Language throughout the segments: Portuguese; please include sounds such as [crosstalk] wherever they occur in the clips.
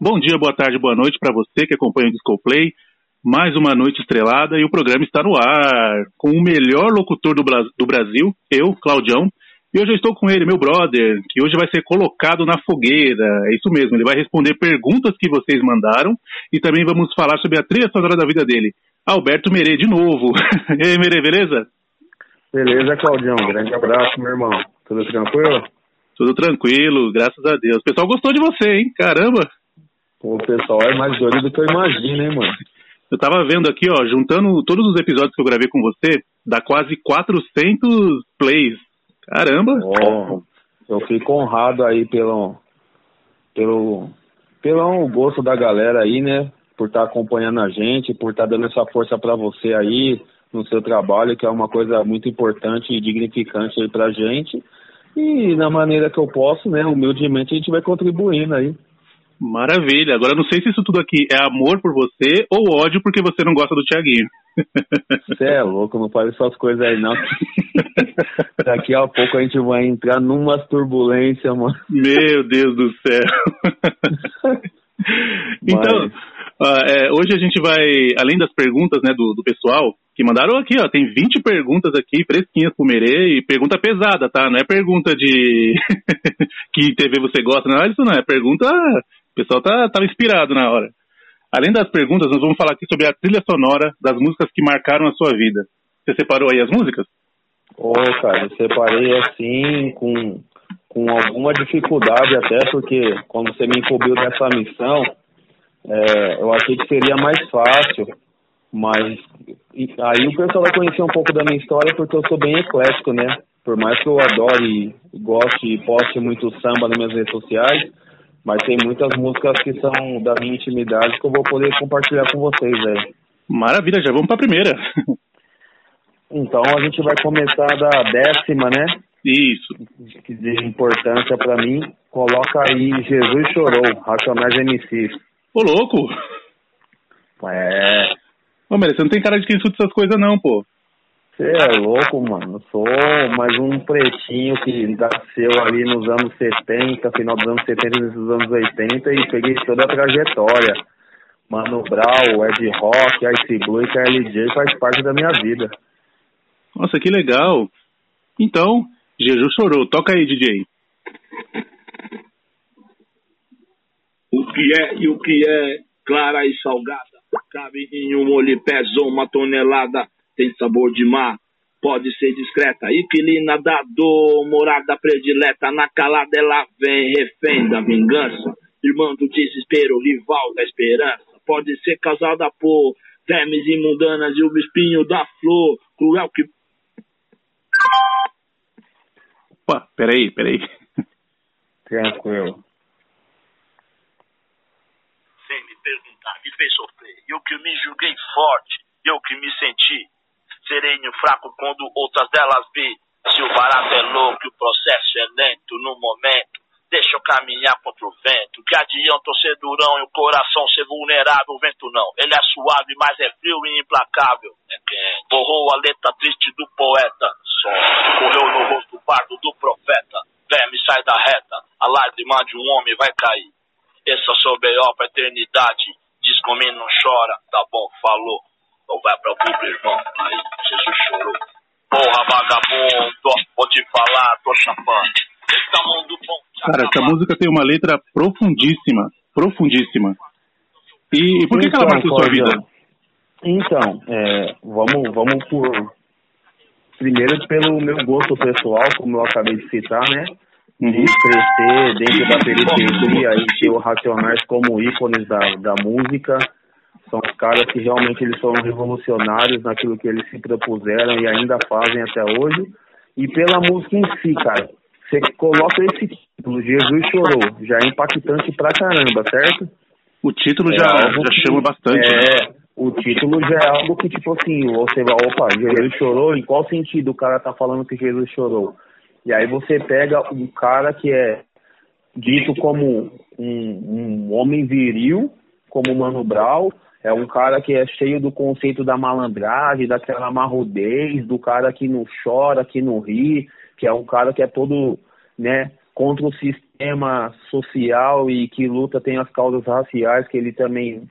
Bom dia, boa tarde, boa noite para você que acompanha o Discoplay. Mais uma noite estrelada e o programa está no ar com o melhor locutor do, do Brasil, eu, Claudião. E hoje eu estou com ele, meu brother, que hoje vai ser colocado na fogueira. É isso mesmo, ele vai responder perguntas que vocês mandaram e também vamos falar sobre a trilha sonora da vida dele. Alberto Merê, de novo. [laughs] e aí, Merê, beleza? Beleza, Claudião. Grande abraço, meu irmão. Tudo tranquilo? Tudo tranquilo, graças a Deus. O pessoal gostou de você, hein? Caramba! O pessoal é mais doido do que eu imagino, hein, mano? Eu tava vendo aqui, ó, juntando todos os episódios que eu gravei com você, dá quase 400 plays. Caramba! Oh, eu fico honrado aí pelo, pelo, pelo gosto da galera aí, né? Por estar tá acompanhando a gente, por estar tá dando essa força para você aí no seu trabalho, que é uma coisa muito importante e dignificante aí pra gente. E na maneira que eu posso, né, humildemente a gente vai contribuindo aí. Maravilha. Agora não sei se isso tudo aqui é amor por você ou ódio porque você não gosta do Thiaguinho. [laughs] Você é louco, não faz essas coisas aí não. [laughs] Daqui a pouco a gente vai entrar numa turbulência, mano. Meu Deus do céu. [laughs] então, uh, é, hoje a gente vai, além das perguntas né, do, do pessoal, que mandaram aqui, ó, tem 20 perguntas aqui, fresquinhas pro Merê, e pergunta pesada, tá? Não é pergunta de que TV você gosta, não é isso não, é pergunta pessoal tá, tava inspirado na hora. Além das perguntas, nós vamos falar aqui sobre a trilha sonora das músicas que marcaram a sua vida. Você separou aí as músicas? Ô, oh, cara, eu separei assim, com, com alguma dificuldade até, porque quando você me incumbiu dessa missão, é, eu achei que seria mais fácil, mas aí o pessoal vai conhecer um pouco da minha história porque eu sou bem eclético, né? Por mais que eu adore, goste e poste muito samba nas minhas redes sociais, mas tem muitas músicas que são da minha intimidade que eu vou poder compartilhar com vocês aí. Maravilha, já vamos para a primeira. Então a gente vai começar da décima, né? Isso. Que de importância para mim. Coloca aí Jesus Chorou, Racionais MC. Ô, louco! É. Ô, Maria, você não tem cara de quem escuta essas coisas não, pô. Você é louco, mano. Eu sou mais um pretinho que nasceu ali nos anos 70, final dos anos 70 e nos anos 80 e peguei toda a trajetória. Mano Brown, Ed Rock, Ice Blue e KLJ faz parte da minha vida. Nossa, que legal. Então, Jesus chorou. Toca aí, DJ. O que é e o que é clara e salgada. Cabe em um molho pesou uma tonelada tem sabor de mar, pode ser discreta. Inquilina da dor, morada predileta, na calada ela vem, refém da vingança. Irmão do desespero, rival da esperança. Pode ser causada por vermes imundanas e o espinho da flor, cruel que. Opa, peraí, peraí. Tranquilo. Sem me perguntar, me fez sofrer. Eu que me julguei forte, eu que me senti sereno, fraco quando outras delas vi. Se o barato é louco o processo é lento no momento, deixa eu caminhar contra o vento. Que adianta eu ser durão e o coração ser vulnerável, o vento não. Ele é suave, mas é frio e implacável. É quente. Borrou a letra triste do poeta. Só correu no rosto pardo do profeta. Verme sai da reta, a lágrima de um homem vai cair. Seu B.O. pra eternidade. Diz comigo não chora, tá bom, falou. Não vai pra Cuba, irmão. Aí, Jesus chorou. Porra, vagabundo, vou te falar, tô chapando. Esse mundo bom. Cara, essa música tem uma letra profundíssima. Profundíssima. E, por que, então, que ela marcou sua vida? Então, é, vamos, vamos por. Primeiro, pelo meu gosto pessoal, como eu acabei de citar, né? De uhum. crescer dentro da periferia e ter o Racionais como ícones da, da música são os caras que realmente eles foram revolucionários naquilo que eles se propuseram e ainda fazem até hoje. E pela música em si, cara. Você coloca esse título, Jesus chorou, já é impactante pra caramba, certo? O título já, é já que, chama bastante. É, né? o título já é algo que, tipo assim, você vai, opa, Jesus chorou, em qual sentido o cara tá falando que Jesus chorou? E aí você pega um cara que é dito como um, um homem viril, como Mano Brown, é um cara que é cheio do conceito da malandragem, daquela marrudez, do cara que não chora, que não ri, que é um cara que é todo, né, contra o sistema social e que luta tem as causas raciais que ele também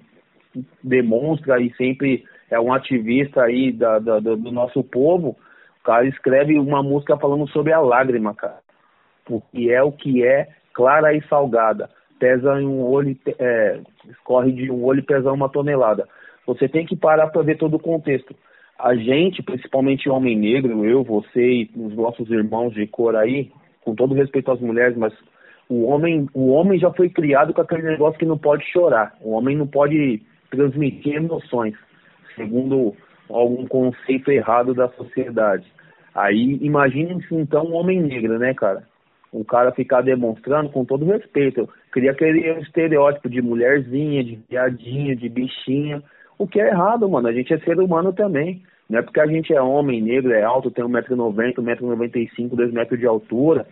demonstra e sempre é um ativista aí da, da, do nosso povo, o cara escreve uma música falando sobre a lágrima, cara. Porque é o que é clara e salgada. Pesa em um olho, é, escorre de um olho e pesa uma tonelada. Você tem que parar para ver todo o contexto. A gente, principalmente o homem negro, eu, você e os nossos irmãos de cor aí, com todo respeito às mulheres, mas o homem, o homem já foi criado com aquele negócio que não pode chorar. O homem não pode transmitir emoções, segundo algum conceito errado da sociedade. Aí imagine-se então um homem negro, né, cara? O cara ficar demonstrando com todo respeito. Cria aquele estereótipo de mulherzinha, de viadinha, de bichinha. O que é errado, mano. A gente é ser humano também. Não é porque a gente é homem, negro, é alto, tem 1,90m, 1,95m, 2m de altura,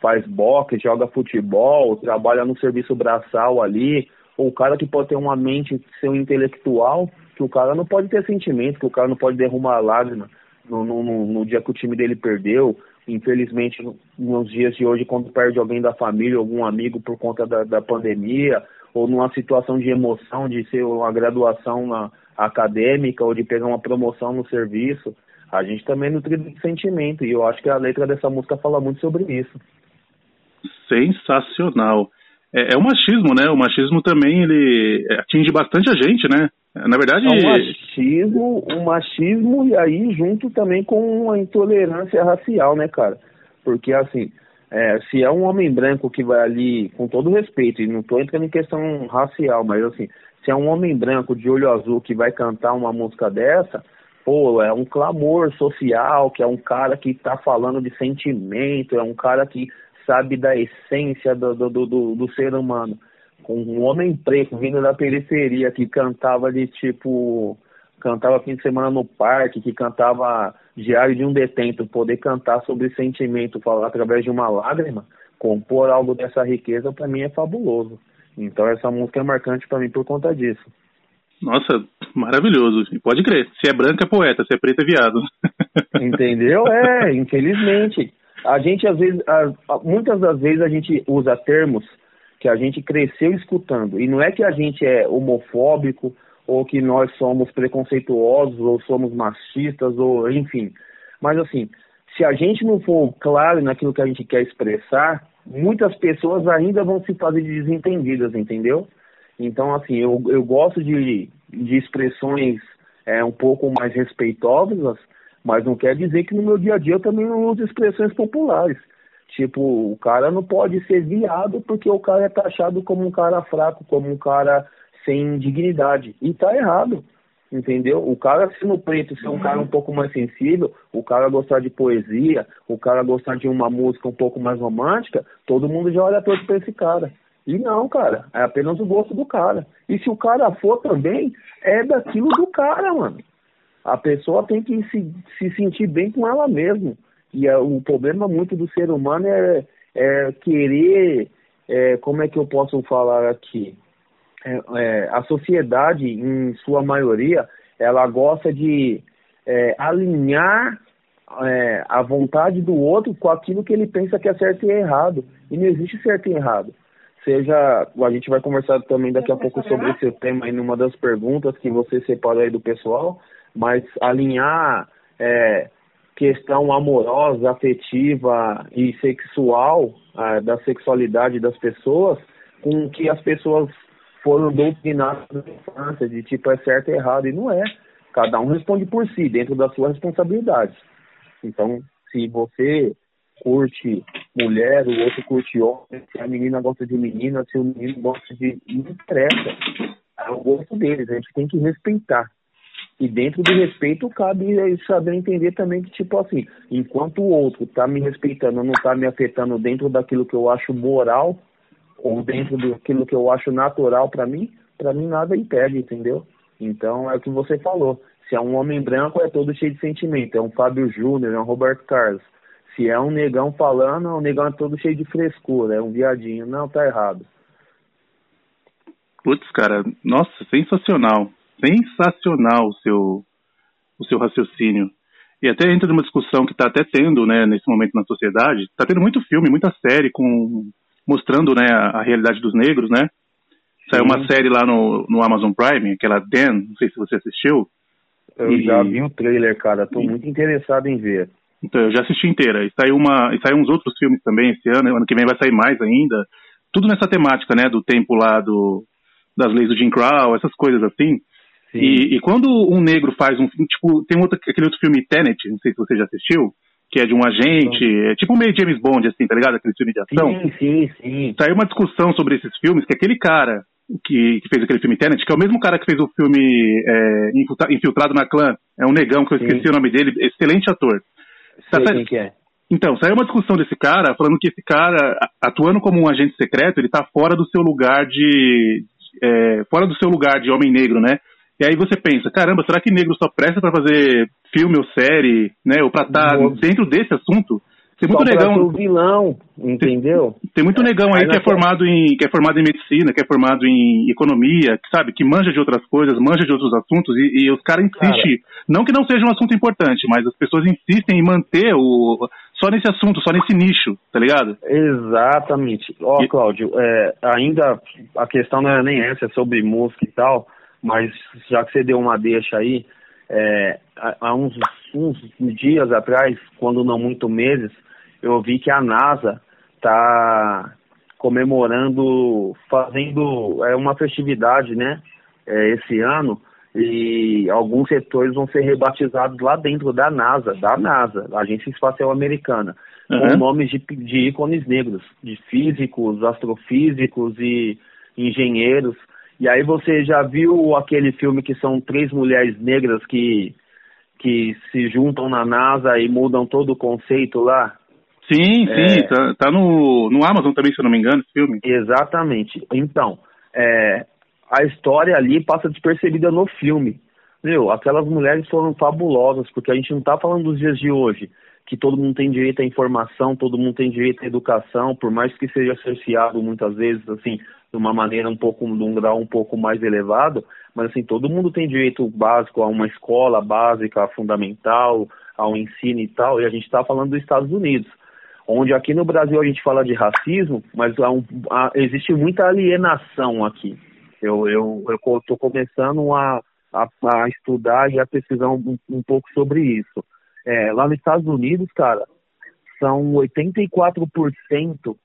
faz boxe, joga futebol, trabalha no serviço braçal ali, ou o cara que pode ter uma mente, ser um intelectual, que o cara não pode ter sentimento, que o cara não pode derrumar lágrima no, no, no dia que o time dele perdeu. Infelizmente, nos dias de hoje, quando perde alguém da família, algum amigo por conta da, da pandemia, ou numa situação de emoção, de ser uma graduação na, acadêmica ou de pegar uma promoção no serviço, a gente também é nutrido de sentimento. E eu acho que a letra dessa música fala muito sobre isso. Sensacional é, é o machismo, né? O machismo também ele atinge bastante a gente, né? Na verdade. É um machismo, um machismo e aí junto também com a intolerância racial, né, cara? Porque assim, é, se é um homem branco que vai ali, com todo respeito, e não estou entrando em questão racial, mas assim, se é um homem branco de olho azul que vai cantar uma música dessa, pô, é um clamor social, que é um cara que está falando de sentimento, é um cara que sabe da essência do, do, do, do ser humano. Com um homem preto vindo da periferia que cantava de tipo. cantava fim de semana no parque, que cantava Diário de um Detento, poder cantar sobre sentimento, falar através de uma lágrima, compor algo dessa riqueza, para mim é fabuloso. Então essa música é marcante para mim por conta disso. Nossa, maravilhoso. Pode crer. Se é branca é poeta, se é preta é viado. [laughs] Entendeu? É, infelizmente. A gente, às vezes, muitas das vezes a gente usa termos que a gente cresceu escutando. E não é que a gente é homofóbico ou que nós somos preconceituosos ou somos machistas ou enfim. Mas assim, se a gente não for claro naquilo que a gente quer expressar, muitas pessoas ainda vão se fazer de desentendidas, entendeu? Então, assim, eu, eu gosto de, de expressões é, um pouco mais respeitosas, mas não quer dizer que no meu dia a dia eu também não uso expressões populares. Tipo, o cara não pode ser viado porque o cara é taxado como um cara fraco, como um cara sem dignidade. E tá errado, entendeu? O cara sendo preto, ser um cara um pouco mais sensível, o cara gostar de poesia, o cara gostar de uma música um pouco mais romântica, todo mundo já olha todo pra esse cara. E não, cara, é apenas o gosto do cara. E se o cara for também, é daquilo do cara, mano. A pessoa tem que se, se sentir bem com ela mesma. E é, o problema muito do ser humano é, é querer, é, como é que eu posso falar aqui? É, é a sociedade, em sua maioria, ela gosta de é, alinhar a vontade do outro com aquilo que ele pensa que é certo e errado. E não existe certo e errado. Seja, a gente vai conversar também daqui a pouco sobre esse tema aí numa das perguntas que você separou aí do pessoal, mas alinhar é, questão amorosa, afetiva e sexual é, da sexualidade das pessoas com que as pessoas foram doutrinadas na infância, de tipo é certo e errado, e não é. Cada um responde por si, dentro da sua responsabilidade. Então, se você curte mulher, o outro curte homem, se a menina gosta de menina, se o menino gosta de. Não interessa. É o gosto deles, a gente tem que respeitar. E dentro do respeito cabe saber entender também que, tipo assim, enquanto o outro tá me respeitando, não tá me afetando dentro daquilo que eu acho moral, ou dentro daquilo que eu acho natural para mim, para mim nada impede, entendeu? Então é o que você falou. Se é um homem branco, é todo cheio de sentimento. É um Fábio Júnior, é um Roberto Carlos. Se é um negão falando, o negão é todo cheio de frescura, é um viadinho. Não, tá errado. Putz, cara, nossa, sensacional sensacional o seu, o seu raciocínio. e até entra numa discussão que está até tendo, né, nesse momento na sociedade, está tendo muito filme, muita série com mostrando, né, a, a realidade dos negros, né? Saiu uma série lá no, no Amazon Prime, aquela Dan, não sei se você assistiu. Eu e... já vi o trailer, cara, tô e... muito interessado em ver. Então, eu já assisti inteira. E saiu, uma, e saiu uns outros filmes também esse ano, ano que vem vai sair mais ainda. Tudo nessa temática, né, do tempo lá do, das leis do Jim Crow, essas coisas assim. E, e, quando um negro faz um filme, tipo, tem outro, aquele outro filme Tenet, não sei se você já assistiu, que é de um agente, é tipo meio James Bond, assim, tá ligado? Aquele filme de ação. Sim, sim, sim. Saiu uma discussão sobre esses filmes, que aquele cara que, que fez aquele filme Tenet, que é o mesmo cara que fez o filme é, Infiltrado na Clã, é um negão que eu esqueci sim. o nome dele, excelente ator. Sei tá, quem que é. Então, saiu uma discussão desse cara falando que esse cara, atuando como um agente secreto, ele tá fora do seu lugar de. É, fora do seu lugar de homem negro, né? E aí você pensa, caramba, será que negro só presta para fazer filme ou série, né? Ou pra estar tá dentro desse assunto? Tem muito Só negão. vilão, entendeu? Tem, tem muito negão aí, aí que é formado em que é formado em medicina, que é formado em economia, que sabe, que manja de outras coisas, manja de outros assuntos e, e os caras insistem, cara. não que não seja um assunto importante, mas as pessoas insistem em manter o só nesse assunto, só nesse nicho, tá ligado? Exatamente. Ó, oh, Cláudio, é, ainda a questão não é nem essa, é sobre música e tal, mas já que você deu uma deixa aí, é, há uns, uns dias atrás, quando não muito meses, eu vi que a NASA está comemorando, fazendo é uma festividade, né? É, esse ano e alguns setores vão ser rebatizados lá dentro da NASA, da NASA, Agência Espacial Americana, uhum. com nomes de, de ícones negros, de físicos, astrofísicos e engenheiros. E aí você já viu aquele filme que são três mulheres negras que, que se juntam na NASA e mudam todo o conceito lá? Sim, é... sim, tá, tá, no, no Amazon também, se eu não me engano, esse filme. Exatamente. Então, é, a história ali passa despercebida no filme. Meu, aquelas mulheres foram fabulosas, porque a gente não tá falando dos dias de hoje, que todo mundo tem direito à informação, todo mundo tem direito à educação, por mais que seja cerceado muitas vezes, assim, de uma maneira um pouco, de um grau um pouco mais elevado, mas assim, todo mundo tem direito básico a uma escola básica, fundamental, ao ensino e tal, e a gente está falando dos Estados Unidos onde aqui no Brasil a gente fala de racismo, mas há um, há, existe muita alienação aqui. Eu estou começando a, a, a, estudar e a pesquisar um, um pouco sobre isso. É, lá nos Estados Unidos, cara, são 84%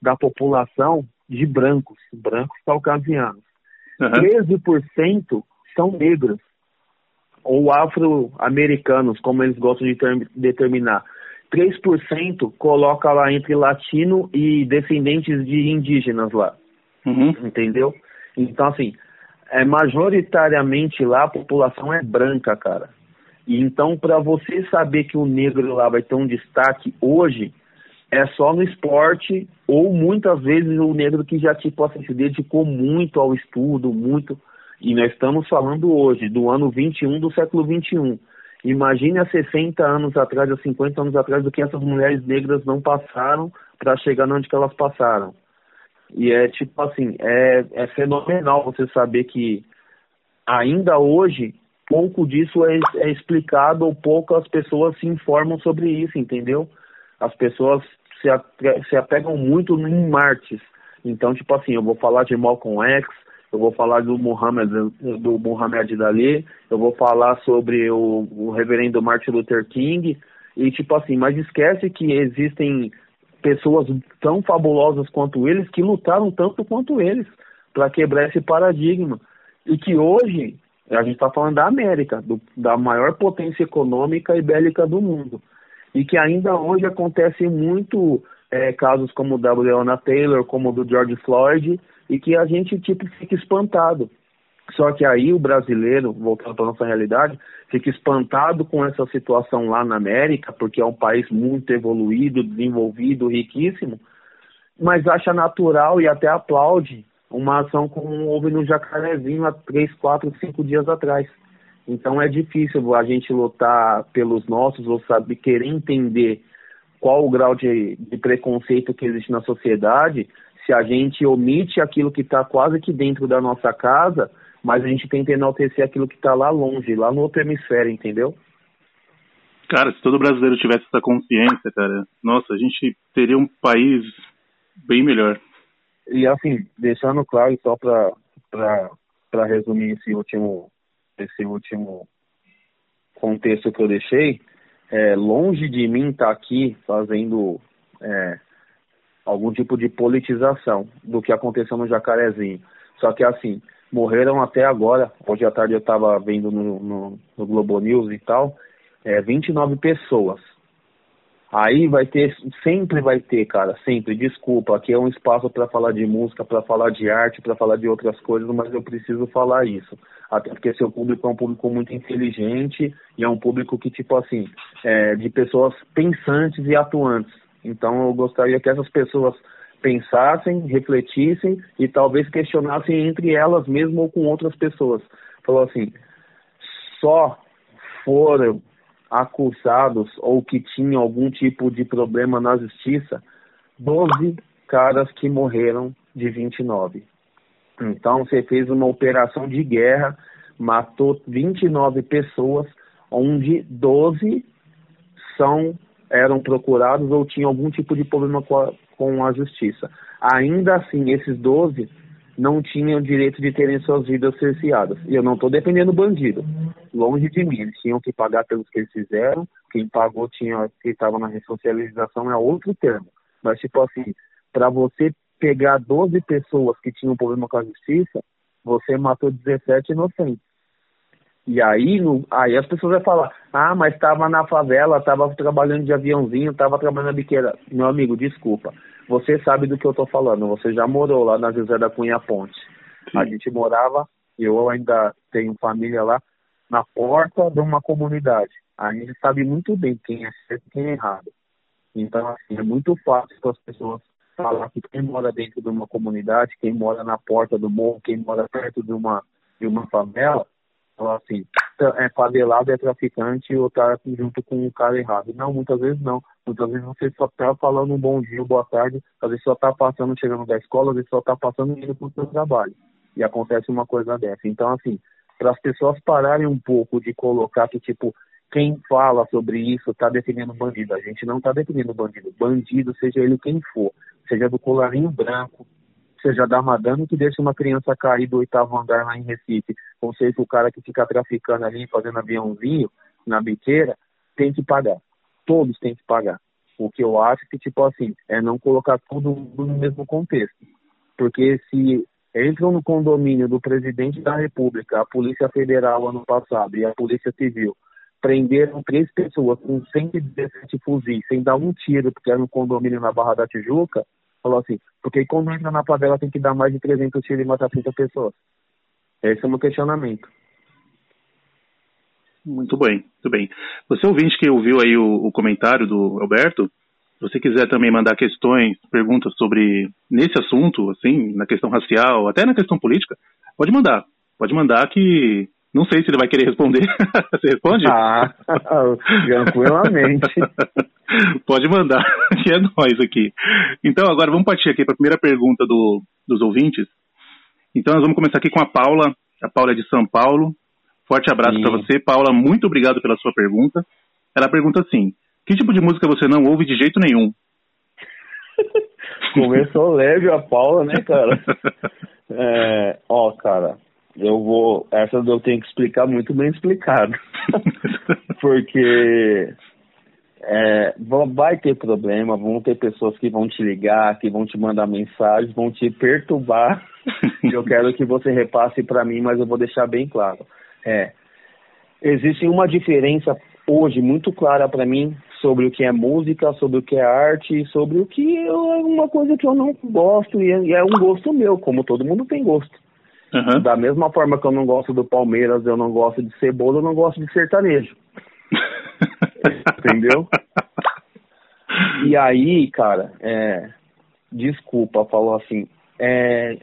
da população de brancos, brancos caucasianos. Uhum. 13% são negros ou afro-americanos, como eles gostam de determinar. 3% coloca lá entre latino e descendentes de indígenas lá. Uhum. Entendeu? Então, assim, é, majoritariamente lá a população é branca, cara. E então, para você saber que o negro lá vai ter um destaque hoje, é só no esporte, ou muitas vezes o negro que já tipo assim, se dedicou muito ao estudo, muito. E nós estamos falando hoje, do ano 21 do século 21 Imagine há 60 anos atrás, há 50 anos atrás, do que essas mulheres negras não passaram para chegar onde que elas passaram. E é tipo assim, é, é fenomenal você saber que ainda hoje pouco disso é, é explicado ou poucas pessoas se informam sobre isso, entendeu? As pessoas se, se apegam muito em Martes. Então, tipo assim, eu vou falar de Malcolm X, eu vou falar do Muhammad, do Muhammad Dali, eu vou falar sobre o, o reverendo Martin Luther King, e tipo assim, mas esquece que existem pessoas tão fabulosas quanto eles que lutaram tanto quanto eles para quebrar esse paradigma. E que hoje, a gente está falando da América, do, da maior potência econômica e bélica do mundo. E que ainda hoje acontece muito é, casos como o da Breonna Taylor, como o do George Floyd, e que a gente tipo fica espantado. Só que aí o brasileiro, voltando para nossa realidade, fica espantado com essa situação lá na América, porque é um país muito evoluído, desenvolvido, riquíssimo, mas acha natural e até aplaude uma ação como houve no Jacarezinho há três, quatro, cinco dias atrás. Então é difícil a gente lutar pelos nossos ou saber querer entender qual o grau de, de preconceito que existe na sociedade se a gente omite aquilo que está quase que dentro da nossa casa, mas a gente tenta enaltecer aquilo que está lá longe, lá no outro hemisfério, entendeu? Cara, se todo brasileiro tivesse essa consciência, cara, nossa, a gente teria um país bem melhor. E assim, deixando claro, só para resumir esse último esse último contexto que eu deixei, é, longe de mim estar tá aqui fazendo é, algum tipo de politização do que aconteceu no Jacarezinho. Só que assim, morreram até agora, hoje à tarde eu estava vendo no, no, no, Globo News e tal, é, 29 pessoas. Aí vai ter, sempre vai ter, cara, sempre, desculpa, aqui é um espaço para falar de música, para falar de arte, para falar de outras coisas, mas eu preciso falar isso. Até porque seu público é um público muito inteligente e é um público que, tipo assim, é de pessoas pensantes e atuantes. Então eu gostaria que essas pessoas pensassem, refletissem e talvez questionassem entre elas mesmo ou com outras pessoas. Falou assim, só foram acusados ou que tinham algum tipo de problema na justiça 12 caras que morreram de 29. Então você fez uma operação de guerra, matou 29 pessoas, onde 12 são eram procurados ou tinham algum tipo de problema com a, com a justiça. Ainda assim, esses 12 não tinham direito de terem suas vidas cerceadas. E eu não estou defendendo bandido. Longe de mim. Eles tinham que pagar pelos que eles fizeram. Quem pagou tinha que estava na ressocialização é outro termo. Mas, tipo assim, para você pegar 12 pessoas que tinham problema com a justiça, você matou 17 inocentes. E aí, no, aí as pessoas vão falar, ah, mas estava na favela, estava trabalhando de aviãozinho, estava trabalhando na biqueira. Meu amigo, desculpa. Você sabe do que eu estou falando. Você já morou lá na José da Cunha Ponte. Sim. A gente morava, eu ainda tenho família lá, na porta de uma comunidade. A gente sabe muito bem quem é certo e quem é errado. Então, assim, é muito fácil para as pessoas falar que quem mora dentro de uma comunidade, quem mora na porta do morro, quem mora perto de uma, de uma favela, falar assim, é favelado, é traficante ou tá junto com o cara errado. Não, muitas vezes não. Muitas vezes você só tá falando um bom dia, boa tarde, às vezes só tá passando, chegando da escola, às vezes só tá passando indo pro seu trabalho. E acontece uma coisa dessa. Então, assim, para as pessoas pararem um pouco de colocar que, tipo, quem fala sobre isso está defendendo bandido. A gente não está defendendo bandido. Bandido, seja ele quem for, seja do colarinho branco, seja da madame que deixa uma criança cair do oitavo andar lá em Recife, ou seja, o cara que fica traficando ali, fazendo aviãozinho na biqueira, tem que pagar. Todos têm que pagar. O que eu acho que, tipo assim, é não colocar tudo no mesmo contexto. Porque se entram no condomínio do presidente da República, a Polícia Federal ano passado e a Polícia Civil, prenderam três pessoas com 117 fuzis, sem dar um tiro, porque era no condomínio na Barra da Tijuca, falou assim, porque quando entra na favela tem que dar mais de 300 tiros e matar 30 pessoas. Esse é o meu questionamento. Muito bem, muito bem. Você ouvinte que ouviu aí o, o comentário do Alberto, se você quiser também mandar questões, perguntas sobre nesse assunto, assim, na questão racial, até na questão política, pode mandar. Pode mandar que não sei se ele vai querer responder. [laughs] Você responde? Ah, [laughs] tranquilamente. [laughs] Pode mandar, que é nós aqui. Então, agora vamos partir aqui para a primeira pergunta do, dos ouvintes. Então, nós vamos começar aqui com a Paula. A Paula é de São Paulo. Forte abraço para você. Paula, muito obrigado pela sua pergunta. Ela pergunta assim: que tipo de música você não ouve de jeito nenhum? [laughs] Começou leve a Paula, né, cara? [laughs] É, ó, cara, eu vou. Essa eu tenho que explicar muito bem explicado. [laughs] Porque é, vai ter problema, vão ter pessoas que vão te ligar, que vão te mandar mensagens, vão te perturbar. eu quero que você repasse para mim, mas eu vou deixar bem claro. É, existe uma diferença hoje muito clara para mim sobre o que é música, sobre o que é arte, sobre o que é uma coisa que eu não gosto e é um gosto meu, como todo mundo tem gosto. Uhum. Da mesma forma que eu não gosto do Palmeiras, eu não gosto de cebola, eu não gosto de sertanejo. [laughs] Entendeu? E aí, cara, é, desculpa, falou assim, é,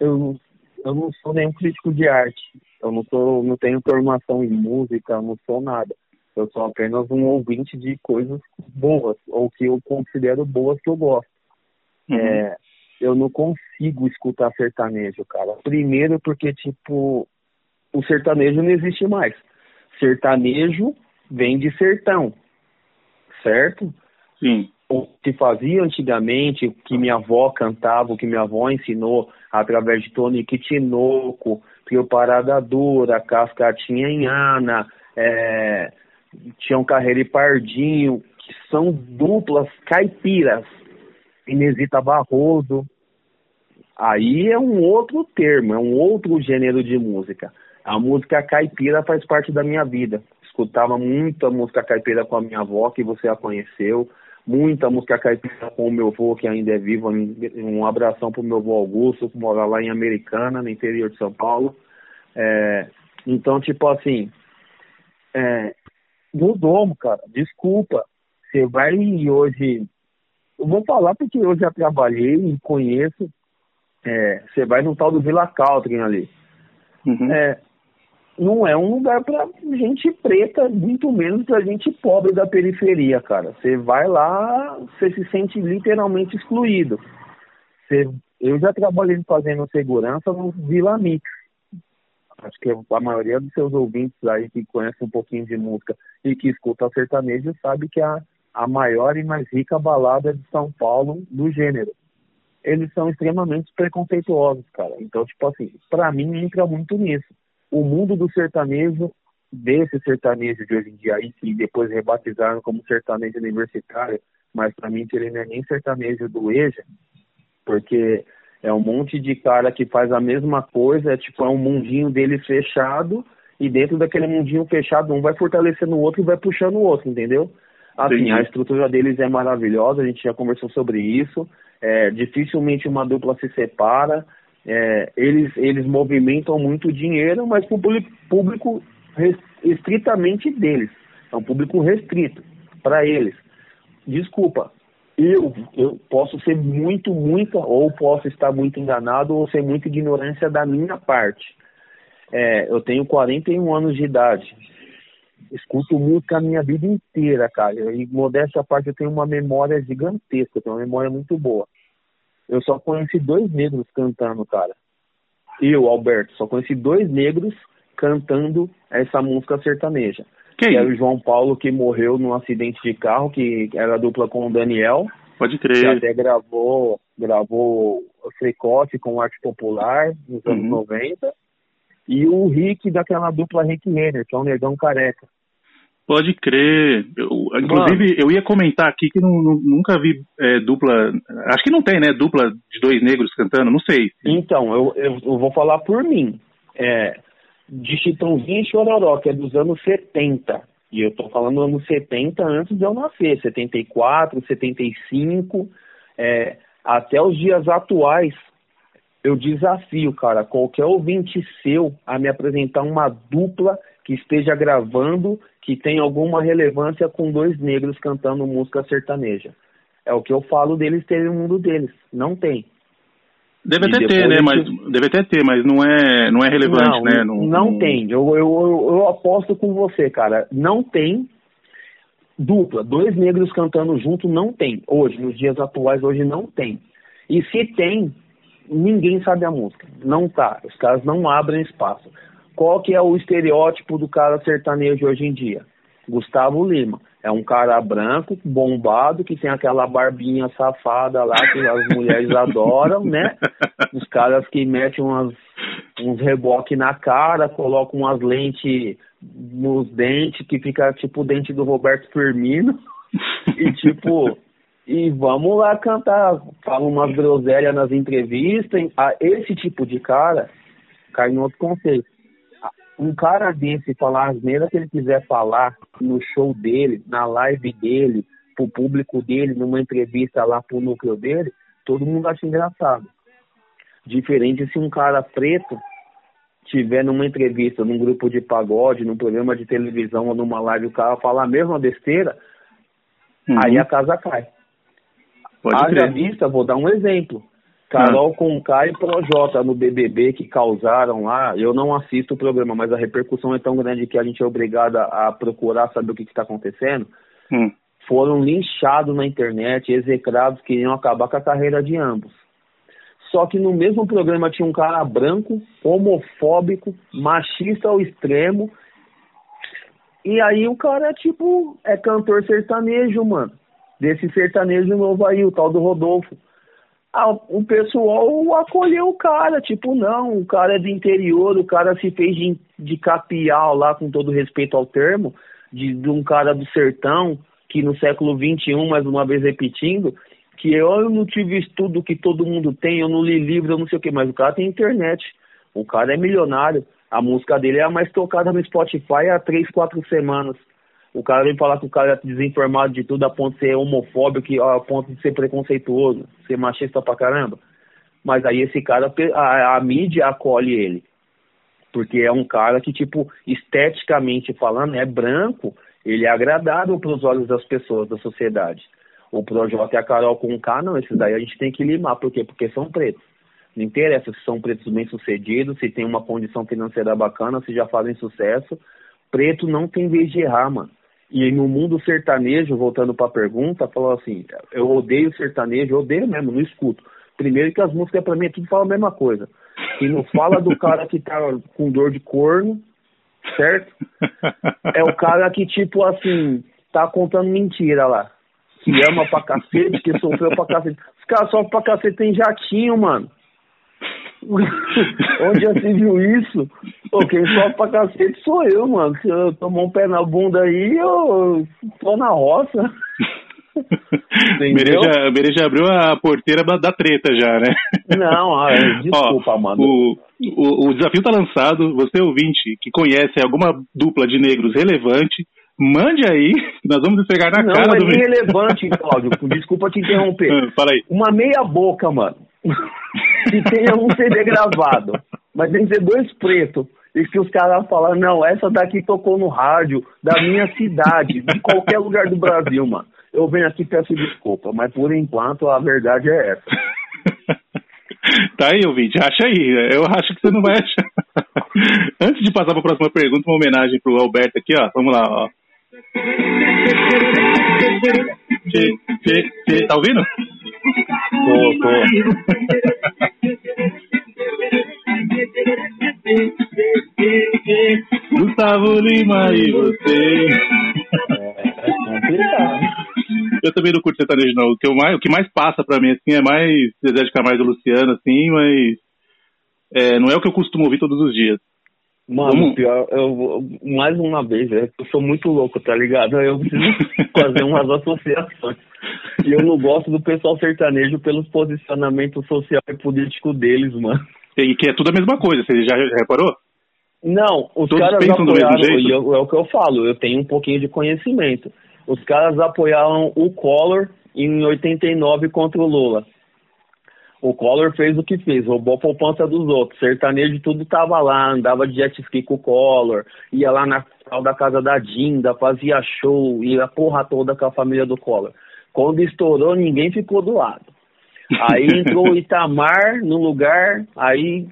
eu, eu não sou nenhum crítico de arte, eu não, sou, não tenho formação em música, eu não sou nada. Eu sou apenas um ouvinte de coisas boas, ou que eu considero boas que eu gosto. Uhum. É, eu não consigo escutar sertanejo, cara. Primeiro porque, tipo, o sertanejo não existe mais. Sertanejo vem de sertão, certo? Sim. O que fazia antigamente, o que minha avó cantava, o que minha avó ensinou através de Tonique Tinoco, Pio Parada Dura, Cascatinha em Ana, é, Tião Carreira e Pardinho, que são duplas caipiras, Inesita Barroso. Aí é um outro termo, é um outro gênero de música. A música caipira faz parte da minha vida. Escutava muita música caipira com a minha avó, que você a conheceu. Muita música caipira com o meu avô, que ainda é vivo. Um abração pro meu avô Augusto, que mora lá em Americana, no interior de São Paulo. É, então, tipo assim, é, mudou, cara. Desculpa. Você vai hoje. Eu vou falar porque eu já trabalhei e conheço. É, você vai no tal do Vila Caltrin ali. Uhum. É, não é um lugar para gente preta, muito menos para gente pobre da periferia, cara. Você vai lá, você se sente literalmente excluído. Você, eu já trabalhei fazendo segurança no Vila Mix. Acho que a maioria dos seus ouvintes aí que conhecem um pouquinho de música e que escuta sertanejo sabe que é a, a maior e mais rica balada de São Paulo do gênero. Eles são extremamente preconceituosos, cara. Então, tipo assim, para mim entra muito nisso o mundo do sertanejo, desse sertanejo de hoje em dia aí, que depois rebatizaram como sertanejo universitário, mas para mim ele não é nem sertanejo do EJA, porque é um monte de cara que faz a mesma coisa, é tipo, é um mundinho deles fechado, e dentro daquele mundinho fechado, um vai fortalecendo o outro e vai puxando o outro, entendeu? Assim, Sim. a estrutura deles é maravilhosa, a gente já conversou sobre isso, é, dificilmente uma dupla se separa, é, eles, eles movimentam muito dinheiro, mas para o público, público estritamente deles. É um público restrito para eles. Desculpa, eu, eu posso ser muito, muito, ou posso estar muito enganado, ou ser muita ignorância da minha parte. É, eu tenho 41 anos de idade. Escuto música a minha vida inteira, cara. E modéstia à parte, eu tenho uma memória gigantesca, tenho uma memória muito boa. Eu só conheci dois negros cantando, cara. Eu, Alberto, só conheci dois negros cantando essa música sertaneja. Que, que era o João Paulo que morreu num acidente de carro, que era dupla com o Daniel. Pode crer. Que até gravou, gravou Fricote com arte popular nos anos uhum. 90. E o Rick daquela dupla Rick Renner, que é um negão careca. Pode crer. Eu, inclusive, Mano. eu ia comentar aqui que não, não, nunca vi é, dupla. Acho que não tem, né? Dupla de dois negros cantando, não sei. Então, eu, eu, eu vou falar por mim. É, de Chitãozinho e Chororó, que é dos anos 70. E eu tô falando anos 70 antes de eu nascer, 74, 75, é, até os dias atuais. Eu desafio, cara, qualquer ouvinte seu a me apresentar uma dupla que esteja gravando que tem alguma relevância com dois negros cantando música sertaneja. É o que eu falo deles terem o mundo deles. Não tem. Deve até ter, né? Mas deve até ter, mas não é, não é relevante, não, né? Não, não, não... tem. Eu, eu, eu aposto com você, cara. Não tem dupla, dois negros cantando junto não tem. Hoje, nos dias atuais, hoje não tem. E se tem, ninguém sabe a música. Não tá. Os caras não abrem espaço. Qual que é o estereótipo do cara sertanejo hoje em dia? Gustavo Lima. É um cara branco, bombado, que tem aquela barbinha safada lá que as mulheres adoram, né? Os caras que metem umas, uns reboques na cara, colocam umas lentes nos dentes, que fica tipo o dente do Roberto Firmino. E tipo, e vamos lá cantar, fala umas groselhas nas entrevistas. Ah, esse tipo de cara cai em outro conceito um cara desse falar as asneira que ele quiser falar no show dele, na live dele, pro público dele, numa entrevista lá pro núcleo dele, todo mundo acha engraçado. Diferente se um cara preto tiver numa entrevista, num grupo de pagode, num programa de televisão ou numa live, o cara falar a mesma besteira, uhum. aí a casa cai. Pode Haja vista, vou dar um exemplo. Carol com K e Projota no BBB que causaram lá. Eu não assisto o programa, mas a repercussão é tão grande que a gente é obrigado a procurar saber o que está acontecendo. Hum. Foram linchados na internet, execrados, queriam acabar com a carreira de ambos. Só que no mesmo programa tinha um cara branco, homofóbico, machista ao extremo, E aí o cara, tipo, é cantor sertanejo, mano. Desse sertanejo novo aí, o tal do Rodolfo. Ah, o pessoal acolheu o cara, tipo, não, o cara é do interior, o cara se fez de, de capial lá, com todo respeito ao termo, de, de um cara do sertão, que no século XXI, mais uma vez repetindo, que eu não tive estudo que todo mundo tem, eu não li livro, eu não sei o que, mas o cara tem internet, o cara é milionário, a música dele é a mais tocada no Spotify há três, quatro semanas. O cara vem falar que o cara é desinformado de tudo a ponto de ser homofóbico, a ponto de ser preconceituoso, ser machista pra caramba. Mas aí esse cara, a, a mídia acolhe ele. Porque é um cara que, tipo, esteticamente falando, é branco, ele é agradável para os olhos das pessoas, da sociedade. O Projota e a Carol com K, não, esses daí a gente tem que limar. Por quê? Porque são pretos. Não interessa se são pretos bem-sucedidos, se tem uma condição financeira bacana, se já fazem sucesso. Preto não tem vez de errar, mano. E no mundo sertanejo, voltando para a pergunta, falou assim: eu odeio sertanejo, eu odeio mesmo, não escuto. Primeiro que as músicas para mim é tudo fala a mesma coisa. E não fala do cara que tá com dor de corno, certo? É o cara que, tipo assim, tá contando mentira lá. Que ama pra cacete, que sofreu pra cacete. Os caras sofrem pra cacete, tem jatinho, mano. [laughs] Onde já se viu isso? Pô, quem sofre pra cacete sou eu, mano. Se eu tomar um pé na bunda aí, eu tô na roça. [laughs] Bereja, Bereja abriu a porteira da treta já, né? Não, [laughs] é, desculpa, Ó, mano. O, o, o desafio tá lançado. Você, ouvinte, que conhece alguma dupla de negros relevante, mande aí, nós vamos pegar na não, cara é do irrelevante, Cláudio. Desculpa te interromper. Fala aí. Uma meia boca, mano. Que tenha um CD gravado. Mas tem que ser dois pretos. E que os caras falam, não, essa daqui tocou no rádio da minha cidade, de qualquer lugar do Brasil, mano. Eu venho aqui e peço desculpa, mas por enquanto a verdade é essa. [laughs] Tá aí, ouvinte, acha aí. Eu acho que você não vai achar. [laughs] Antes de passar para a próxima pergunta, uma homenagem pro Alberto aqui, ó. Vamos lá, ó. Tá ouvindo? Tô, tô. Gustavo Lima e você. Eu também não curto sertanejo, não. O que, mais, o que mais passa pra mim, assim, é mais Zezé de Camargo e Luciano, assim, mas é, não é o que eu costumo ouvir todos os dias. Mano, pior, eu, mais uma vez, é, eu sou muito louco, tá ligado? Eu preciso [laughs] fazer umas associações. E eu não gosto do pessoal sertanejo pelos posicionamentos social e político deles, mano. E que é tudo a mesma coisa, você já já reparou? Não, os Todos caras pensam do mesmo apoiaram, jeito? e eu- é o que eu falo, eu tenho um pouquinho de conhecimento. Os caras apoiaram o Collor em 89 contra o Lula. O Collor fez o que fez, roubou a poupança dos outros. Sertanejo tudo tava lá, andava de jet ski com o Collor, ia lá na tal da casa da Dinda, fazia show, ia a porra toda com a família do Collor. Quando estourou, ninguém ficou do lado. Aí [laughs] entrou o Itamar no lugar, aí,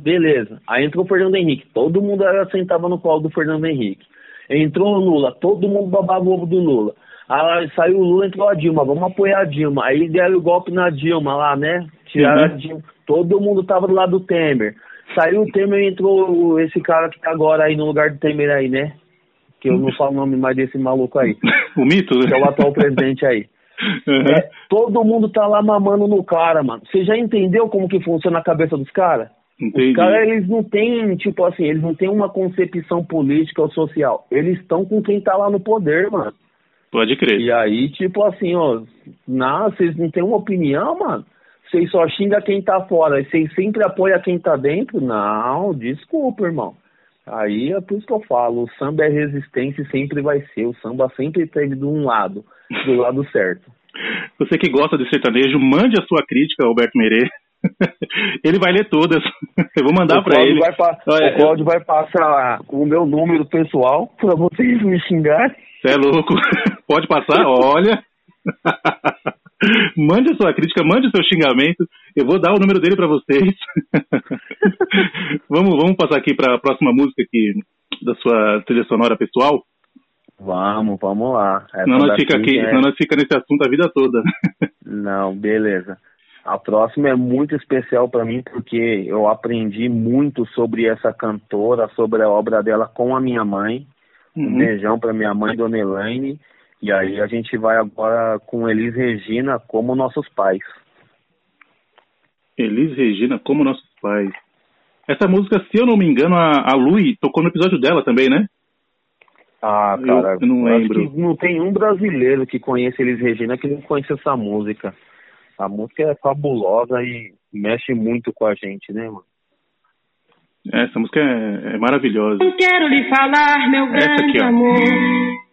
beleza. Aí entrou o Fernando Henrique, todo mundo era- sentava no colo do Fernando Henrique. Entrou o Lula, todo mundo babava o ovo do Lula. Aí saiu o Lula, entrou a Dilma, vamos apoiar a Dilma. Aí deram o golpe na Dilma lá, né? Tiraram Uhum. Todo mundo tava do lado do Temer. Saiu o Temer e entrou esse cara que tá agora aí no lugar do Temer aí, né? Que eu não falo o nome mais desse maluco aí. [laughs] O mito? Que é o atual presidente aí. Uhum. É, todo mundo tá lá mamando no cara, mano. Você já entendeu como que funciona a cabeça dos caras? Os caras, eles não têm, tipo assim, eles não têm uma concepção política ou social. Eles estão com quem tá lá no poder, mano. Pode crer. E aí, tipo assim, ó, não, vocês não têm uma opinião, mano? Vocês só xingam quem tá fora, e vocês sempre apoiam quem tá dentro? Não, desculpa, irmão. Aí é por isso que eu falo, o samba é resistência e sempre vai ser. O samba sempre esteve de um lado, do lado certo. [laughs] Você que gosta de sertanejo, mande a sua crítica, Alberto Merê. [laughs] Ele vai ler todas. [laughs] Eu vou mandar Cláudio ele. Vai Olha, o Cláudio vai passar o meu número pessoal pra vocês me xingarem. Você é louco. Pode passar? Olha. [laughs] mande a sua crítica, mande o seu xingamento. Eu vou dar o número dele pra vocês. [laughs] vamos, vamos passar aqui para a próxima música aqui da sua trilha sonora pessoal. Vamos, vamos lá. Essa Senão nós, fica aqui, é- nós fica nesse assunto a vida toda. [laughs] Não, beleza. A próxima é muito especial para mim porque eu aprendi muito sobre essa cantora, sobre a obra dela com a minha mãe. Uhum. Um beijão para minha mãe, Dona Elaine. E aí a gente vai agora com Elis Regina como nossos pais. Elis Regina como nossos pais. Essa música, se eu não me engano, a, a Lui tocou no episódio dela também, né? Ah, cara, eu, eu não lembro. não tem um brasileiro que conheça Elis Regina que não conhece essa música. A música é fabulosa e mexe muito com a gente, né, mano? Essa música é, é maravilhosa. Eu quero lhe falar, meu grande aqui, amor.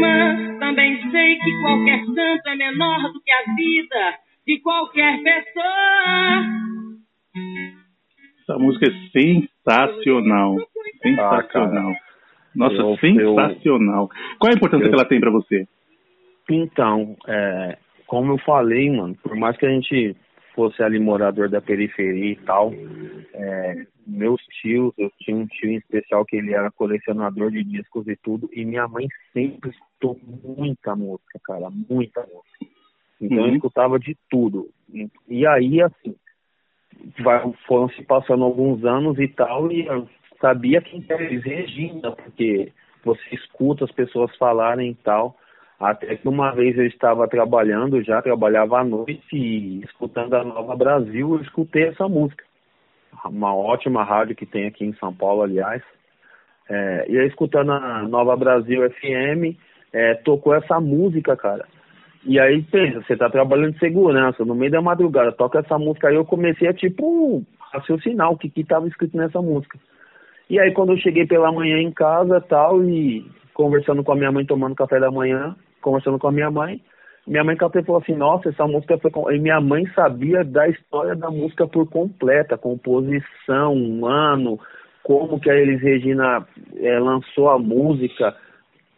mas também sei que qualquer santo é menor do que a vida de qualquer pessoa. Essa música é sensacional. Sensacional. Ah, Nossa, eu, sensacional. Eu, Qual é a importância eu, que ela tem para você? Então, é, como eu falei, mano, por mais que a gente fosse ali morador da periferia e tal, é, meus tios, eu tinha um tio em especial que ele era colecionador de discos e tudo, e minha mãe sempre escutou muita música, cara, muita música. Então uhum. eu escutava de tudo. E, e aí, assim, vai, foram se passando alguns anos e tal, e eu sabia quem era Regina, porque você escuta as pessoas falarem e tal. Até que uma vez eu estava trabalhando, já trabalhava à noite e escutando a Nova Brasil, eu escutei essa música. Uma ótima rádio que tem aqui em São Paulo, aliás. É, e aí, escutando a Nova Brasil FM, é, tocou essa música, cara. E aí, pensa, você tá trabalhando de segurança, no meio da madrugada, toca essa música aí, eu comecei a, tipo, raciocinar o que que tava escrito nessa música. E aí, quando eu cheguei pela manhã em casa tal, e conversando com a minha mãe, tomando café da manhã, conversando com a minha mãe, minha mãe e falou assim, nossa, essa música foi... Com... E minha mãe sabia da história da música por completa, composição, ano, como que a Elis Regina é, lançou a música,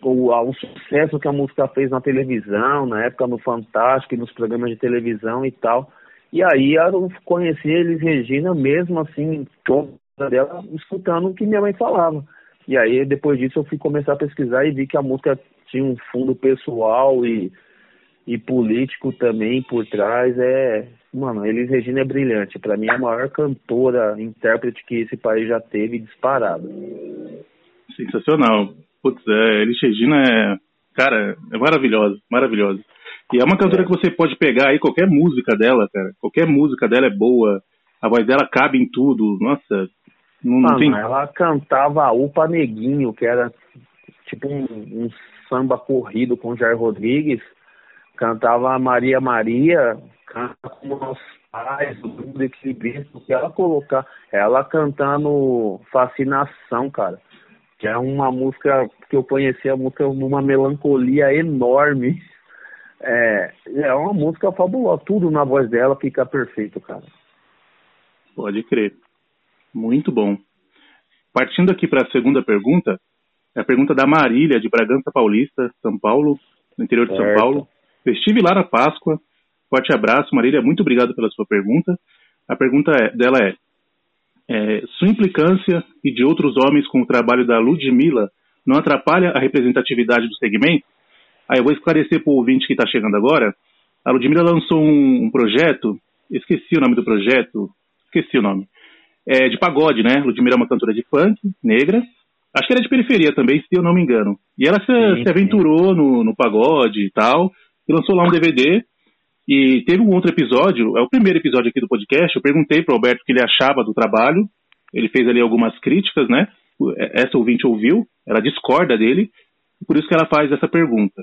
o, o sucesso que a música fez na televisão, na época no Fantástico e nos programas de televisão e tal. E aí eu conheci Elis Regina mesmo assim, toda dela, escutando o que minha mãe falava. E aí depois disso eu fui começar a pesquisar e vi que a música tinha um fundo pessoal e, e político também por trás. É, mano, Elis Regina é brilhante. Para mim é a maior cantora, intérprete que esse país já teve disparado. Sensacional. Putz, é, Elis Regina é, cara, é maravilhosa, maravilhosa. E é uma cantora é. que você pode pegar aí qualquer música dela, cara. Qualquer música dela é boa. A voz dela cabe em tudo. Nossa, não, Mano, tem... ela cantava Upa Neguinho, que era tipo um, um samba corrido com Jair Rodrigues. Cantava Maria Maria, canta como nossos pais, o mundo equilibrista, que ela colocar. Ela cantando Fascinação, cara que é uma música que eu conheci a música numa melancolia enorme. É, é uma música fabulosa, tudo na voz dela fica perfeito, cara. Pode crer. Muito bom. Partindo aqui para a segunda pergunta, é a pergunta da Marília, de Bragança Paulista, São Paulo, no interior de certo. São Paulo. Eu estive lá na Páscoa. Forte abraço, Marília. Muito obrigado pela sua pergunta. A pergunta é, dela é: é, sua implicância e de outros homens com o trabalho da Ludmilla não atrapalha a representatividade do segmento? Aí eu vou esclarecer para o ouvinte que está chegando agora. A Ludmilla lançou um, um, projeto, esqueci o nome do projeto, esqueci o nome, é, de pagode, né? Ludmilla é uma cantora de funk, negra, acho que era de periferia também, se eu não me engano. E ela se, sim, se aventurou no, no pagode e tal, e lançou lá um DVD e teve um outro episódio, é o primeiro episódio aqui do podcast, eu perguntei para o Alberto o que ele achava do trabalho, ele fez ali algumas críticas, né? Essa ouvinte ouviu, ela discorda dele, por isso que ela faz essa pergunta.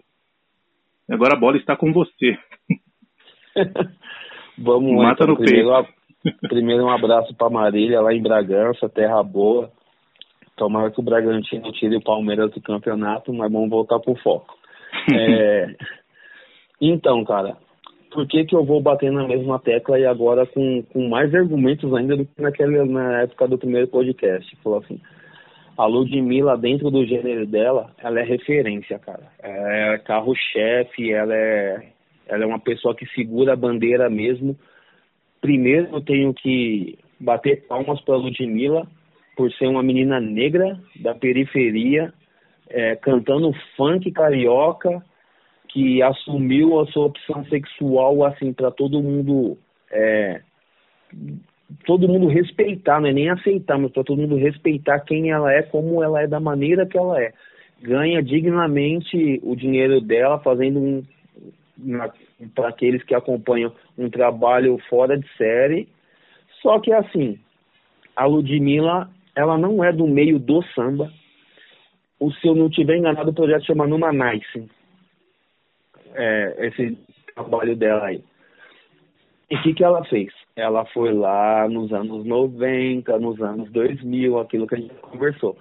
Agora a bola está com você. [laughs] Vamos lá. Mata então, no primeiro, peito. primeiro um abraço para Marília, lá em Bragança, terra boa. Tomara que o Bragantino tire o Palmeiras do campeonato, mas vamos voltar pro foco. [laughs] É... Então, cara, por que, que eu vou bater na mesma tecla e agora com, com mais argumentos ainda do que naquela, na época do primeiro podcast? Falou assim, a Ludmilla, dentro do gênero dela, ela é referência, cara. É carro-chefe, ela é, ela é uma pessoa que segura a bandeira mesmo. Primeiro eu tenho que bater palmas para Ludmilla por ser uma menina negra da periferia, é, cantando funk carioca, que assumiu a sua opção sexual assim para todo mundo é, todo mundo respeitar, não é nem aceitar, mas para todo mundo respeitar quem ela é, como ela é, da maneira que ela é. Ganha dignamente o dinheiro dela, fazendo um, para aqueles que acompanham, um trabalho fora de série. Só que assim, a Ludmilla, ela não é do meio do samba. O se eu não tiver enganado, o projeto chama Numa Nice. É, esse trabalho dela aí. E o que, que ela fez? Ela foi lá nos anos 90, nos anos 2000, aquilo que a gente conversou.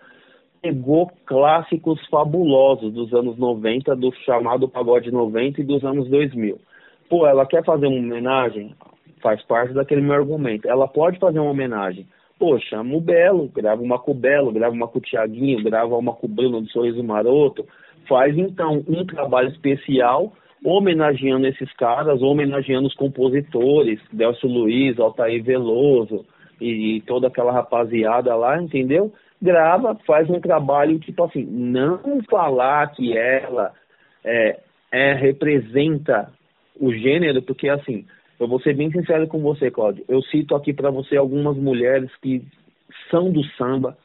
Pegou clássicos fabulosos dos anos 90, do chamado Pagode 90 e dos anos 2000. Pô, ela quer fazer uma homenagem? Faz parte daquele meu argumento. Ela pode fazer uma homenagem. Pô, chama o Belo, grava uma com o Belo, grava uma com o Tiaguinho, grava uma com o Bruno do Sorriso Maroto. Faz então um trabalho especial homenageando esses caras, homenageando os compositores, Delcio Luiz, Altair Veloso e, e toda aquela rapaziada lá, entendeu? Grava, faz um trabalho tipo assim, não falar que ela é, é representa o gênero, porque assim, eu vou ser bem sincero com você, Cláudio. Eu cito aqui para você algumas mulheres que são do samba,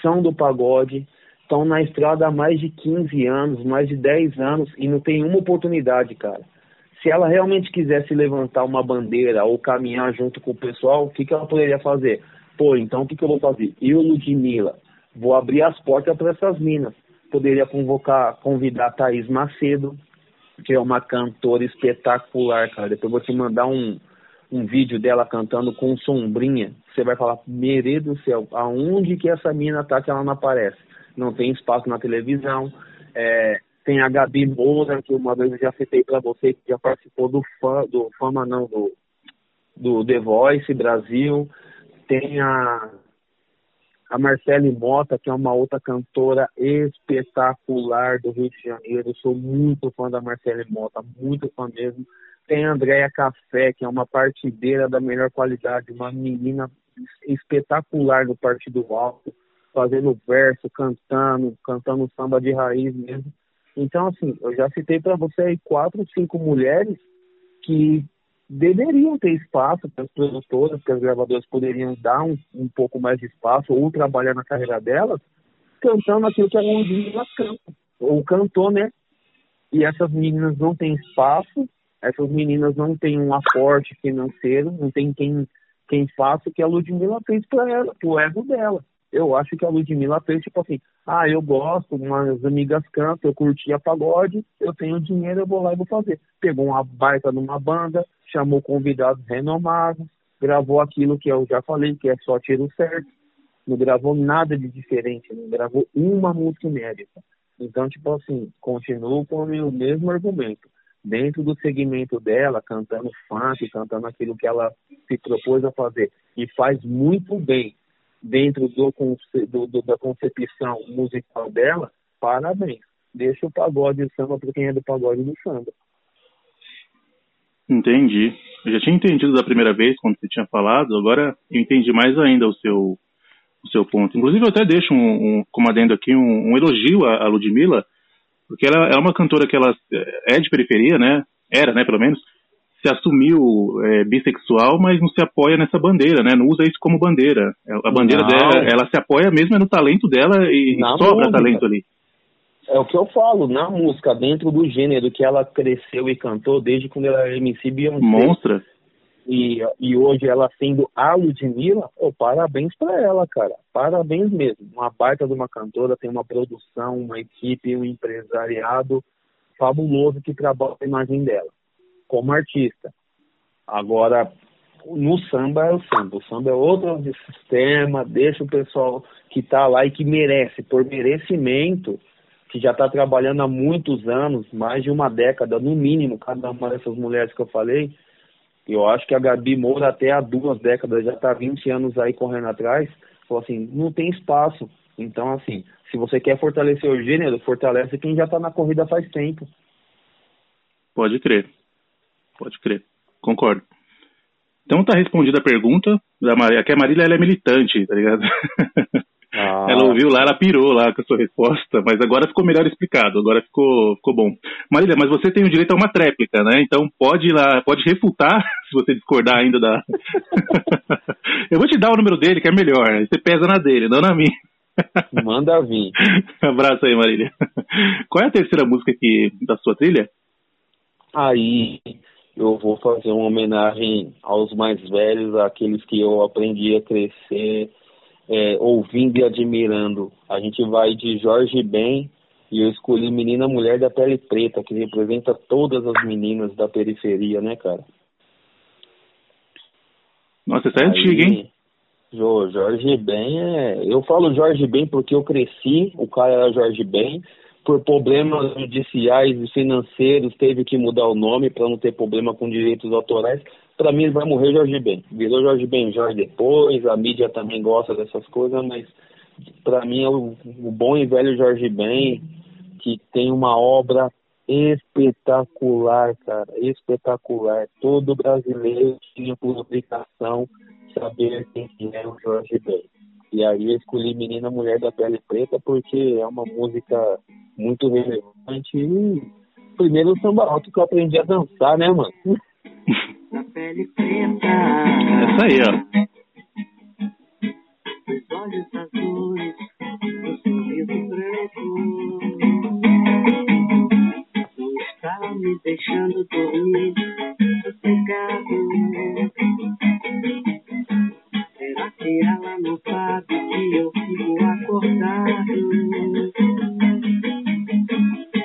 são do pagode, estão na estrada há mais de 15 anos, mais de 10 anos e não tem uma oportunidade, cara. Se ela realmente quisesse levantar uma bandeira ou caminhar junto com o pessoal, o que, que ela poderia fazer? Pô, então o que, que eu vou fazer? Eu, Ludmilla, vou abrir as portas para essas minas. Poderia convocar, convidar Thaís Macedo, que é uma cantora espetacular, cara. Depois eu vou te mandar um, um vídeo dela cantando com sombrinha. Você vai falar, mere do céu, aonde que essa mina tá que ela não aparece? não tem espaço na televisão. É, tem a Gabi Moura, que uma vez eu já citei para você, que já participou do, fã, do Fama, não, do, do The Voice Brasil. Tem a, a Marcele Mota, que é uma outra cantora espetacular do Rio de Janeiro. Eu sou muito fã da Marcele Mota, muito fã mesmo. Tem a Andréia Café, que é uma partideira da melhor qualidade, uma menina espetacular no Partido Alto fazendo verso, cantando, cantando samba de raiz mesmo. Então, assim, eu já citei para você aí quatro, cinco mulheres que deveriam ter espaço para as produtoras, que as gravadoras poderiam dar um, um pouco mais de espaço ou trabalhar na carreira delas, cantando aquilo que a Londrina canta, ou cantou, né? E essas meninas não têm espaço, essas meninas não têm um aporte financeiro, não tem quem, quem faça o que a Ludmilla fez para ela, pro ego dela eu acho que a Ludmilla fez tipo assim, ah, eu gosto, umas amigas cantam, eu curtia pagode, eu tenho dinheiro, eu vou lá e vou fazer. Pegou uma baita numa banda, chamou convidados renomados, gravou aquilo que eu já falei, que é só tiro certo, não gravou nada de diferente, não gravou uma música inédita. Então, tipo assim, continuo com o mesmo argumento. Dentro do segmento dela, cantando funk, cantando aquilo que ela se propôs a fazer, e faz muito bem dentro do, do, do, da concepção musical dela, parabéns. Deixa o pagode do samba para quem é do pagode do samba. Entendi. Eu já tinha entendido da primeira vez quando você tinha falado, agora eu entendi mais ainda o seu, o seu ponto. Inclusive, eu até deixo um, um como adendo aqui um, um elogio à, Ludmilla, porque ela, ela é uma cantora que ela é de periferia, né? Era, né, pelo menos se assumiu é, bissexual, mas não se apoia nessa bandeira, né? Não usa isso como bandeira. É, a bandeira não. dela, ela se apoia mesmo no talento dela e na sobra música. talento ali. É o que eu falo, na música, dentro do gênero que ela cresceu e cantou desde quando ela era MC Beyoncé. Monstra. E, e hoje ela sendo a Ludmilla, oh, parabéns para ela, cara. Parabéns mesmo. Uma baita de uma cantora, tem uma produção, uma equipe, um empresariado fabuloso que trabalha a imagem dela como artista. Agora, no samba é o samba. O samba é outro sistema, deixa o pessoal que está lá e que merece, por merecimento, que já está trabalhando há muitos anos, mais de uma década, no mínimo, cada uma dessas mulheres que eu falei. Eu acho que a Gabi Moura até há duas décadas já está 20 anos aí correndo atrás. Falou assim, não tem espaço. Então, assim, se você quer fortalecer o gênero, fortalece quem já tá na corrida faz tempo. Pode crer. Pode crer. Concordo. Então tá respondida a pergunta da Marília. Aqui a Marília ela é militante, tá ligado? Ah. [laughs] Ela ouviu lá, ela pirou lá com a sua resposta, mas agora ficou melhor explicado, agora ficou, ficou bom. Marília, mas você tem o direito a uma tréplica, né? Então pode ir lá, pode refutar, [laughs] se você discordar ainda da. [laughs] Eu vou te dar o número dele, que é melhor. Você pesa na dele, não na minha. Manda vir. Abraço aí, Marília. Qual é a terceira música aqui da sua trilha? Aí eu vou fazer uma homenagem aos mais velhos, àqueles que eu aprendi a crescer é, ouvindo e admirando. A gente vai de Jorge Ben e eu escolhi Menina Mulher da Pele Preta, que representa todas as meninas da periferia, né, cara? Nossa, essa é antiga, hein? Jorge Ben é. Eu falo Jorge Ben porque eu cresci, o cara era Jorge Ben. Por problemas judiciais e financeiros, teve que mudar o nome para não ter problema com direitos autorais. Para mim, vai morrer Jorge Ben. Virou Jorge Ben Jorge depois, a mídia também gosta dessas coisas, mas para mim é o, o bom e velho Jorge Ben, que tem uma obra espetacular, cara, espetacular. Todo brasileiro tinha por obrigação saber quem era o Jorge Ben. E aí eu escolhi Menina Mulher da Pele Preta porque é uma música muito relevante e primeiro o samba alto que eu aprendi a dançar, né, mano? Da pele preta. Essa aí, ó. Os olhos azuis, o sorriso branco. Não está me deixando dormir sossegado. Que ela não sabe que eu fico acordado?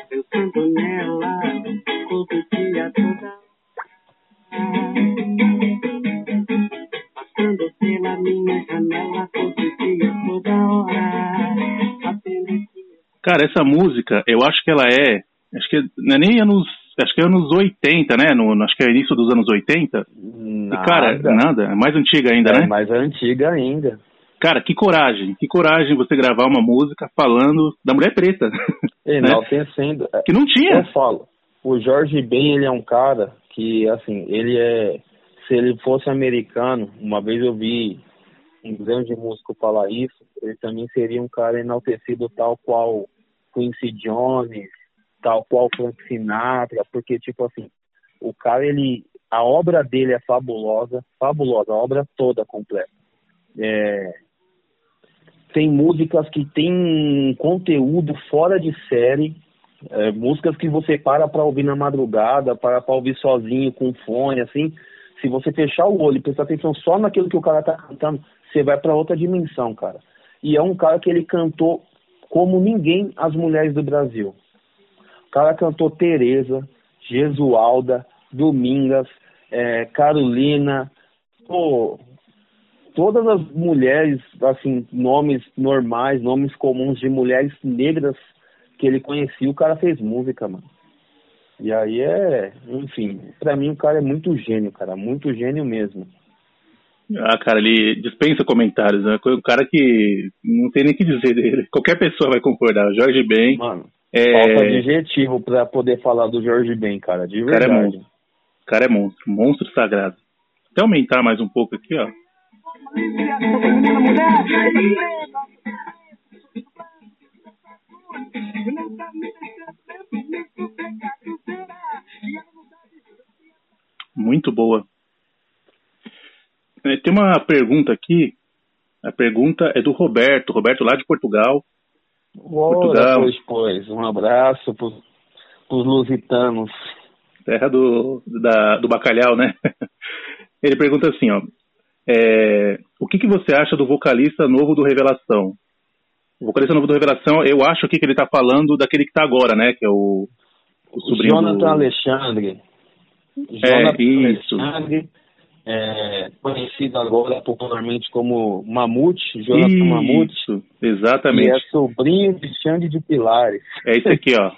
Pensando nela todo dia, toda Passando pela minha janela todo dia, toda hora. Cara, essa música, eu acho que ela é. Acho que não é nem anos. Acho que é anos 80, né? No, acho que é início dos anos 80. Nada. E, cara, nada. É mais antiga ainda, é né? mais antiga ainda. Cara, que coragem. Que coragem você gravar uma música falando da mulher preta. [laughs] né? Enaltecendo. Que não tinha. Eu falo, o Jorge Ben, ele é um cara que, assim, ele é. Se ele fosse americano, uma vez eu vi um grande músico falar isso, ele também seria um cara enaltecido tal qual Quincy Jones, tal qual Frank Sinatra, porque, tipo assim, o cara, ele. A obra dele é fabulosa, fabulosa, a obra toda completa. É, tem músicas que tem conteúdo fora de série, é, músicas que você para para ouvir na madrugada, para para ouvir sozinho com fone, assim. Se você fechar o olho e prestar atenção só naquilo que o cara tá cantando, você vai para outra dimensão, cara. E é um cara que ele cantou como ninguém as mulheres do Brasil. O cara cantou Tereza, Jesualda, Domingas, é, Carolina, pô, todas as mulheres, assim, nomes normais, nomes comuns de mulheres negras que ele conhecia, o cara fez música, mano. E aí é, enfim, pra mim o cara é muito gênio, cara, muito gênio mesmo. Ah, cara, ele dispensa comentários, né? Um cara que não tem nem o que dizer dele. Qualquer pessoa vai concordar. Jorge Ben. Mano, é... falta adjetivo pra poder falar do Jorge Ben, cara, de O cara é verdade. monstro. O cara é monstro. Monstro sagrado. Até aumentar mais um pouco aqui, ó. Muito boa. É, Tem uma pergunta aqui. A pergunta é do Roberto. Roberto lá de Portugal. Portugal. Ora, pois, pois, um abraço pros, pros lusitanos. terra do, da, do bacalhau, né? [laughs] Ele pergunta assim, ó. é, o que, que você acha do vocalista novo do Revelação? O vocalista novo do Revelação, eu acho aqui que ele tá falando daquele que tá agora, né? Que é o, o sobrinho Jonathan do... Alexandre. É, Jonathan isso. Alexandre, é, conhecido agora popularmente como Mamute, Jonathan Mamute, Isso, que é exatamente. sobrinho de Xande de Pilares. É isso aqui, ó.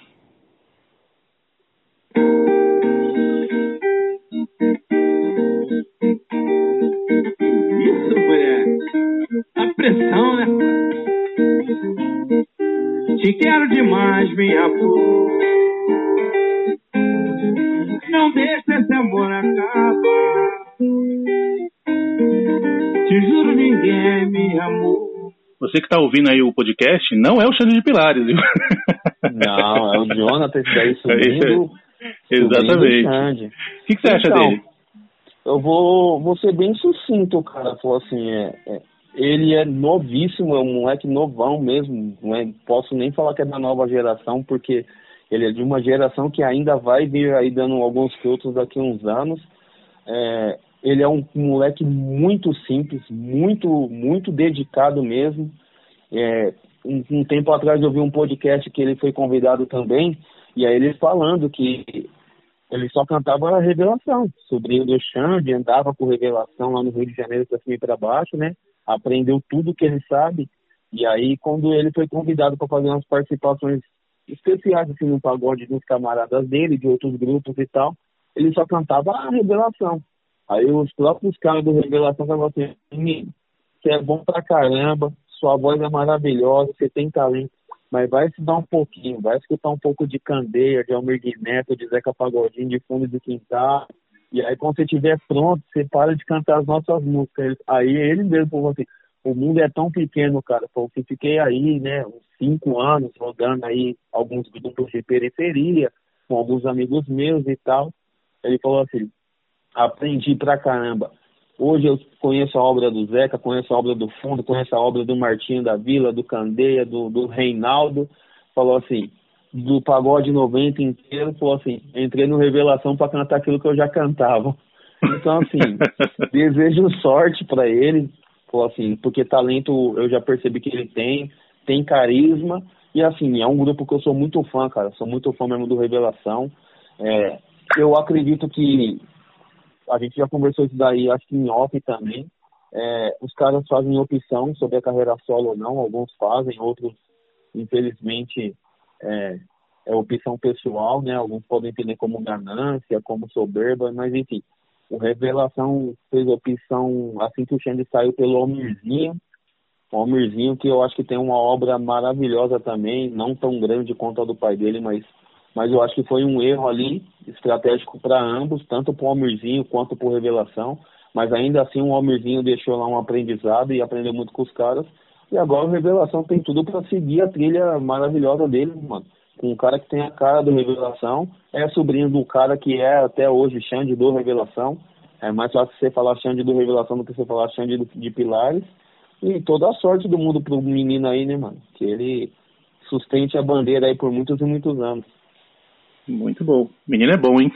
Isso, mulher. A pressão, né? Te quero demais, minha flor. Não deixe esse amor acabar. Te juro, ninguém me amou. Você que está ouvindo aí o podcast, não é o Xande de Pilares, viu? Não, é o Jonathan, esse daí [laughs] subindo. Exatamente. O que, que, você então, acha dele? Eu vou, vou ser bem sucinto, cara. Falou assim, é, é, ele é novíssimo, é um moleque novão mesmo. Não é, posso nem falar que é da nova geração, porque ele é de uma geração que ainda vai vir aí dando alguns frutos daqui a uns anos. É, ele é um moleque muito simples, muito, muito dedicado mesmo. É, um, um, tempo atrás eu vi um podcast que ele foi convidado também, e aí ele falando que ele só cantava a revelação, sobrinho do Xande, andava por revelação lá no Rio de Janeiro para cima e para baixo, né? Aprendeu tudo que ele sabe. E aí, quando ele foi convidado para fazer umas participações especiais assim, no pagode dos camaradas dele, de outros grupos e tal, ele só cantava a revelação. Aí os próprios caras do Revelação falaram assim, você é bom pra caramba, sua voz é maravilhosa, você tem talento, mas vai estudar um pouquinho, vai escutar um pouco de Candeia, de Almir Neto, de Zeca Pagodinho, de Fundo do Quintal, e aí quando você estiver pronto, você para de cantar as nossas músicas. Aí ele mesmo falou assim, o mundo é tão pequeno, cara, porque fiquei aí, né, uns cinco anos rodando aí alguns grupos de periferia, com alguns amigos meus e tal. Ele falou assim, aprendi pra caramba. Hoje eu conheço a obra do Zeca, conheço a obra do Fundo, conheço a obra do Martinho da Vila, do Candeia, do, do Reinaldo. Falou assim, do pagode 90 inteiro, falou assim, entrei no Revelação para cantar aquilo que eu já cantava. Então, assim, [laughs] desejo sorte para ele, falou assim, porque talento eu já percebi que ele tem, tem carisma, e assim, é um grupo que eu sou muito fã, cara, sou muito fã mesmo do Revelação. É, eu acredito que a gente já conversou isso daí, acho que em off também. É, os caras fazem opção sobre a carreira solo ou não, alguns fazem, outros, infelizmente, é, é opção pessoal, né? Alguns podem entender como ganância, como soberba, mas enfim, o Revelação fez opção assim que o Xande saiu pelo Almirzinho, o Almirzinho que eu acho que tem uma obra maravilhosa também, não tão grande quanto a do pai dele, mas mas eu acho que foi um erro ali estratégico para ambos, tanto para o Almirzinho quanto para o Revelação. Mas ainda assim o Almirzinho deixou lá um aprendizado e aprendeu muito com os caras. E agora o Revelação tem tudo para seguir a trilha maravilhosa dele, mano. Com um cara que tem a cara do Revelação, é sobrinho do cara que é até hoje Xande do Revelação. É mais fácil você falar Xande do Revelação do que você falar Xande de Pilares. E toda a sorte do mundo pro menino aí, né, mano? Que ele sustente a bandeira aí por muitos e muitos anos. Muito bom. Menino é bom, hein?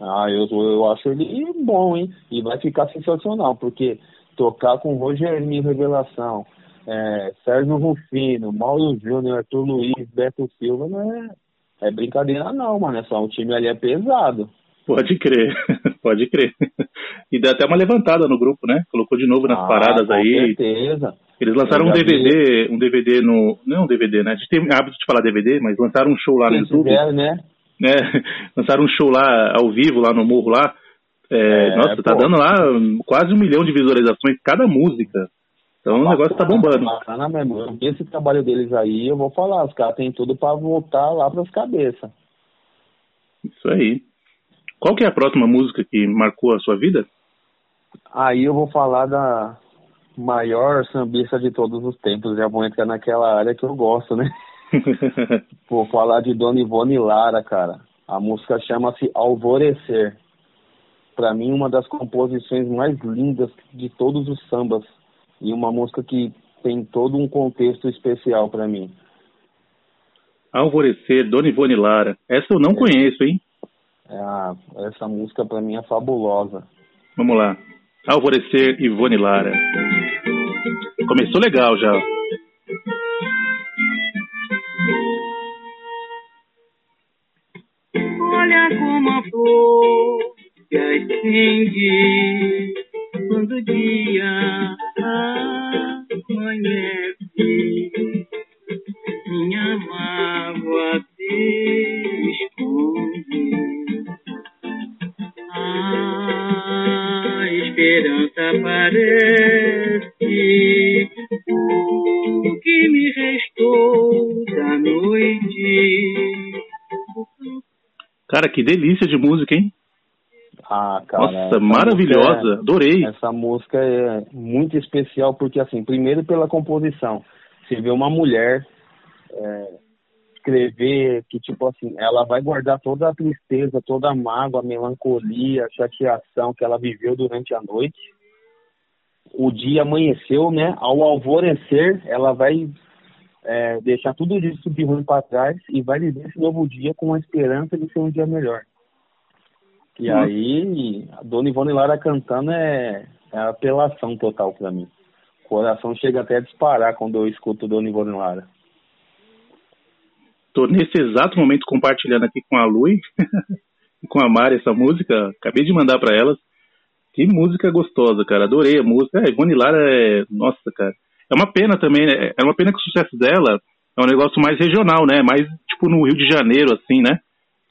Ah, eu, eu acho ele bom, hein? E vai ficar sensacional, porque tocar com Rogerinho Revelação, é, Sérgio Rufino, Mauro Júnior, Arthur Luiz, Beto Silva, não é, é brincadeira não, mano. É só o time ali é pesado. Pode crer, [laughs] pode crer. E dá até uma levantada no grupo, né? Colocou de novo nas ah, paradas com aí. certeza. Eles lançaram um DVD, vi. um DVD no. Não é um DVD, né? A gente tem hábito de falar DVD, mas lançaram um show lá no YouTube. Fizeram, né? Né? [laughs] Lançaram um show lá ao vivo, lá no morro lá. É, é, nossa, pô. tá dando lá quase um milhão de visualizações cada música. Então o negócio tá bombando. Bacana mesmo. Esse trabalho deles aí, eu vou falar, os caras têm tudo para voltar lá pras cabeças. Isso aí. Qual que é a próxima música que marcou a sua vida? Aí eu vou falar da maior sambista de todos os tempos. Já vou entrar naquela área que eu gosto, né? [laughs] Vou falar de Dona Ivone Lara, cara. A música chama-se Alvorecer. Para mim, uma das composições mais lindas de todos os sambas. E uma música que tem todo um contexto especial para mim. Alvorecer, Dona Ivone Lara. Essa eu não é. conheço, hein? É, essa música para mim é fabulosa. Vamos lá. Alvorecer, Ivone Lara. Começou legal já. Olha como a flor se acende quando o dia amanhece. Minha mágoa se esconde. A esperança aparece. O que me restou da Cara, que delícia de música, hein? Ah, cara. Nossa, maravilhosa, é, adorei. Essa música é muito especial porque, assim, primeiro pela composição. Você vê uma mulher é, escrever que, tipo assim, ela vai guardar toda a tristeza, toda a mágoa, a melancolia, a chateação que ela viveu durante a noite. O dia amanheceu, né? Ao alvorecer, ela vai é, deixar tudo isso de ruim para trás e vai viver esse novo dia com a esperança de ser um dia melhor. E hum. aí, a Dona Ivone Lara cantando é, é apelação total para mim. O coração chega até a disparar quando eu escuto Dona Ivone Lara. Tô nesse exato momento compartilhando aqui com a Lui [laughs] e com a Mari essa música. Acabei de mandar para elas. Que música gostosa, cara. Adorei a música. É, Ivone Lara é. Nossa, cara. É uma pena também, né? É uma pena que o sucesso dela é um negócio mais regional, né? Mais tipo no Rio de Janeiro, assim, né?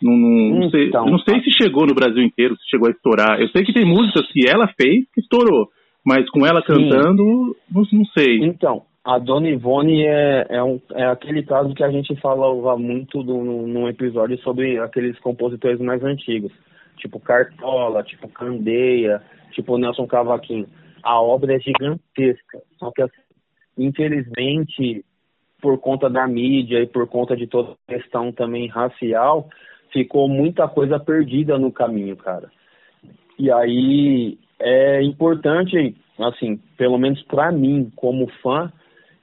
Não, não, então, sei, não sei se chegou no Brasil inteiro, se chegou a estourar. Eu sei que tem músicas que ela fez que estourou, mas com ela cantando, não, não sei. Então, a Dona Ivone é, é, um, é aquele caso que a gente falava muito do, num episódio sobre aqueles compositores mais antigos, tipo Cartola, tipo Candeia, tipo Nelson Cavaquinho. A obra é gigantesca, só que assim, infelizmente, por conta da mídia e por conta de toda a questão também racial, ficou muita coisa perdida no caminho, cara. E aí é importante, assim, pelo menos para mim, como fã,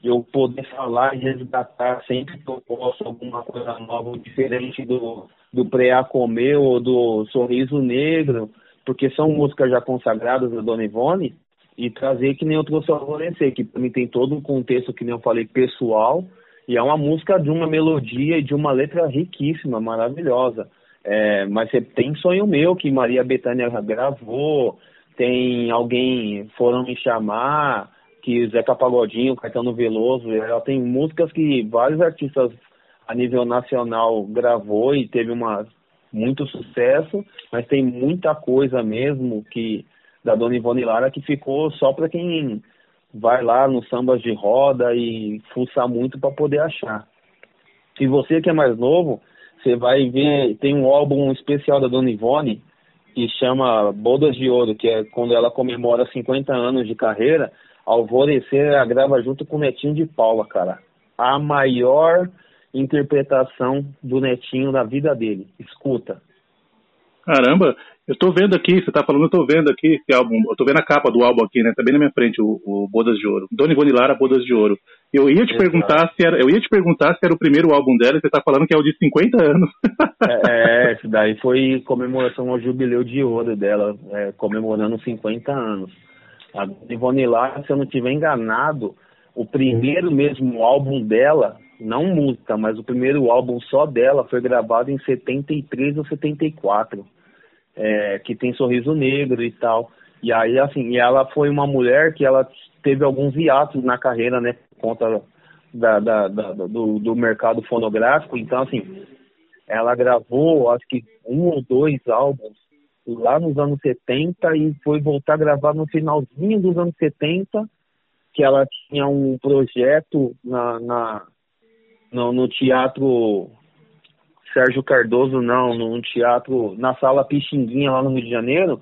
eu poder falar e resgatar sempre que eu posso alguma coisa nova, diferente do, do Preá Comer ou do Sorriso Negro, porque são músicas já consagradas da Dona Ivone, e trazer que nem eu trouxe ao Alvorecer, que para mim tem todo um contexto, que nem eu falei, pessoal, e é uma música de uma melodia e de uma letra riquíssima, maravilhosa. É, mas tem Sonho Meu, que Maria Bethânia gravou, tem alguém foram me chamar, que Zeca Pagodinho, Caetano Veloso, ela tem músicas que vários artistas a nível nacional gravou e teve uma muito sucesso, mas tem muita coisa mesmo que da Dona Ivone Lara que ficou só para quem vai lá nos sambas de roda e fuçar muito para poder achar. Se você que é mais novo, você vai ver, tem um álbum especial da Dona Ivone que chama Bodas de Ouro, que é quando ela comemora 50 anos de carreira, Alvorecer ela grava junto com o Netinho de Paula, cara. A maior interpretação do Netinho na vida dele. Escuta. Caramba, eu tô vendo aqui, você tá falando, eu tô vendo aqui esse álbum, eu tô vendo a capa do álbum aqui, né? Tá bem na minha frente o, o Bodas de Ouro. Dona Ivone Lara, Bodas de Ouro. Eu ia te Exato. perguntar se era, eu ia te perguntar se era o primeiro álbum dela, e você tá falando que é o de 50 anos. é, [laughs] é, esse daí foi comemoração ao jubileu de ouro dela, é, comemorando 50 anos. A Ivone Lara, se eu não tiver enganado, o primeiro mesmo álbum dela, não música, mas o primeiro álbum só dela foi gravado em 73 ou 74 é, que tem sorriso negro e tal. E aí, assim, ela foi uma mulher que ela teve alguns hiatos na carreira, né, por conta da, da, da do, do mercado fonográfico. Então, assim, ela gravou, acho que um ou dois álbuns lá nos anos 70 e foi voltar a gravar no finalzinho dos anos 70, que ela tinha um projeto na, na no, no teatro Sérgio Cardoso, não, num teatro, na sala Pixinguinha, lá no Rio de Janeiro,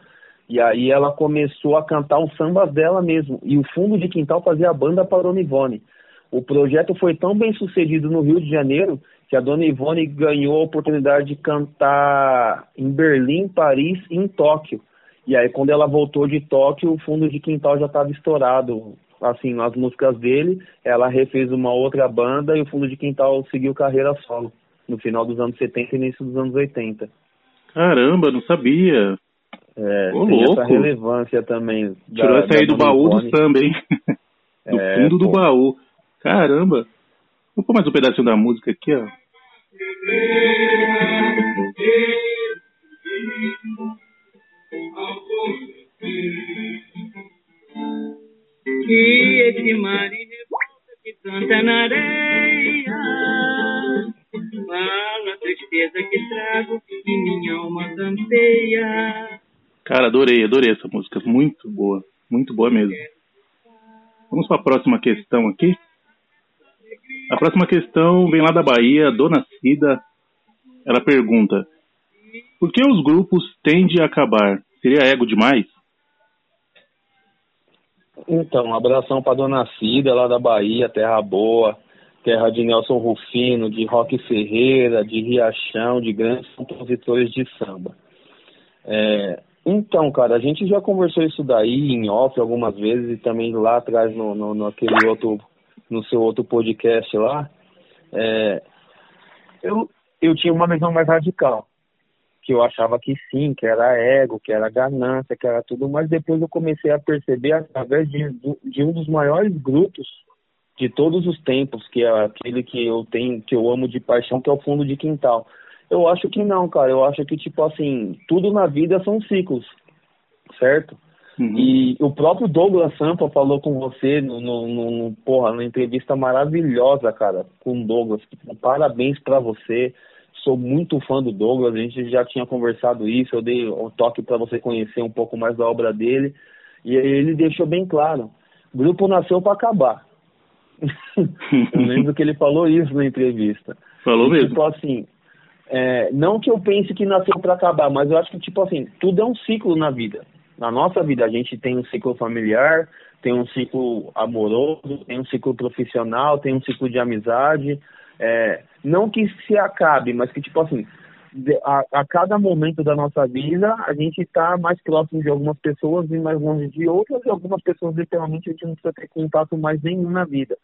e aí ela começou a cantar os sambas dela mesmo, e o fundo de quintal fazia a banda para a Dona Ivone. O projeto foi tão bem sucedido no Rio de Janeiro que a Dona Ivone ganhou a oportunidade de cantar em Berlim, Paris e em Tóquio. E aí quando ela voltou de Tóquio, o fundo de quintal já estava estourado. Assim, as músicas dele, ela refez uma outra banda e o fundo de quintal seguiu carreira solo no final dos anos 70 e início dos anos 80. Caramba, não sabia. É, Ô, tem louco. essa relevância também. Da, Tirou essa aí do baú do samba, hein? [laughs] do é, fundo pô. do baú. Caramba. Vou pôr mais um pedacinho da música aqui, ó. Que esse marinho que canta na areia Fala a tristeza que trago e minha alma campeia. Cara, adorei, adorei essa música. Muito boa. Muito boa mesmo. Vamos para a próxima questão aqui. A próxima questão vem lá da Bahia, Dona Cida. Ela pergunta: Por que os grupos tendem a acabar? Seria ego demais? Então, um abração para Dona Cida, lá da Bahia, Terra Boa, terra de Nelson Rufino, de Roque Ferreira, de Riachão, de grandes compositores de samba. É, então, cara, a gente já conversou isso daí em off algumas vezes e também lá atrás no, no, no aquele outro, no seu outro podcast lá. É, eu, eu tinha uma visão mais radical, que eu achava que sim, que era ego, que era ganância, que era tudo, mas depois eu comecei a perceber através de, de um dos maiores grupos de todos os tempos, que é aquele que eu tenho, que eu amo de paixão, que é o fundo de quintal. Eu acho que não, cara. Eu acho que, tipo assim, tudo na vida são ciclos, certo? Uhum. E o próprio Douglas Sampa falou com você no, no, no, porra, numa entrevista maravilhosa, cara, com o Douglas. Parabéns para você. Sou muito fã do Douglas, a gente já tinha conversado isso, eu dei um toque para você conhecer um pouco mais da obra dele. E ele deixou bem claro: o grupo nasceu para acabar. [laughs] eu lembro que ele falou isso na entrevista. Falou e, mesmo. Tipo assim, é, não que eu pense que nasceu para acabar, mas eu acho que, tipo assim, tudo é um ciclo na vida. Na nossa vida, a gente tem um ciclo familiar, tem um ciclo amoroso, tem um ciclo profissional, tem um ciclo de amizade. É, não que se acabe, mas que, tipo assim, a, a, cada momento da nossa vida, a gente está mais próximo de algumas pessoas e mais longe de outras, e algumas pessoas, literalmente, a gente não precisa ter contato mais nenhum na vida.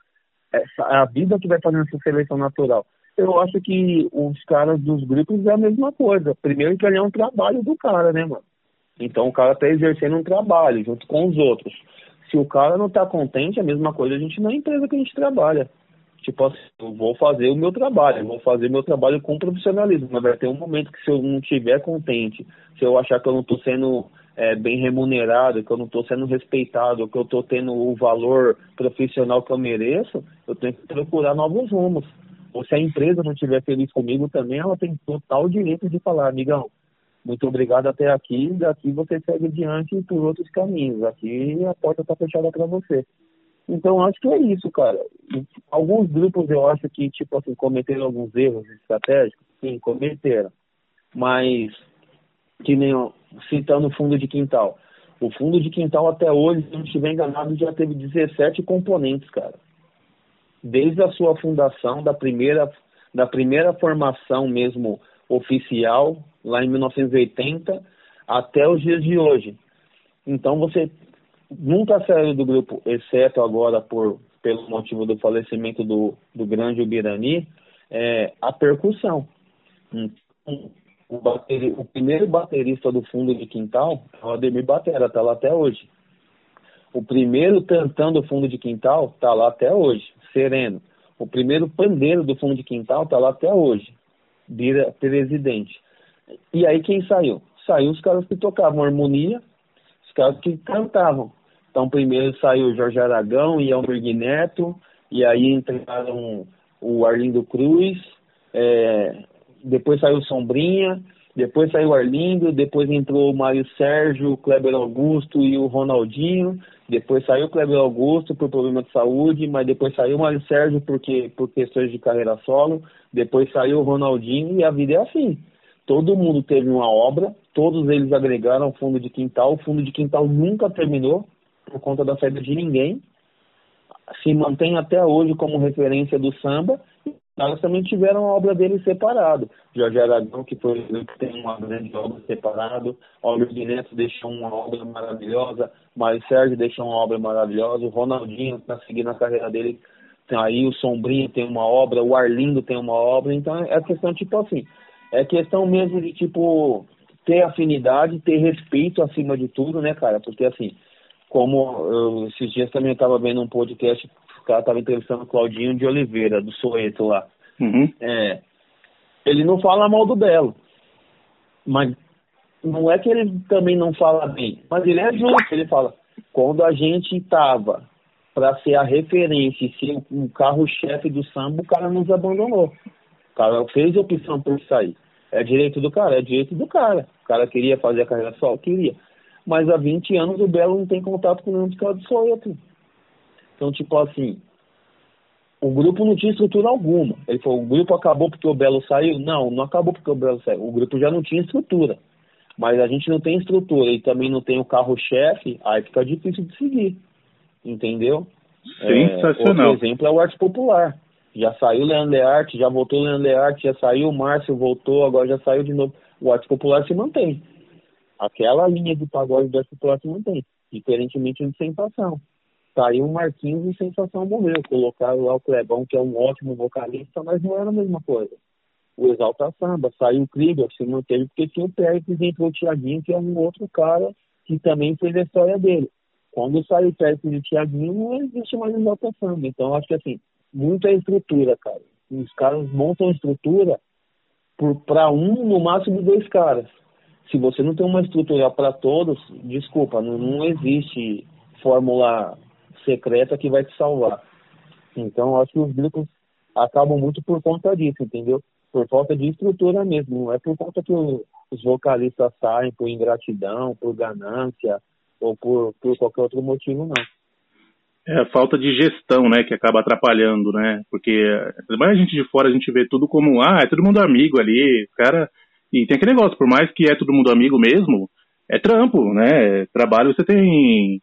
Essa, é a vida que vai fazendo essa seleção natural. Eu acho que os caras dos grupos é a mesma coisa. Primeiro que ele é um trabalho do cara, né, mano? Então o cara está exercendo um trabalho junto com os outros. Se o cara não está contente, é a mesma coisa a gente na empresa que a gente trabalha. Tipo assim, eu vou fazer o meu trabalho, vou fazer meu trabalho com profissionalismo, mas vai ter um momento que se eu não estiver contente, se eu achar que eu não estou sendo é, bem remunerado, que eu não estou sendo respeitado, que eu estou tendo o valor profissional que eu mereço, eu tenho que procurar novos rumos. Ou se a empresa não estiver feliz comigo também, ela tem total direito de falar, amigão, muito obrigado até aqui, daqui você segue adiante por outros caminhos. Aqui a porta está fechada para você. Então, acho que é isso, cara. Alguns grupos eu acho que, tipo assim, cometeram alguns erros estratégicos. Sim, cometeram. Mas, que nem citando o fundo de quintal. O fundo de quintal até hoje, se não estiver enganado, já teve 17 componentes, cara. Desde a sua fundação, da primeira, da primeira formação mesmo oficial, lá em 1980, até os dias de hoje. Então você nunca saiu do grupo, exceto agora por pelo motivo do falecimento do, do grande Ubirani, é, a percussão. Então, o, bateri, o primeiro baterista do fundo de quintal é o Ademir Batera, está lá até hoje. O primeiro tantão do fundo de quintal está lá até hoje, sereno. O primeiro pandeiro do fundo de quintal está lá até hoje, vira presidente. E aí quem saiu? Saiu os caras que tocavam harmonia, os caras que cantavam. Então, primeiro saiu Jorge Aragão e Alberg Neto, e aí entraram o Arlindo Cruz, é, depois saiu Sombrinha, depois saiu Arlindo, depois entrou o Mário Sérgio, o Kleber Augusto e o Ronaldinho, depois saiu o Kleber Augusto por problema de saúde, mas depois saiu o Mário Sérgio porque, por questões de carreira solo, depois saiu o Ronaldinho e a vida é assim. Todo mundo teve uma obra, todos eles agregaram fundo de quintal, o fundo de quintal nunca terminou, por conta da saída de ninguém, se mantém até hoje como referência do samba. Elas também tiveram a obra dele separado. Jorge Aragão, que foi que tem uma grande obra separado, Oliver de Neto deixou uma obra maravilhosa, Mário Sérgio deixou uma obra maravilhosa, o Ronaldinho está seguindo a carreira dele, aí o Sombrinho tem uma obra, o Arlindo tem uma obra, então é questão tipo assim, é questão mesmo de tipo ter afinidade, ter respeito acima de tudo, né, cara? Porque assim, como eu, esses dias também estava vendo um podcast, o cara estava entrevistando o Claudinho de Oliveira, do Soeto lá. Uhum. É, ele não fala mal do Belo, mas não é que ele também não fala bem, mas ele é justo, ele fala, quando a gente estava para ser a referência e ser o carro-chefe do samba, o cara nos abandonou. O cara fez a opção por sair. É direito do cara, é direito do cara. O cara queria fazer a carreira só, queria mas há 20 anos o Belo não tem contato com nenhum dos caras do Soweto. Então, tipo assim, o grupo não tinha estrutura alguma. Ele falou, o grupo acabou porque o Belo saiu? Não, não acabou porque o Belo saiu. O grupo já não tinha estrutura. Mas a gente não tem estrutura e também não tem o carro-chefe, aí fica difícil de seguir. Entendeu? Sensacional. É, outro exemplo é o Arte Popular. Já saiu o Leandro Arte, já voltou o Leandro Arte, já saiu o Márcio, voltou, agora já saiu de novo. O Arte Popular se mantém. Aquela linha de pagode Popular se mantém. Diferentemente de Sensação. Saiu o Marquinhos e Sensação morreu. Colocaram lá o Clebão, que é um ótimo vocalista, mas não era a mesma coisa. O Exalta Samba, saiu o Krieger, se manteve porque tinha o Pérez entrou o Thiaguinho, que é um outro cara que também fez a história dele. Quando sai o Pérez e o Thiaguinho, não existe mais Exalta Samba. Então, acho que assim, muita estrutura, cara. Os caras montam estrutura para um, no máximo dois caras. Se você não tem uma estrutura para todos, desculpa, não, não existe fórmula secreta que vai te salvar. Então, acho que os grupos acabam muito por conta disso, entendeu? Por falta de estrutura mesmo. Não é por conta que os vocalistas saem por ingratidão, por ganância ou por, por qualquer outro motivo, não. É a falta de gestão, né, que acaba atrapalhando, né? Porque mais a gente de fora a gente vê tudo como, ah, é todo mundo amigo ali, cara. E tem aquele negócio, por mais que é todo mundo amigo mesmo, é trampo, né? Trabalho você tem,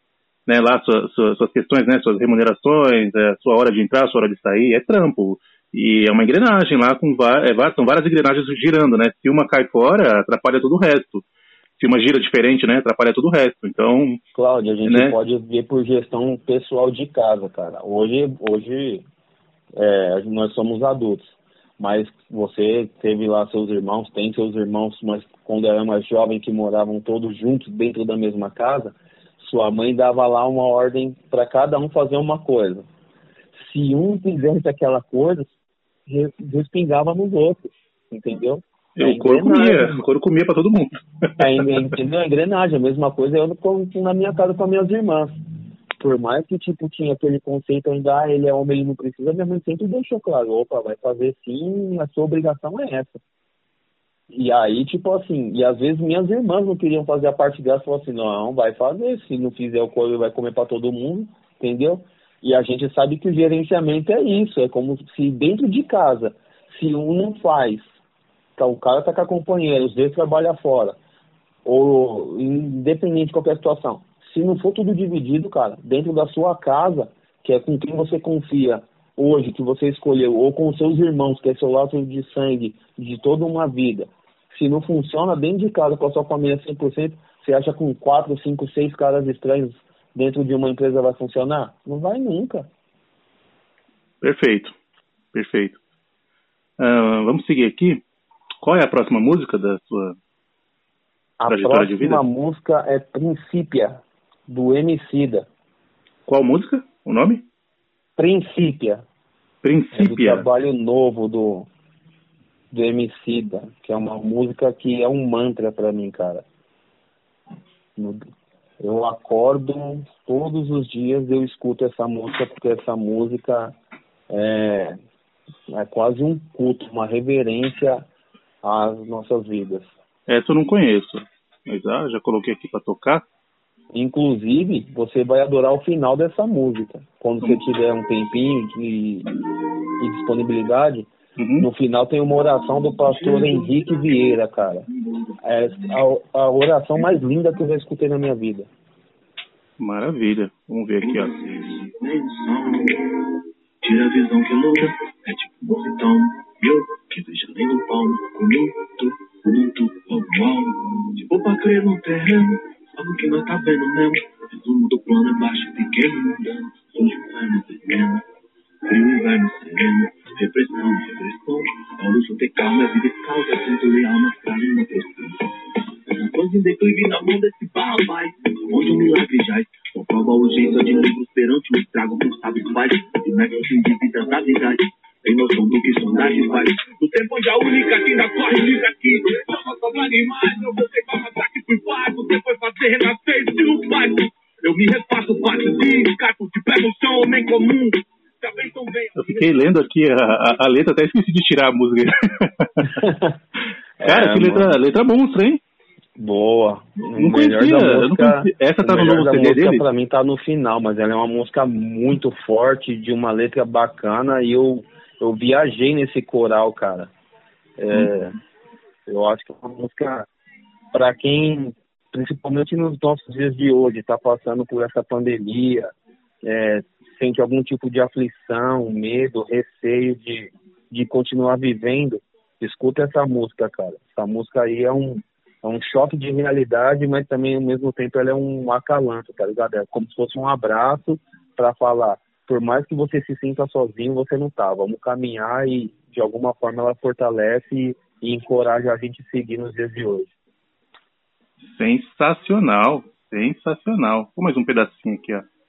né, lá suas, suas, suas questões, né, suas remunerações, é, sua hora de entrar, sua hora de sair, é trampo. E é uma engrenagem lá com é, são várias engrenagens girando, né? Se uma cai fora, atrapalha todo o resto se uma gira diferente, né, atrapalha todo o resto. Então, Cláudio, a gente né? pode ver por gestão pessoal de casa, cara. Hoje, hoje é, nós somos adultos, mas você teve lá seus irmãos, tem seus irmãos, mas quando era mais jovem que moravam todos juntos dentro da mesma casa, sua mãe dava lá uma ordem para cada um fazer uma coisa. Se um fizesse aquela coisa, respingava nos outros, entendeu? É o couro comia, o couro comia para todo mundo. É, entendeu? A engrenagem, a mesma coisa eu na minha casa com as minhas irmãs. Por mais que, tipo, tinha aquele conceito ainda, ah, ele é homem, ele não precisa, minha mãe sempre deixou claro, opa, vai fazer sim, a sua obrigação é essa. E aí, tipo assim, e às vezes minhas irmãs não queriam fazer a parte delas, falaram assim, não, vai fazer, se não fizer o couro, vai comer para todo mundo, entendeu? E a gente sabe que o gerenciamento é isso, é como se dentro de casa, se um não faz Tá, o cara tá com a companheira, os dois trabalham fora. Ou independente de qualquer situação. Se não for tudo dividido, cara, dentro da sua casa, que é com quem você confia hoje, que você escolheu, ou com seus irmãos, que é seu laço de sangue de toda uma vida, se não funciona dentro de casa com a sua família 100%, você acha que com quatro, cinco, seis caras estranhos dentro de uma empresa vai funcionar? Não vai nunca. Perfeito, perfeito. Uh, vamos seguir aqui. Qual é a próxima música da sua trajetória de vida? A próxima música é Princípia, do Emicida. Qual música? O nome? Princípia. Princípia. É do trabalho novo do, do Emicida, que é uma música que é um mantra para mim, cara. Eu acordo todos os dias, eu escuto essa música, porque essa música é, é quase um culto, uma reverência as nossas vidas. Essa eu não conheço, mas ah, já coloquei aqui para tocar. Inclusive, você vai adorar o final dessa música. Quando você tiver um tempinho e, e disponibilidade, uhum. no final tem uma oração do pastor Henrique Vieira, cara. É a, a oração mais linda que eu já escutei na minha vida. Maravilha. Vamos ver aqui, ó. Tira a visão que louca, é tipo um então eu que vejo além do palmo, bonito, muito normal. Se for pra crer no terreno, algo que nós tá vendo mesmo. Resumo do plano é baixo, fiquei mudando. Lendo aqui a, a, a, letra, até esqueci de tirar a música. [laughs] Cara, é, que letra, letra monstra, hein? Boa. Não conhecia, música, não conhecia. Essa tá no novo CD dele? Pra mim tá no final, mas ela é uma música muito forte, de uma letra bacana, e eu, eu viajei nesse coral, cara. É, hum. Eu acho que é uma música para quem, principalmente nos nossos dias de hoje, está passando por essa pandemia, é, sente algum tipo de aflição, medo, receio de, de continuar vivendo, escuta essa música, cara. Essa música aí é um, é um choque de realidade, mas também ao mesmo tempo ela é um acalanto, tá ligado? É como se fosse um abraço para falar, por mais que você se sinta sozinho, você não tá. Vamos caminhar e de alguma forma ela fortalece e, e encoraja a gente a seguir nos dias de hoje. Sensacional, sensacional. Vou mais um pedacinho aqui, ó.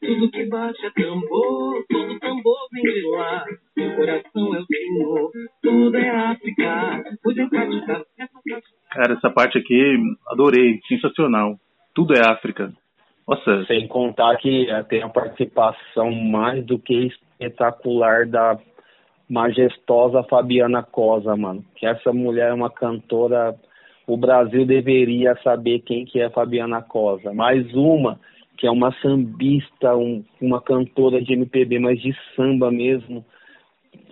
tudo que bate é tambor, todo tambor vem de lá. Meu coração é o Senhor, tudo é África. Pude praticar essa Cara, essa parte aqui, adorei, sensacional. Tudo é África. Nossa. Sem contar que eh, tem a participação mais do que espetacular da majestosa Fabiana Cosa, mano. Que essa mulher é uma cantora. O Brasil deveria saber quem que é Fabiana Cosa. Mais uma que é uma sambista, um, uma cantora de MPB, mas de samba mesmo,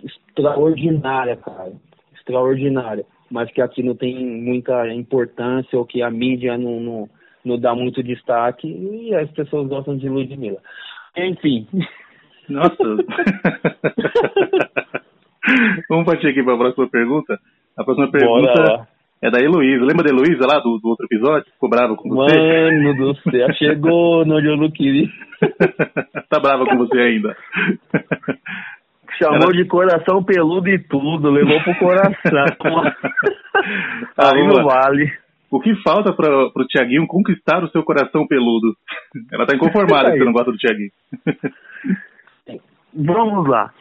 extraordinária, cara, extraordinária, mas que aqui não tem muita importância ou que a mídia não, não, não dá muito destaque e as pessoas gostam de Ludmilla. Enfim. [laughs] Nossa. [laughs] Vamos partir aqui para a próxima pergunta. A próxima pergunta é da Heloísa. Lembra da Heloísa lá do, do outro episódio? Ficou brava com você? Mano do céu, chegou [laughs] onde eu não queria. [laughs] tá brava com você ainda. Chamou Era... de coração peludo e tudo, levou pro coração. [laughs] Aí não vale. O que falta para o Tiaguinho conquistar o seu coração peludo? Ela tá inconformada que você não gosta do Tiaguinho. Vamos lá.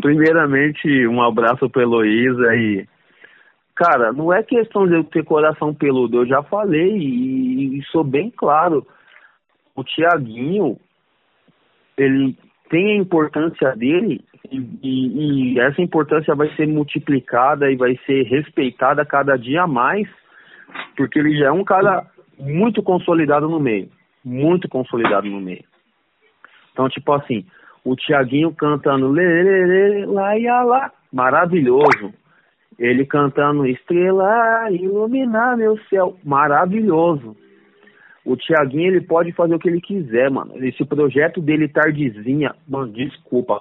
Primeiramente, um abraço para Heloísa e Cara, não é questão de eu ter coração peludo, eu já falei e, e sou bem claro. O Tiaguinho, ele tem a importância dele e, e, e, essa importância vai ser multiplicada e vai ser respeitada cada dia mais, porque ele já é um cara muito consolidado no meio, muito consolidado no meio. Então, tipo assim, o Tiaguinho cantando lá e lá, maravilhoso. Ele cantando Estrela, iluminar meu céu. Maravilhoso. O Tiaguinho, ele pode fazer o que ele quiser, mano. Esse projeto dele, Tardezinha, mano, desculpa.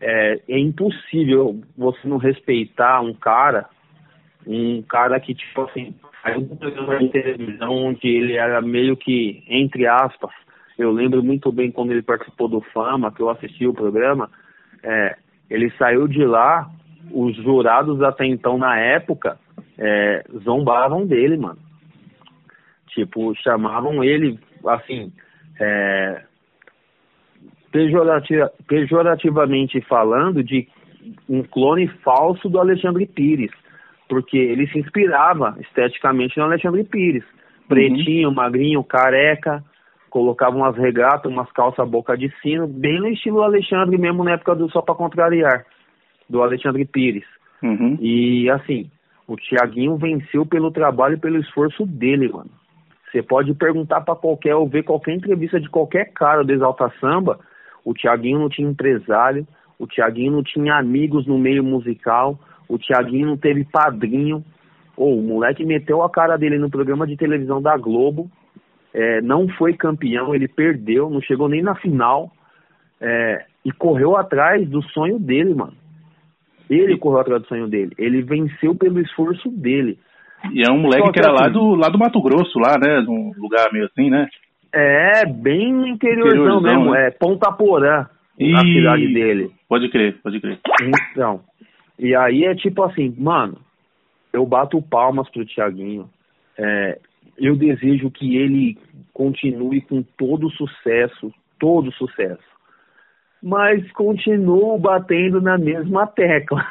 É, é impossível você não respeitar um cara, um cara que, tipo assim, saiu um programa de televisão onde ele era meio que, entre aspas, eu lembro muito bem quando ele participou do Fama, que eu assisti o programa, é, ele saiu de lá os jurados até então, na época, é, zombavam dele, mano. Tipo, chamavam ele, assim, é, pejorativa, pejorativamente falando, de um clone falso do Alexandre Pires. Porque ele se inspirava esteticamente no Alexandre Pires. Pretinho, uhum. magrinho, careca, colocava umas regatas, umas calças boca de sino, bem no estilo Alexandre mesmo na época do Só Pra Contrariar do Alexandre Pires. Uhum. E assim, o Thiaguinho venceu pelo trabalho e pelo esforço dele, mano. Você pode perguntar para qualquer, ou ver qualquer entrevista de qualquer cara do Exalta Samba, o Thiaguinho não tinha empresário, o Thiaguinho não tinha amigos no meio musical, o Thiaguinho não teve padrinho. Ou o moleque meteu a cara dele no programa de televisão da Globo, é, não foi campeão, ele perdeu, não chegou nem na final, é, e correu atrás do sonho dele, mano. Ele correu atrás do sonho dele. Ele venceu pelo esforço dele. E é um moleque que, que era assim, lá, do, lá do Mato Grosso, lá, né? Num lugar meio assim, né? É, bem no interiorzão, interiorzão mesmo. Né? É Ponta Porã, e... a cidade dele. Pode crer, pode crer. Então, e aí é tipo assim, mano, eu bato palmas pro Tiaguinho. É, eu desejo que ele continue com todo sucesso, todo sucesso. Mas continuo batendo na mesma tecla.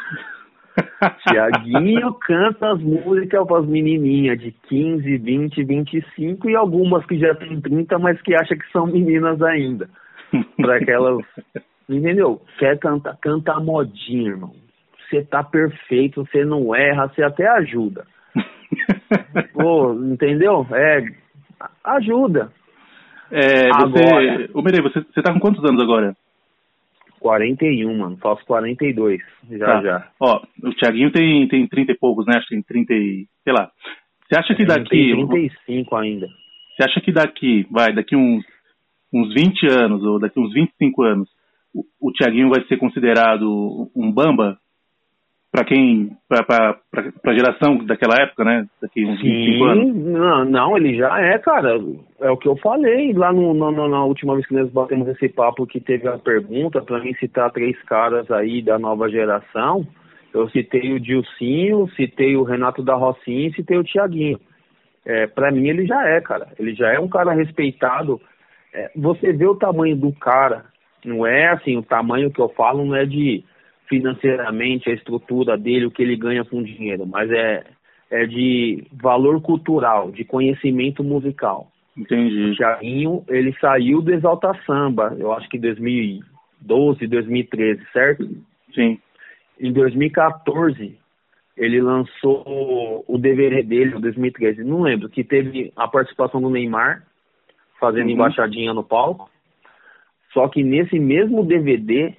[laughs] Tiaguinho canta as músicas para as menininhas de 15, 20, 25 e algumas que já tem 30, mas que acha que são meninas ainda. Para aquelas. [laughs] Entendeu? Quer cantar, canta modinha, irmão. Você tá perfeito, você não erra, você até ajuda. [laughs] Pô, entendeu? É. Ajuda. É, você, agora, ô Merei, você, você tá com quantos anos agora? 41, mano. Faço 42. Já, tá. já. Ó, o Thiaguinho tem, tem 30 e poucos, né? Acho que tem 30 e. sei lá. Você acha que daqui. Tem 35 ainda. Você acha que daqui, vai, daqui uns, uns 20 anos, ou daqui uns 25 anos, o, o Thiaguinho vai ser considerado um bamba? Para quem, para a geração daquela época, né? Daqui uns Sim, 25 anos. Não, não, ele já é, cara. É o que eu falei lá no, no na última vez que nós batemos esse papo que teve a pergunta, para mim citar três caras aí da nova geração. Eu citei o Dilcinho, citei o Renato da Rocinha e citei o Tiaguinho. É, para mim ele já é, cara. Ele já é um cara respeitado. É, você vê o tamanho do cara, não é assim, o tamanho que eu falo não é de financeiramente a estrutura dele, o que ele ganha com dinheiro, mas é, é de valor cultural, de conhecimento musical. Entendi. O Thiaguinho, ele saiu do Exalta Samba, eu acho que em 2012, 2013, certo? Sim. Em 2014, ele lançou o DVD dele, em 2013, não lembro, que teve a participação do Neymar, fazendo uhum. embaixadinha no palco. Só que nesse mesmo DVD,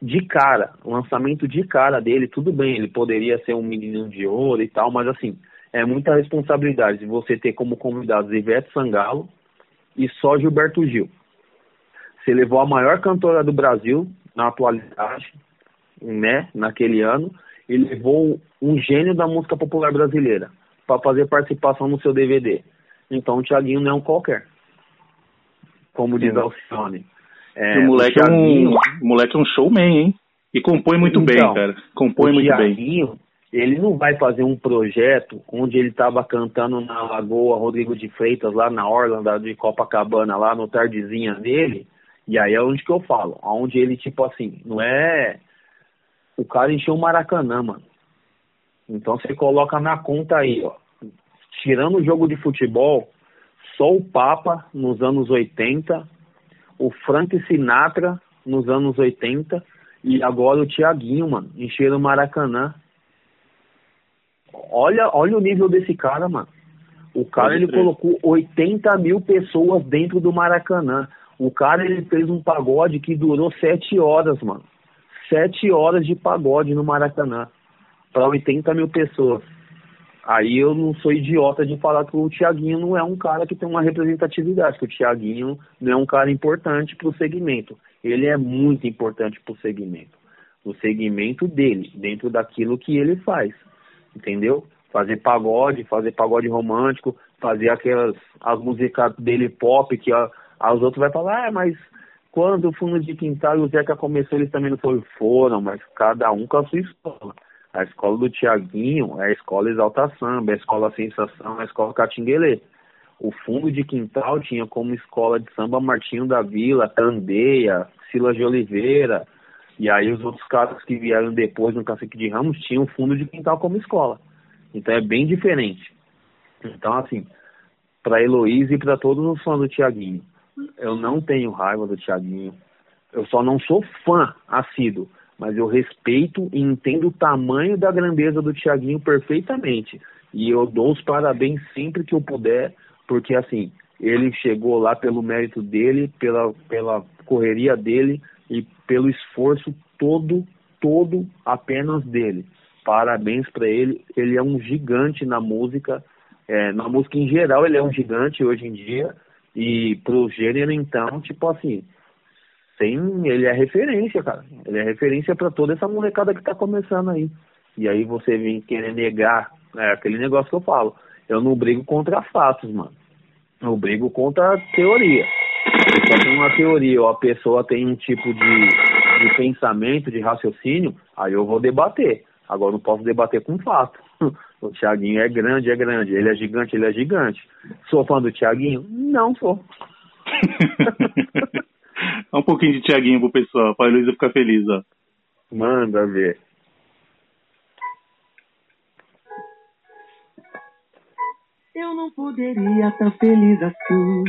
de cara, lançamento de cara dele, tudo bem, ele poderia ser um menino de ouro e tal, mas assim, é muita responsabilidade você ter como convidados Ivete Sangalo e só Gilberto Gil. Você levou a maior cantora do Brasil na atualidade, né, naquele ano, e levou um gênio da música popular brasileira para fazer participação no seu DVD. Então o Thiaguinho não é um qualquer. Como diz Alcione. É, o moleque, é um, moleque é um showman, hein? E compõe muito então, bem, cara. Compõe muito Thiaguinho, bem. Ele não vai fazer um projeto onde ele estava cantando na Lagoa Rodrigo de Freitas, lá na Orla de Copacabana, lá no tardezinha dele. E aí é onde que eu falo. Onde ele, tipo assim, não é. O cara encheu o Maracanã, mano. Então você coloca na conta aí, ó. Tirando o jogo de futebol, só o Papa nos anos 80 o Frank Sinatra nos anos 80 e agora o Tiaguinho, mano, encheram o Maracanã. Olha, olha o nível desse cara, mano. O cara ele colocou 80 mil pessoas dentro do Maracanã. O cara ele fez um pagode que durou sete horas, mano. Sete horas de pagode no Maracanã para 80 mil pessoas. Aí eu não sou idiota de falar que o Thiaguinho não é um cara que tem uma representatividade, que o Thiaguinho não é um cara importante para o segmento. Ele é muito importante para o segmento. O segmento dele, dentro daquilo que ele faz. Entendeu? Fazer pagode, fazer pagode romântico, fazer aquelas as músicas dele pop, que a, os outros vai falar, ah, mas quando o fundo de quintal e o Zeca começou, eles também não foram, foram, mas cada um com a sua escola. A escola do Tiaguinho é a escola Exalta Samba, é a escola Sensação, é a escola Catinguelê. O fundo de quintal tinha como escola de samba Martinho da Vila, Tandeia, Silas de Oliveira. E aí os outros caras que vieram depois no Cacique de Ramos tinham fundo de quintal como escola. Então é bem diferente. Então, assim, para Heloísa e para todos os fãs do Tiaguinho, eu não tenho raiva do Tiaguinho. Eu só não sou fã assíduo mas eu respeito e entendo o tamanho da grandeza do Thiaguinho perfeitamente. E eu dou os parabéns sempre que eu puder, porque assim, ele chegou lá pelo mérito dele, pela, pela correria dele e pelo esforço todo, todo apenas dele. Parabéns para ele, ele é um gigante na música, é, na música em geral ele é um gigante hoje em dia, e pro gênero então, tipo assim, tem, ele é referência, cara. Ele é referência para toda essa molecada que tá começando aí. E aí você vem querer negar, é aquele negócio que eu falo. Eu não brigo contra fatos, mano. Eu brigo contra teoria. Só tem uma teoria ou a pessoa tem um tipo de, de pensamento, de raciocínio, aí eu vou debater. Agora não posso debater com fato. [laughs] O Thiaguinho é grande, é grande. Ele é gigante, ele é gigante. Sou fã do Thiaguinho? Não sou. [laughs] Dá um pouquinho de Thiaguinho pro pessoal, pra Luísa ficar feliz, ó. Manda ver. Eu não poderia estar feliz assim.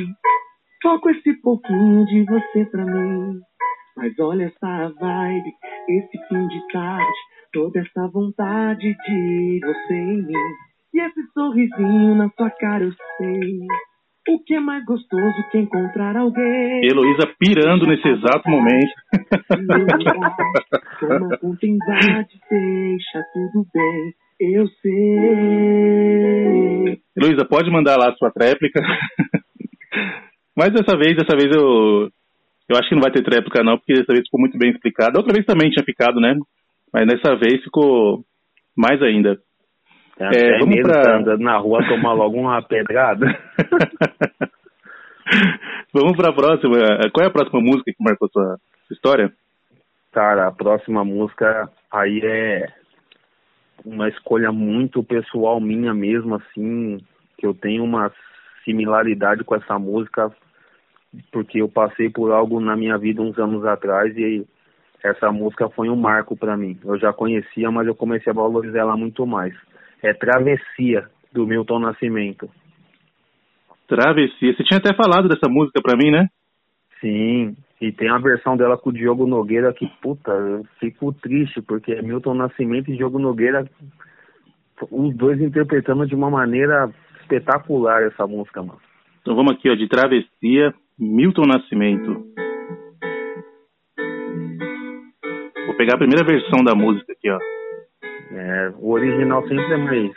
Só com esse pouquinho de você pra mim. Mas olha essa vibe, esse fim de tarde, toda essa vontade de você em mim. E esse sorrisinho na sua cara eu sei. O que é mais gostoso que encontrar alguém? Heloísa pirando nesse exato momento. Com deixa tudo bem. Eu sei. Heloísa, pode mandar lá a sua tréplica. Mas dessa vez, dessa vez eu eu acho que não vai ter tréplica não, porque dessa vez ficou muito bem explicado. outra vez também tinha ficado, né? Mas dessa vez ficou mais ainda. É, é vamos pra... andando na rua tomar logo uma [laughs] pedrada. [laughs] vamos para a próxima. Qual é a próxima música que marcou sua história? Cara, a próxima música aí é uma escolha muito pessoal minha mesmo, assim, que eu tenho uma similaridade com essa música, porque eu passei por algo na minha vida uns anos atrás e essa música foi um marco para mim. Eu já conhecia, mas eu comecei a valorizar ela muito mais é Travessia, do Milton Nascimento. Travessia. Você tinha até falado dessa música pra mim, né? Sim, e tem a versão dela com o Diogo Nogueira que, puta, eu fico triste, porque é Milton Nascimento e Diogo Nogueira, os dois interpretando de uma maneira espetacular essa música, mano. Então vamos aqui, ó, de Travessia, Milton Nascimento. Vou pegar a primeira versão da música aqui, ó. É, o original sempre é mais,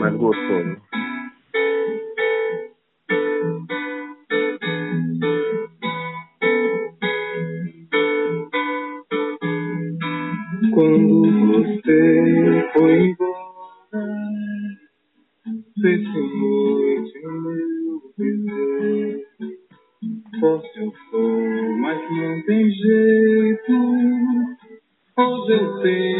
mais gostoso. Quando você foi embora, fez noite meu viver. Forte eu sou, mas não tem jeito. Hoje eu tenho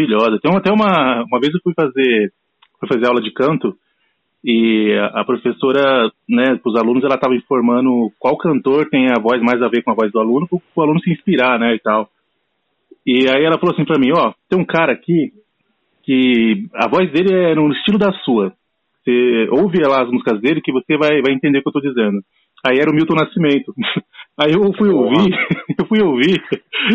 maravilhosa. Tem até uma, uma vez eu fui fazer, fui fazer aula de canto e a professora, né, para os alunos, ela estava informando qual cantor tem a voz mais a ver com a voz do aluno, para o aluno se inspirar, né, e tal. E aí ela falou assim para mim, ó, tem um cara aqui que a voz dele é no estilo da sua. Você ouve lá as músicas dele que você vai, vai entender o que eu tô dizendo. Aí era o Milton Nascimento. [laughs] Aí eu fui ouvir, [laughs] eu fui ouvir,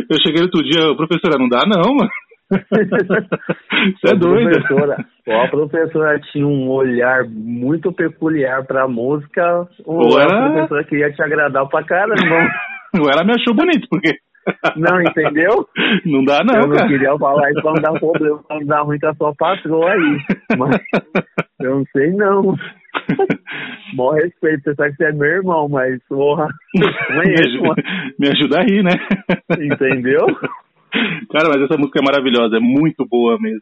eu cheguei outro dia, professora, não dá não, mano. [laughs] Você é doido. Professora, a professora tinha um olhar muito peculiar pra música, ou, ela... a professora queria te agradar pra caramba. ou ela me achou bonito, porque. [laughs] Não, entendeu? Não dá, não. Eu não cara. queria falar isso pra não dar problema, pra não dar ruim com a sua patroa aí. Mas eu não sei, não. [laughs] Bom respeito, você sabe que você é meu irmão, mas porra. Me ajuda, me ajuda a rir, né? Entendeu? Cara, mas essa música é maravilhosa, é muito boa mesmo.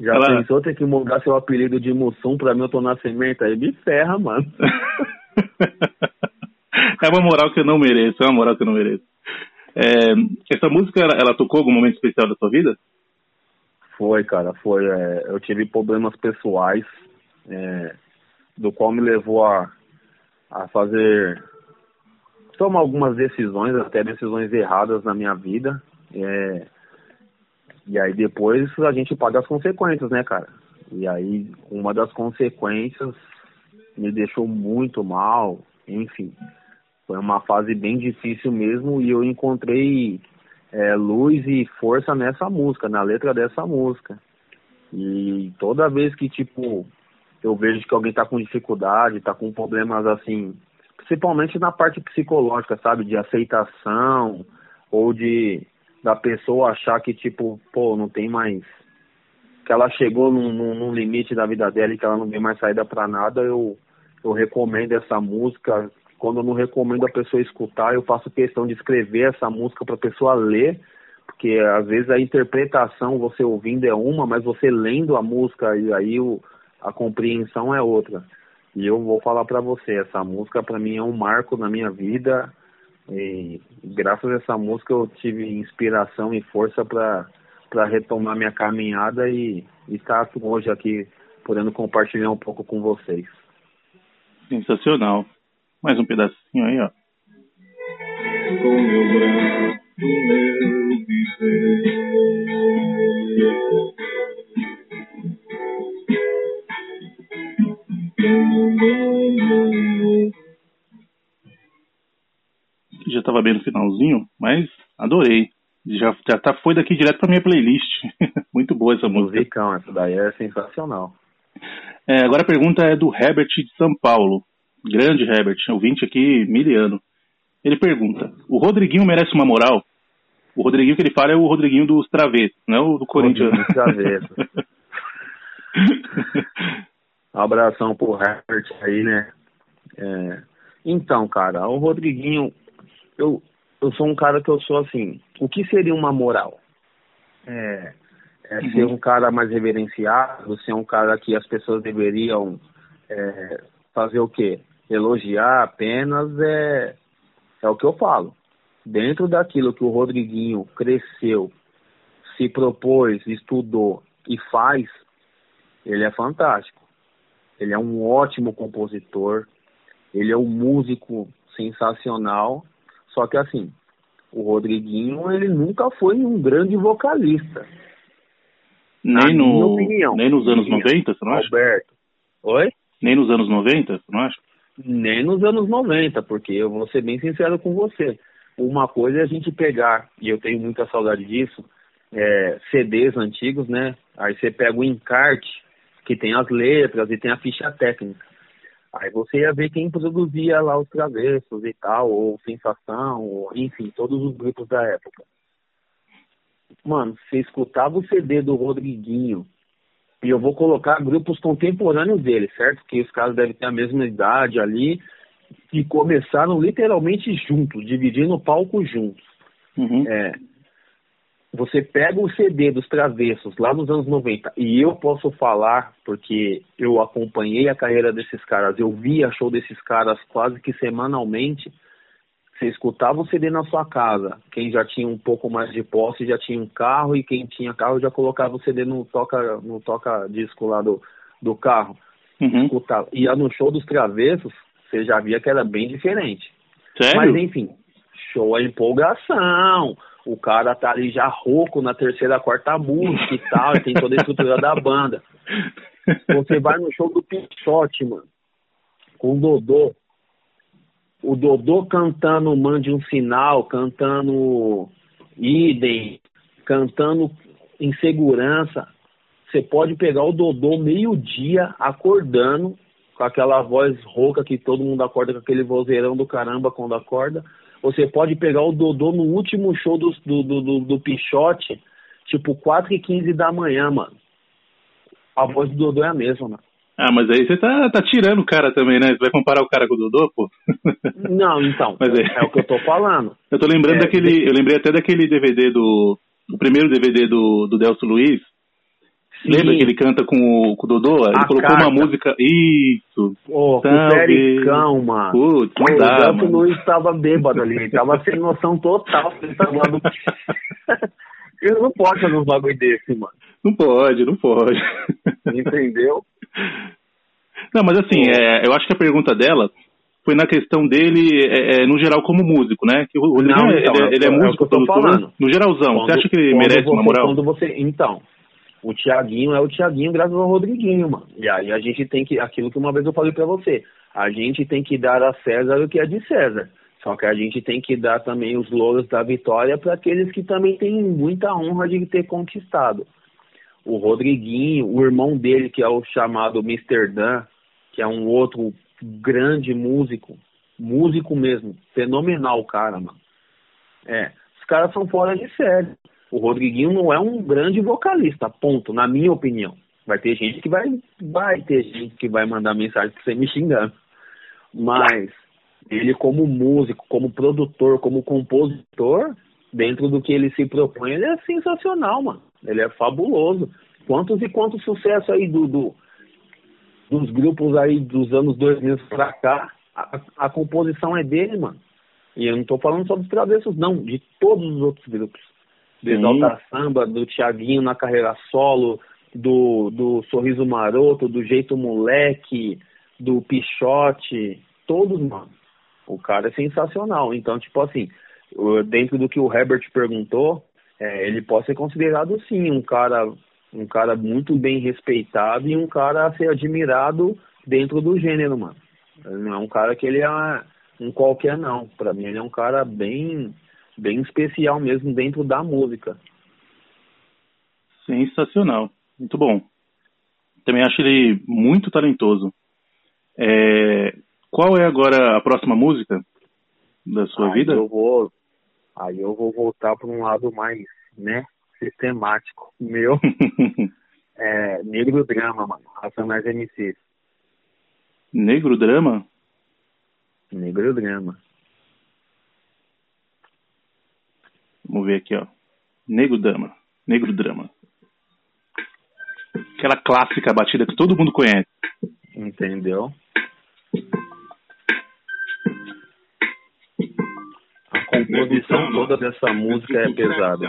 Já Ela... pensou ter que mudar seu apelido de Mussum pra Milton Nascimento? Aí me ferra, mano. [laughs] é uma moral que eu não mereço, é uma moral que eu não mereço. É, essa música, ela, ela, tocou algum momento especial da sua vida? Foi, cara, foi. É, eu tive problemas pessoais, é, do qual me levou a, a fazer tomar algumas decisões, até decisões erradas na minha vida. É, e aí depois a gente paga as consequências, né, cara? E aí uma das consequências me deixou muito mal, enfim. Foi uma fase bem difícil mesmo e eu encontrei é, luz e força nessa música, na letra dessa música. E toda vez que, tipo, eu vejo que alguém tá com dificuldade, tá com problemas assim, principalmente na parte psicológica, sabe? De aceitação ou de da pessoa achar que, tipo, pô, não tem mais. Que ela chegou num, num, num limite da vida dela e que ela não tem mais saída para nada, eu, eu recomendo essa música quando eu não recomendo a pessoa escutar, eu faço questão de escrever essa música para pessoa ler, porque às vezes a interpretação você ouvindo é uma, mas você lendo a música e aí o, a compreensão é outra. E eu vou falar para você, essa música para mim é um marco na minha vida. E graças a essa música eu tive inspiração e força para para retomar minha caminhada e, e estar hoje aqui podendo compartilhar um pouco com vocês. Sensacional. Mais um pedacinho aí, ó. Com meu braço, meu viver. Já estava bem no finalzinho, mas adorei. Já, já tá, foi daqui direto para minha playlist. [laughs] Muito boa essa música. Musicão, essa daí é sensacional. É, agora a pergunta é do Herbert de São Paulo. Grande Herbert, ouvinte aqui, miliano. Ele pergunta: O Rodriguinho merece uma moral? O Rodriguinho que ele fala é o Rodriguinho dos Travessos, não é o do Corinthians. Um [laughs] abração pro Herbert aí, né? É... Então, cara, o Rodriguinho, eu, eu sou um cara que eu sou assim. O que seria uma moral? É, é uhum. ser um cara mais reverenciado, ser um cara que as pessoas deveriam é, fazer o quê? Elogiar apenas é, é o que eu falo. Dentro daquilo que o Rodriguinho cresceu, se propôs, estudou e faz, ele é fantástico. Ele é um ótimo compositor, ele é um músico sensacional só que assim, o Rodriguinho, ele nunca foi um grande vocalista. Nem, no, opinião, nem nos anos 90, você não acha? Alberto. Oi? Nem nos anos 90, você não acha? Nem nos anos 90, porque eu vou ser bem sincero com você. Uma coisa é a gente pegar, e eu tenho muita saudade disso, é, CDs antigos, né? Aí você pega o encarte, que tem as letras e tem a ficha técnica. Aí você ia ver quem produzia lá os travessos e tal, ou Sensação, ou, enfim, todos os grupos da época. Mano, você escutava o CD do Rodriguinho, e eu vou colocar grupos contemporâneos dele, certo? Que os caras devem ter a mesma idade ali, e começaram literalmente juntos, dividindo o palco juntos. Uhum. É, você pega o CD dos Travessos lá nos anos 90, e eu posso falar, porque eu acompanhei a carreira desses caras, eu via show desses caras quase que semanalmente. Você escutava o CD na sua casa. Quem já tinha um pouco mais de posse já tinha um carro, e quem tinha carro já colocava o CD no toca, no toca disco lá do, do carro. Uhum. Escutava. Ia no show dos Travessos, você já via que era bem diferente. Sério? Mas enfim, show é empolgação o cara tá ali já rouco na terceira, quarta música e tal, e tem toda a estrutura da banda. Você vai no show do Pichote, mano, com o Dodô. O Dodô cantando Mande um Sinal, cantando Idem, cantando Insegurança. Você pode pegar o Dodô meio-dia acordando com aquela voz rouca que todo mundo acorda com aquele vozeirão do caramba quando acorda você pode pegar o Dodô no último show do, do, do, do Pichote, tipo 4 e 15 da manhã, mano. A voz do Dodô é a mesma, mano. Ah, mas aí você tá, tá tirando o cara também, né? Você vai comparar o cara com o Dodô, pô? [laughs] Não, então. mas é... é o que eu tô falando. Eu tô lembrando é, daquele. Eu lembrei até daquele DVD do. O primeiro DVD do, do Delcio Luiz, Sim. Lembra que ele canta com o, com o Dodô? Ele a colocou carta. uma música. Isso! Oh, o Pericão, mano. Putz, não dá, o Luiz estava bêbado ali, ele tava sem noção total. Ele, tava do... [laughs] ele não pode fazer bagulho desse, mano. Não pode, não pode. Entendeu? Não, mas assim, é, eu acho que a pergunta dela foi na questão dele, é, é, no geral, como músico, né? Que o Rodrigo, não, então, ele, é, ele é, é músico, é produtor, no geralzão. Quando, você acha que ele merece você, uma moral? Quando você, então, o Thiaguinho é o Thiaguinho graças ao Rodriguinho, mano. E aí a gente tem que, aquilo que uma vez eu falei para você, a gente tem que dar a César o que é de César. Só que a gente tem que dar também os louros da vitória para aqueles que também têm muita honra de ter conquistado. O Rodriguinho, o irmão dele, que é o chamado Mr. Dan, que é um outro grande músico, músico mesmo, fenomenal cara, mano. É, os caras são fora de série. O Rodriguinho não é um grande vocalista, ponto, na minha opinião. Vai ter gente que vai, vai ter gente que vai mandar mensagem pra você me xingando. Mas ele como músico, como produtor, como compositor, dentro do que ele se propõe, ele é sensacional, mano. Ele é fabuloso. Quantos e quantos sucessos aí do, do dos grupos aí dos anos 2000 pra cá, a, a, composição é dele, mano. E eu não tô falando só dos travessos, não, de todos os outros grupos. Do Exalta Samba, do Tiaguinho na carreira solo, do, do Sorriso Maroto, do Jeito Moleque, do Pichote, todos, mano. O cara é sensacional. Então, tipo assim, dentro do que o Herbert perguntou, é, ele pode ser considerado sim um cara um cara muito bem respeitado e um cara a ser admirado dentro do gênero, mano. Ele não é um cara que ele é um qualquer não. Para mim ele é um cara bem bem especial mesmo dentro da música. Sensacional, muito bom. Também acho ele muito talentoso. É... Qual é agora a próxima música da sua aí vida? Eu vou, aí eu vou voltar para um lado mais, né, sistemático. Meu [laughs] é Negro Drama, mano. Racionais MCs. Negro Drama? Negro Drama. Vamos ver aqui, ó. Negro Drama. Negro Drama. Aquela clássica batida que todo mundo conhece. Entendeu? A composição toda dessa música é pesada.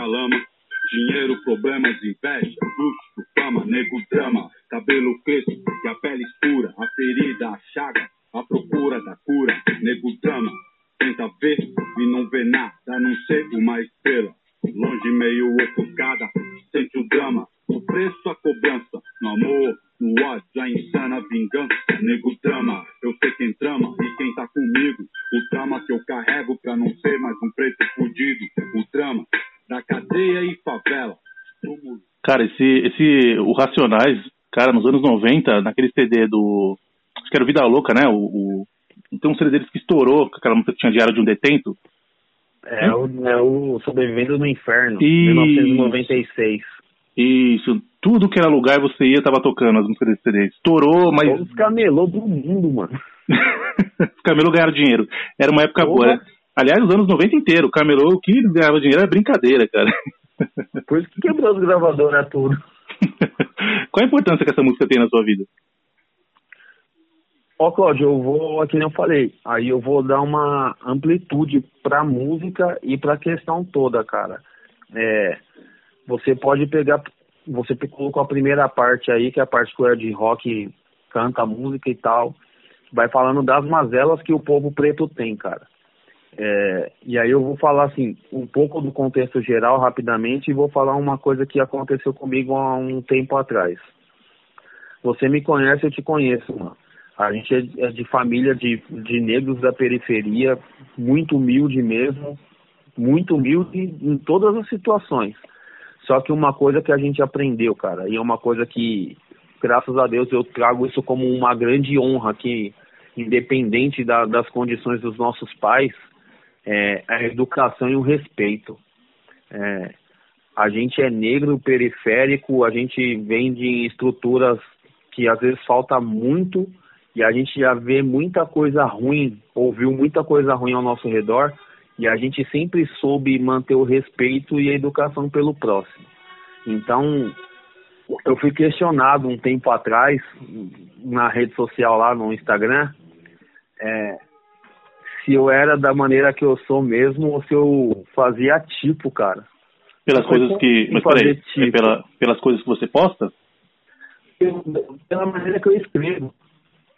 Dinheiro, problemas, inveja, luxo, fama, nego, drama, cabelo crespo e a pele escura, a ferida, a chaga, a procura da cura, nego, drama. Tenta ver e não vê nada, a não ser uma estrela. Longe, meio ofuscada, sente o drama, o preço, a cobrança, no amor, no ódio, a insana vingança, nego, drama. Eu sei quem trama e quem tá comigo, o drama que eu carrego pra não ser mais um preto fudido, o drama da cadeia e favela. Cara, esse, esse, o Racionais, cara, nos anos 90, naquele CD do, acho que era Vida Louca, né, o, o tem um CD deles que estourou, aquela música que tinha Diário de um Detento. É, o, é o Sobrevivendo no Inferno, e... 1996. Isso, tudo que era lugar você ia tava tocando as músicas desse CD. Estourou, mas. Todos os camelô do mundo, mano. [laughs] os camelô ganharam dinheiro. Era uma época boa. Né? Aliás, os anos 90 inteiro, o camelô, o que ganhava dinheiro era brincadeira, cara. Por isso que quebrou os gravadores, né, tudo. [laughs] Qual a importância que essa música tem na sua vida? Ó, Cláudio, eu vou, aqui eu falei, aí eu vou dar uma amplitude pra música e pra questão toda, cara. É, você pode pegar, você colocou a primeira parte aí, que é a parte que o Ed Rock canta música e tal, vai falando das mazelas que o povo preto tem, cara. É, e aí eu vou falar assim um pouco do contexto geral rapidamente e vou falar uma coisa que aconteceu comigo há um tempo atrás. Você me conhece, eu te conheço, mano. A gente é, é de família de, de negros da periferia, muito humilde mesmo, muito humilde em todas as situações. Só que uma coisa que a gente aprendeu, cara, e é uma coisa que, graças a Deus, eu trago isso como uma grande honra que, independente da, das condições dos nossos pais, é, a educação e o respeito. É, a gente é negro, periférico, a gente vem de estruturas que às vezes falta muito e a gente já vê muita coisa ruim, ouviu muita coisa ruim ao nosso redor e a gente sempre soube manter o respeito e a educação pelo próximo. Então, eu fui questionado um tempo atrás na rede social lá no Instagram é, se eu era da maneira que eu sou mesmo ou se eu fazia tipo, cara. Pelas coisas que. Mas peraí, tipo. é pela, pelas coisas que você posta? Eu, pela maneira que eu escrevo.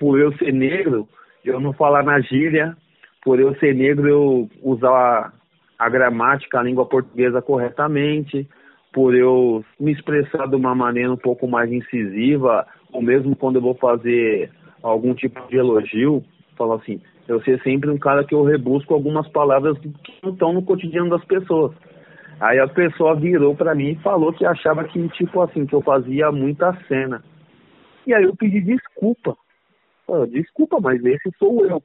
Por eu ser negro, eu não falar na gíria. Por eu ser negro, eu usar a, a gramática, a língua portuguesa corretamente. Por eu me expressar de uma maneira um pouco mais incisiva, ou mesmo quando eu vou fazer algum tipo de elogio, falar assim, eu ser sempre um cara que eu rebusco algumas palavras que não estão no cotidiano das pessoas. Aí a pessoa virou para mim e falou que achava que, tipo assim, que eu fazia muita cena. E aí eu pedi desculpa. Desculpa, mas esse sou eu.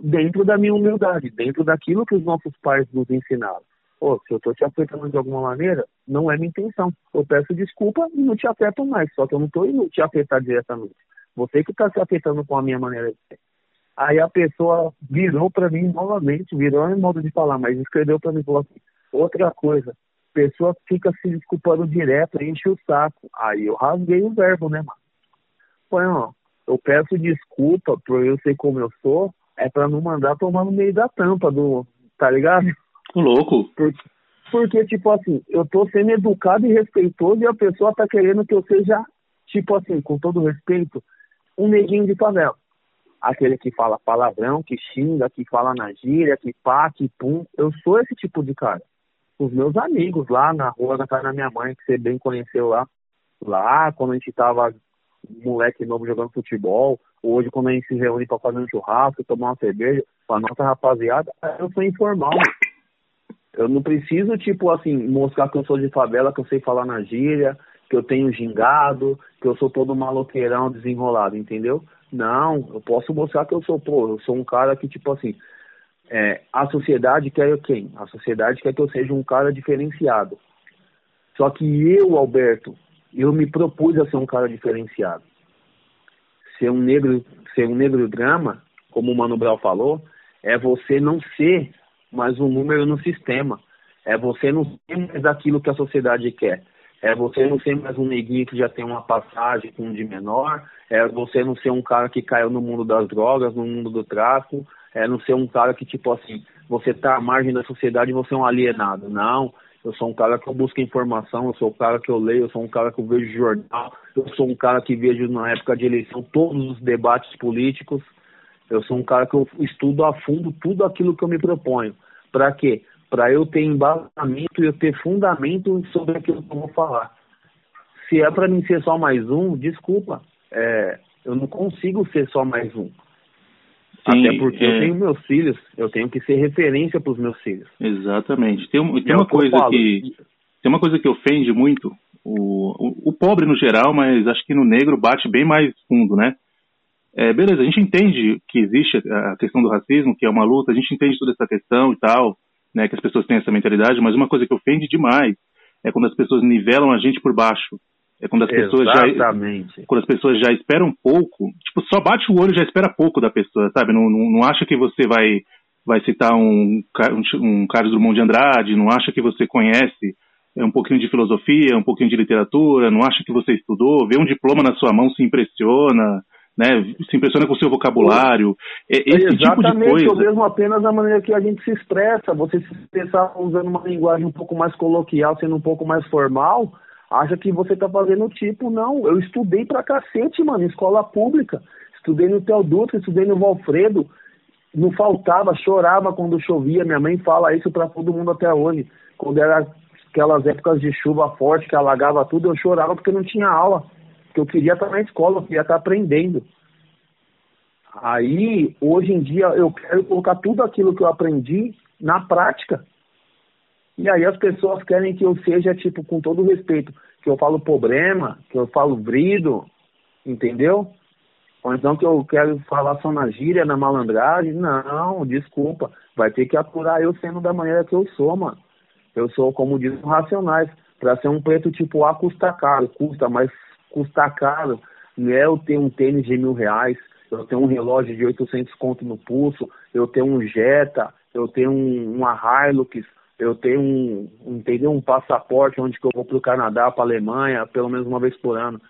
Dentro da minha humildade, dentro daquilo que os nossos pais nos ensinaram. Pô, se eu tô te afetando de alguma maneira, não é minha intenção. Eu peço desculpa e não te afeto mais. Só que eu não tô indo te afetar diretamente. Você que tá se afetando com a minha maneira de ser. Aí a pessoa virou para mim novamente, virou em modo de falar, mas escreveu para mim e falou assim, outra coisa, pessoa fica se desculpando direto, enche o saco. Aí eu rasguei o verbo, né, mano? Foi, ó, eu peço desculpa por eu ser como eu sou, é para não mandar tomar no meio da tampa do, tá ligado? Louco. Porque, porque, tipo assim, eu tô sendo educado e respeitoso e a pessoa tá querendo que eu seja, tipo assim, com todo respeito, um neguinho de favela aquele que fala palavrão, que xinga, que fala na gíria, que pá, que pum. Eu sou esse tipo de cara. Os meus amigos lá na rua da casa da minha mãe, que você bem conheceu lá, lá quando a gente tava moleque novo jogando futebol, hoje quando a gente se reúne para fazer um churrasco, tomar uma cerveja, com a nossa rapaziada, eu sou informal. Eu não preciso, tipo assim, mostrar que eu sou de favela, que eu sei falar na gíria, que eu tenho gingado, que eu sou todo maloqueirão desenrolado, entendeu? Não, eu posso mostrar que eu sou, pô, eu sou um cara que, tipo assim, é, a sociedade quer quem? A sociedade quer que eu seja um cara diferenciado. Só que eu, Alberto, eu me propus a ser um cara diferenciado. Ser um negro, ser um negro drama, como o Mano Brown falou, é você não ser mais um número no sistema. É você não ser mais aquilo que a sociedade quer. É você não ser mais um neguinho que já tem uma passagem com um de menor. É você não ser um cara que caiu no mundo das drogas, no mundo do tráfico. É não ser um cara que, tipo assim, você tá à margem da sociedade e você é um alienado. Não. Eu sou um cara que eu busco informação, eu sou um cara que eu leio, eu sou um cara que eu vejo jornal, eu sou um cara que vejo na época de eleição todos os debates políticos. Eu sou um cara que eu estudo a fundo tudo aquilo que eu me proponho. Para quê? para eu ter embasamento e eu ter fundamento sobre aquilo que eu vou falar. Se é para mim ser só mais um, desculpa, é, eu não consigo ser só mais um. Sim, Até porque é... eu tenho meus filhos, eu tenho que ser referência para os meus filhos. Exatamente. Tem, tem é uma coisa que tem uma coisa que ofende muito o, o, o, pobre no geral, mas acho que no negro bate bem mais fundo, né? É, beleza, a gente entende que existe a questão do racismo, que é uma luta, a gente entende toda essa questão e tal, né, que as pessoas têm essa mentalidade, mas uma coisa que ofende demais é quando as pessoas nivelam a gente por baixo. É quando as pessoas Exatamente. já quando as pessoas já esperam pouco, tipo, só bate o olho e já espera pouco da pessoa, sabe? Não, não, não acha que você vai vai citar um, um, um Carlos Drummond de Andrade, não acha que você conhece é, um pouquinho de filosofia, um pouquinho de literatura, não acha que você estudou, vê um diploma na sua mão, se impressiona, né? Se impressiona com o seu vocabulário. É, esse Exatamente, tipo de coisa. ou mesmo apenas a maneira que a gente se expressa. Você se expressar usando uma linguagem um pouco mais coloquial, sendo um pouco mais formal, acha que você tá fazendo tipo, não. Eu estudei pra cacete, mano, escola pública. Estudei no Teoduto, estudei no Valfredo. Não faltava, chorava quando chovia. Minha mãe fala isso para todo mundo até hoje. Quando era aquelas épocas de chuva forte que alagava tudo, eu chorava porque não tinha aula que eu queria estar na escola, eu queria estar aprendendo. Aí, hoje em dia, eu quero colocar tudo aquilo que eu aprendi na prática. E aí as pessoas querem que eu seja, tipo, com todo respeito, que eu falo problema, que eu falo brido, entendeu? Ou então que eu quero falar só na gíria, na malandragem. Não, desculpa. Vai ter que aturar eu sendo da maneira que eu sou, mano. Eu sou, como dizem Racionais, para ser um preto tipo A custa caro, custa, mas custa caro. Não é eu ter um tênis de mil reais, eu tenho um relógio de 800 conto no pulso, eu tenho um Jetta, eu tenho um, uma Hilux, eu tenho um, entendeu? um passaporte onde que eu vou para o Canadá, para a Alemanha, pelo menos uma vez por ano.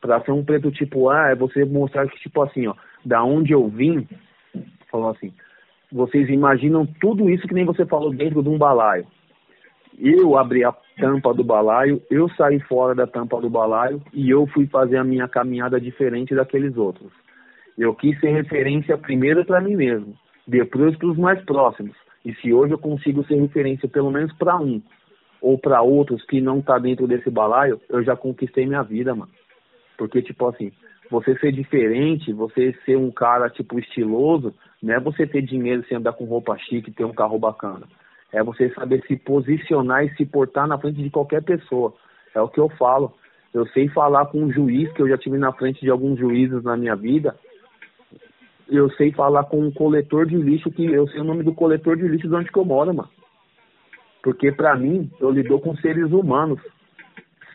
Para ser um preto tipo A, é você mostrar que, tipo assim, ó, da onde eu vim, falou assim, vocês imaginam tudo isso que nem você falou dentro de um balaio. Eu abri a tampa do balaio, eu saí fora da tampa do balaio e eu fui fazer a minha caminhada diferente daqueles outros. Eu quis ser referência primeiro para mim mesmo, depois para os mais próximos. E se hoje eu consigo ser referência pelo menos para um ou para outros que não tá dentro desse balaio, eu já conquistei minha vida, mano. Porque tipo assim, você ser diferente, você ser um cara tipo estiloso, não é você ter dinheiro sem andar com roupa chique, ter um carro bacana. É você saber se posicionar e se portar na frente de qualquer pessoa. É o que eu falo. Eu sei falar com um juiz, que eu já tive na frente de alguns juízes na minha vida. Eu sei falar com um coletor de lixo, que eu sei o nome do coletor de lixo de onde que eu moro, mano. Porque para mim, eu lido com seres humanos.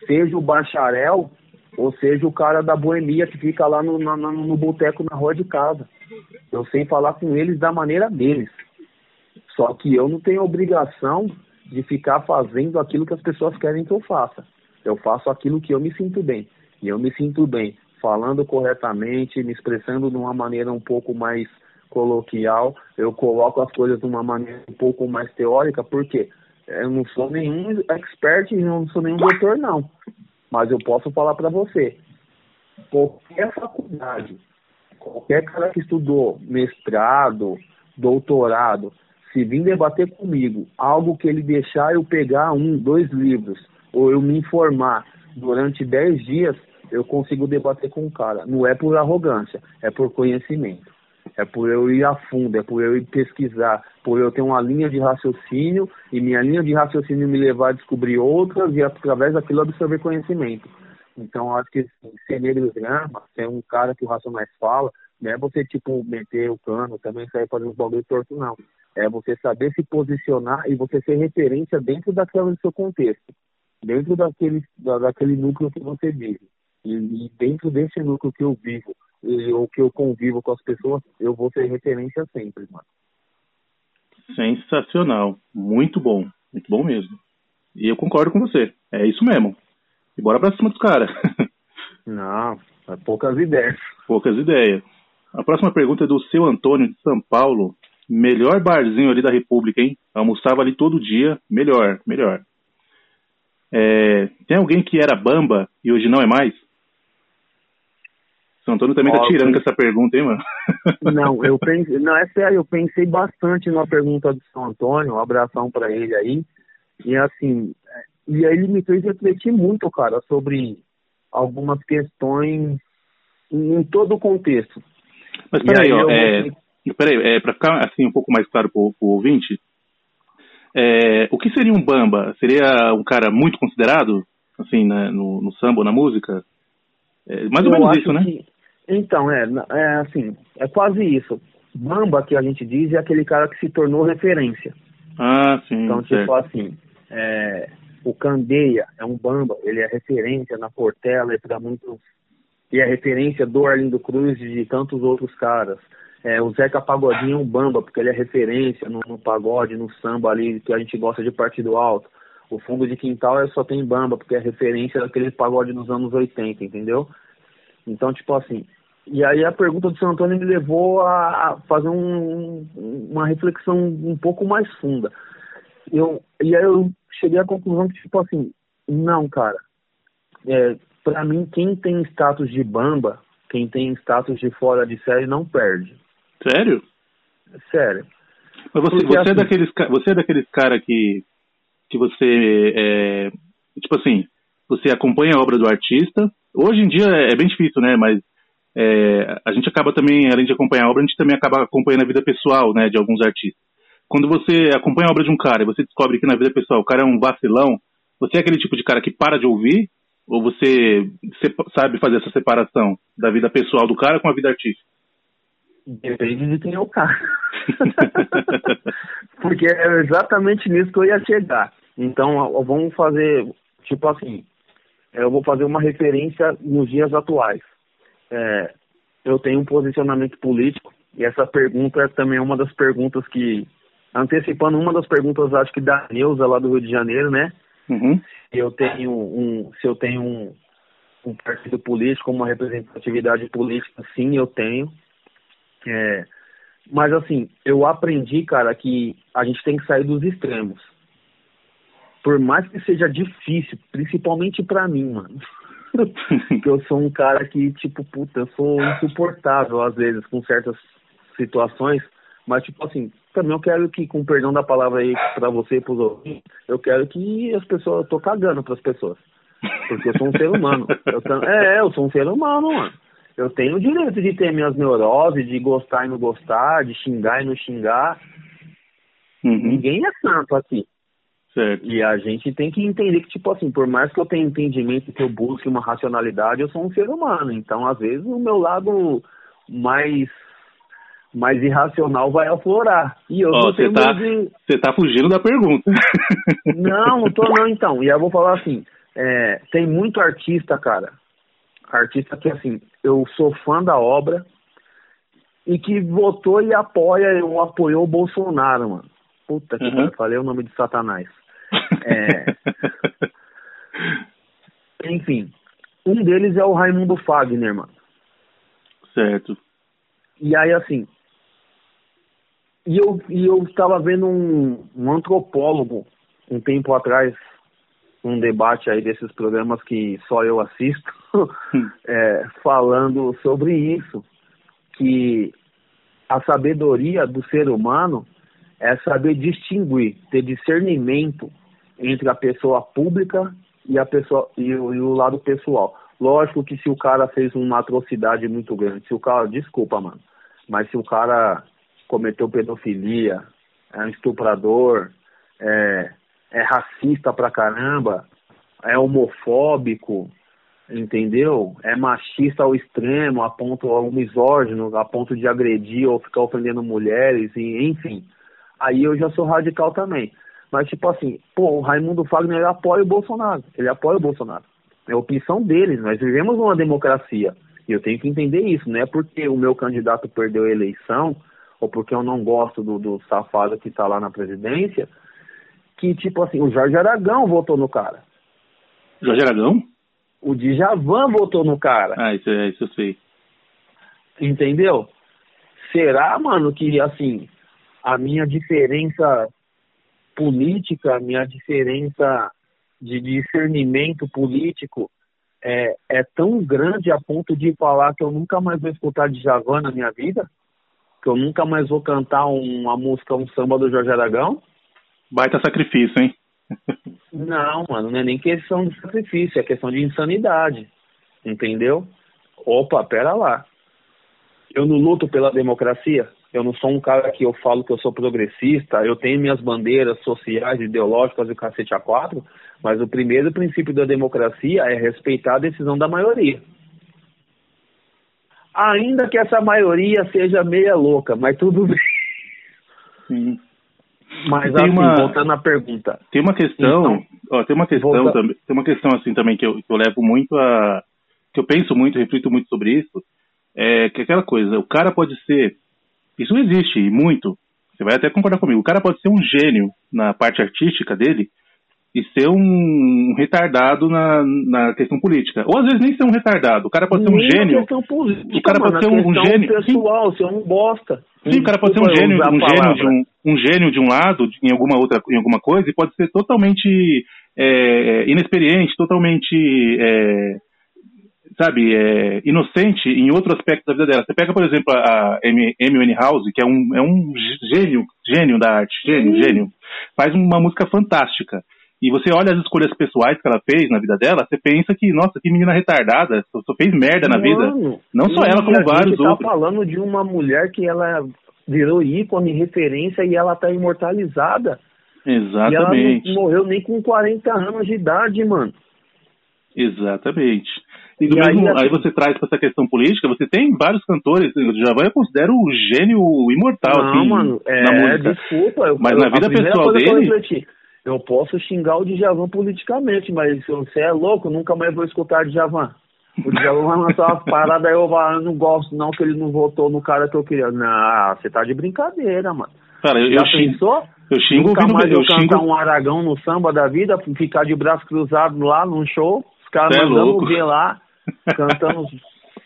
Seja o bacharel, ou seja o cara da boemia que fica lá no, no, no boteco na rua de casa. Eu sei falar com eles da maneira deles. Só que eu não tenho obrigação de ficar fazendo aquilo que as pessoas querem que eu faça. Eu faço aquilo que eu me sinto bem. E eu me sinto bem falando corretamente, me expressando de uma maneira um pouco mais coloquial. Eu coloco as coisas de uma maneira um pouco mais teórica, porque eu não sou nenhum expert não sou nenhum doutor, não. Mas eu posso falar para você. Qualquer faculdade, qualquer cara que estudou mestrado, doutorado, se vir debater comigo algo que ele deixar eu pegar um, dois livros, ou eu me informar durante dez dias, eu consigo debater com o cara. Não é por arrogância, é por conhecimento. É por eu ir a fundo, é por eu ir pesquisar, por eu ter uma linha de raciocínio e minha linha de raciocínio me levar a descobrir outras e através daquilo absorver conhecimento. Então, acho que assim, ser negro drama, ser um cara que o Racionais fala, não é você, tipo, meter o cano, também sair fazendo uns bagulho torto, não. É você saber se posicionar e você ser referência dentro daquele seu contexto, dentro daquele, da, daquele núcleo que você vive. E, e, dentro desse núcleo que eu vivo, e, ou que eu convivo com as pessoas, eu vou ser referência sempre, mano. Sensacional. Muito bom. Muito bom mesmo. E eu concordo com você. É isso mesmo. E bora pra cima dos caras. [laughs] Não, é poucas ideias. Poucas ideias. A próxima pergunta é do seu Antônio de São Paulo. Melhor barzinho ali da República, hein? Almoçava ali todo dia. Melhor, melhor. É, tem alguém que era bamba e hoje não é mais? São Antônio também tá tirando com essa pergunta, hein, mano? [laughs] Não, eu [laughs] pensei, não, é sério, eu pensei bastante na pergunta do São Antônio, um abração para ele aí. E assim, e aí ele me fez refletir muito, cara, sobre algumas questões em todo o contexto. Mas peraí, ó, é, vou... peraí, é, para ficar assim um pouco mais claro para o ouvinte, é, o que seria um bamba? Seria um cara muito considerado, assim, né, no, no samba ou na música? É, mais ou menos isso, né? Que, então, é, é assim, é quase isso. Bamba, que a gente diz, é aquele cara que se tornou referência. Ah, sim. Então, tipo certo. assim, é, o Candeia é um bamba, ele é referência na Portela e para muitos. E é referência do Arlindo Cruz e de tantos outros caras. É, o Zeca Pagodinho é um bamba, porque ele é referência no, no, pagode, no samba ali, que a gente gosta de partido alto. O fundo de quintal só tem bamba, porque é referência daquele pagode dos anos 80, entendeu? Então, tipo assim, e aí a pergunta do São Antônio me levou a fazer um, uma reflexão um pouco mais funda. Eu, e aí eu cheguei à conclusão que, tipo assim, não, cara. É, para mim, quem tem status de bamba, quem tem status de fora de série, não perde. Sério? Sério. Mas você, você, é assim, é daqueles, você é daqueles cara que, que você, é, tipo assim, você acompanha a obra do artista. Hoje em dia é bem difícil, né? Mas é, a gente acaba também, além de acompanhar a obra, a gente também acaba acompanhando a vida pessoal, né, de alguns artistas. Quando você acompanha a obra de um cara e você descobre que na vida pessoal o cara é um vacilão, você é aquele tipo de cara que para de ouvir? Ou você sabe fazer essa separação da vida pessoal do cara com a vida artística? Depende de quem é o cara. [laughs] Porque é exatamente nisso que eu ia chegar. Então, vamos fazer, tipo assim, eu vou fazer uma referência nos dias atuais é, eu tenho um posicionamento político e essa pergunta é também uma das perguntas que, antecipando uma das perguntas, acho que da Neuza lá do Rio de Janeiro, né? Uhum. Eu tenho um, se eu tenho um, um partido político, uma representatividade política, sim, eu tenho. É, mas assim, eu aprendi, cara, que a gente tem que sair dos extremos. Por mais que seja difícil, principalmente para mim, mano. [laughs] que eu sou um cara que, tipo, puta, eu sou insuportável às vezes com certas situações, mas, tipo assim, também eu quero que, com perdão da palavra aí pra você e pros ouvintes, eu quero que as pessoas, eu tô cagando pras pessoas. Porque eu sou um ser humano. Eu, é, eu sou um ser humano, mano. Eu tenho o direito de ter minhas neuroses, de gostar e não gostar, de xingar e não xingar. Uhum. Ninguém é santo aqui. Certo. E a gente tem que entender que, tipo assim, por mais que eu tenha entendimento que eu busque uma racionalidade, eu sou um ser humano. Então, às vezes, o meu lado mais mais irracional vai aflorar. E eu oh, você tá, de... tá fugindo da pergunta. [laughs] Não, não tô não, então. E eu vou falar assim, é, tem muito artista, cara. Artista que, assim, eu sou fã da obra, e que votou e apoia ou apoiou o Bolsonaro, mano. Puta que uhum. falei o nome de Satanás. É... Enfim, um deles é o Raimundo Fagner, mano. Certo. E aí, assim, e eu, e eu estava vendo um, um antropólogo um tempo atrás, um debate aí desses programas que só eu assisto, [laughs] é, falando sobre isso, que a sabedoria do ser humano é saber distinguir, ter discernimento entre a pessoa pública e a pessoa e o, e o lado pessoal. Lógico que se o cara fez uma atrocidade muito grande, se o cara, desculpa, mano, mas se o cara cometeu pedofilia, é um estuprador, é, é racista pra caramba, é homofóbico, entendeu? É machista ao extremo, a ponto ao misógino, a ponto de agredir ou ficar ofendendo mulheres, e, enfim. Aí eu já sou radical também. Mas tipo assim, pô, o Raimundo Fagner apoia o Bolsonaro, ele apoia o Bolsonaro. É a opção deles, nós vivemos numa democracia. E eu tenho que entender isso, não é porque o meu candidato perdeu a eleição, ou porque eu não gosto do, do safado que está lá na presidência, que tipo assim, o Jorge Aragão votou no cara. Jorge Aragão? O Djavan votou no cara. Ah, isso, é, isso eu sei. Entendeu? Será, mano, que assim, a minha diferença política, minha diferença de discernimento político é, é tão grande a ponto de falar que eu nunca mais vou escutar Djavan na minha vida? Que eu nunca mais vou cantar uma música, um samba do Jorge Aragão? Baita sacrifício, hein? Não, mano, não é nem questão de sacrifício, é questão de insanidade. Entendeu? Opa, pera lá. Eu não luto pela democracia? Eu não sou um cara que eu falo que eu sou progressista, eu tenho minhas bandeiras sociais, ideológicas e cacete a quatro, mas o primeiro princípio da democracia é respeitar a decisão da maioria. Ainda que essa maioria seja meia louca, mas tudo bem. Sim. Mas tem assim, uma, voltando à pergunta. Tem uma questão, então, ó, tem uma questão volta... também, tem uma questão assim também que eu, que eu levo muito a que eu penso muito, reflito muito sobre isso, é que é aquela coisa, o cara pode ser isso existe e muito. Você vai até concordar comigo. O cara pode ser um gênio na parte artística dele e ser um retardado na, na questão política. Ou às vezes nem ser um retardado. O cara pode ser um gênio. Política, o cara mano, pode ser um, um gênio. pessoal, ser um bosta. Sim, o cara pode ser um gênio, um gênio de um, um gênio de um lado, em alguma outra, em alguma coisa, e pode ser totalmente é, inexperiente, totalmente é, sabe, é, inocente em outro aspecto da vida dela. Você pega, por exemplo, a Amy, House, que é um, é um gênio, gênio da arte, gênio, uhum. gênio. Faz uma música fantástica. E você olha as escolhas pessoais que ela fez na vida dela, você pensa que, nossa, que menina retardada, só fez merda na vida. Não só ela, como vários tá outros. tá falando de uma mulher que ela virou ícone, referência e ela tá imortalizada. Exatamente. E ela não morreu nem com 40 anos de idade, mano. Exatamente. E, e mesmo, aí, aí, você traz para essa questão política, você tem vários cantores, o Djavan eu considero o gênio imortal, não, assim, mano, é, na música. desculpa. Eu, mas na vida pessoal dele... Eu, posso xingar o Djavan politicamente, mas se você é louco, nunca mais vou escutar o Djavan. O Djavan vai lançar uma parada, aí eu, eu não gosto não que ele não votou no cara que eu queria. Não, você tá de brincadeira, mano. Cara, eu, Já eu pensou? Eu xingo Nunca mais eu, eu cantar xingo... um aragão no samba da vida, ficar de braço cruzado lá num show, os caras é mandando ver lá, cantando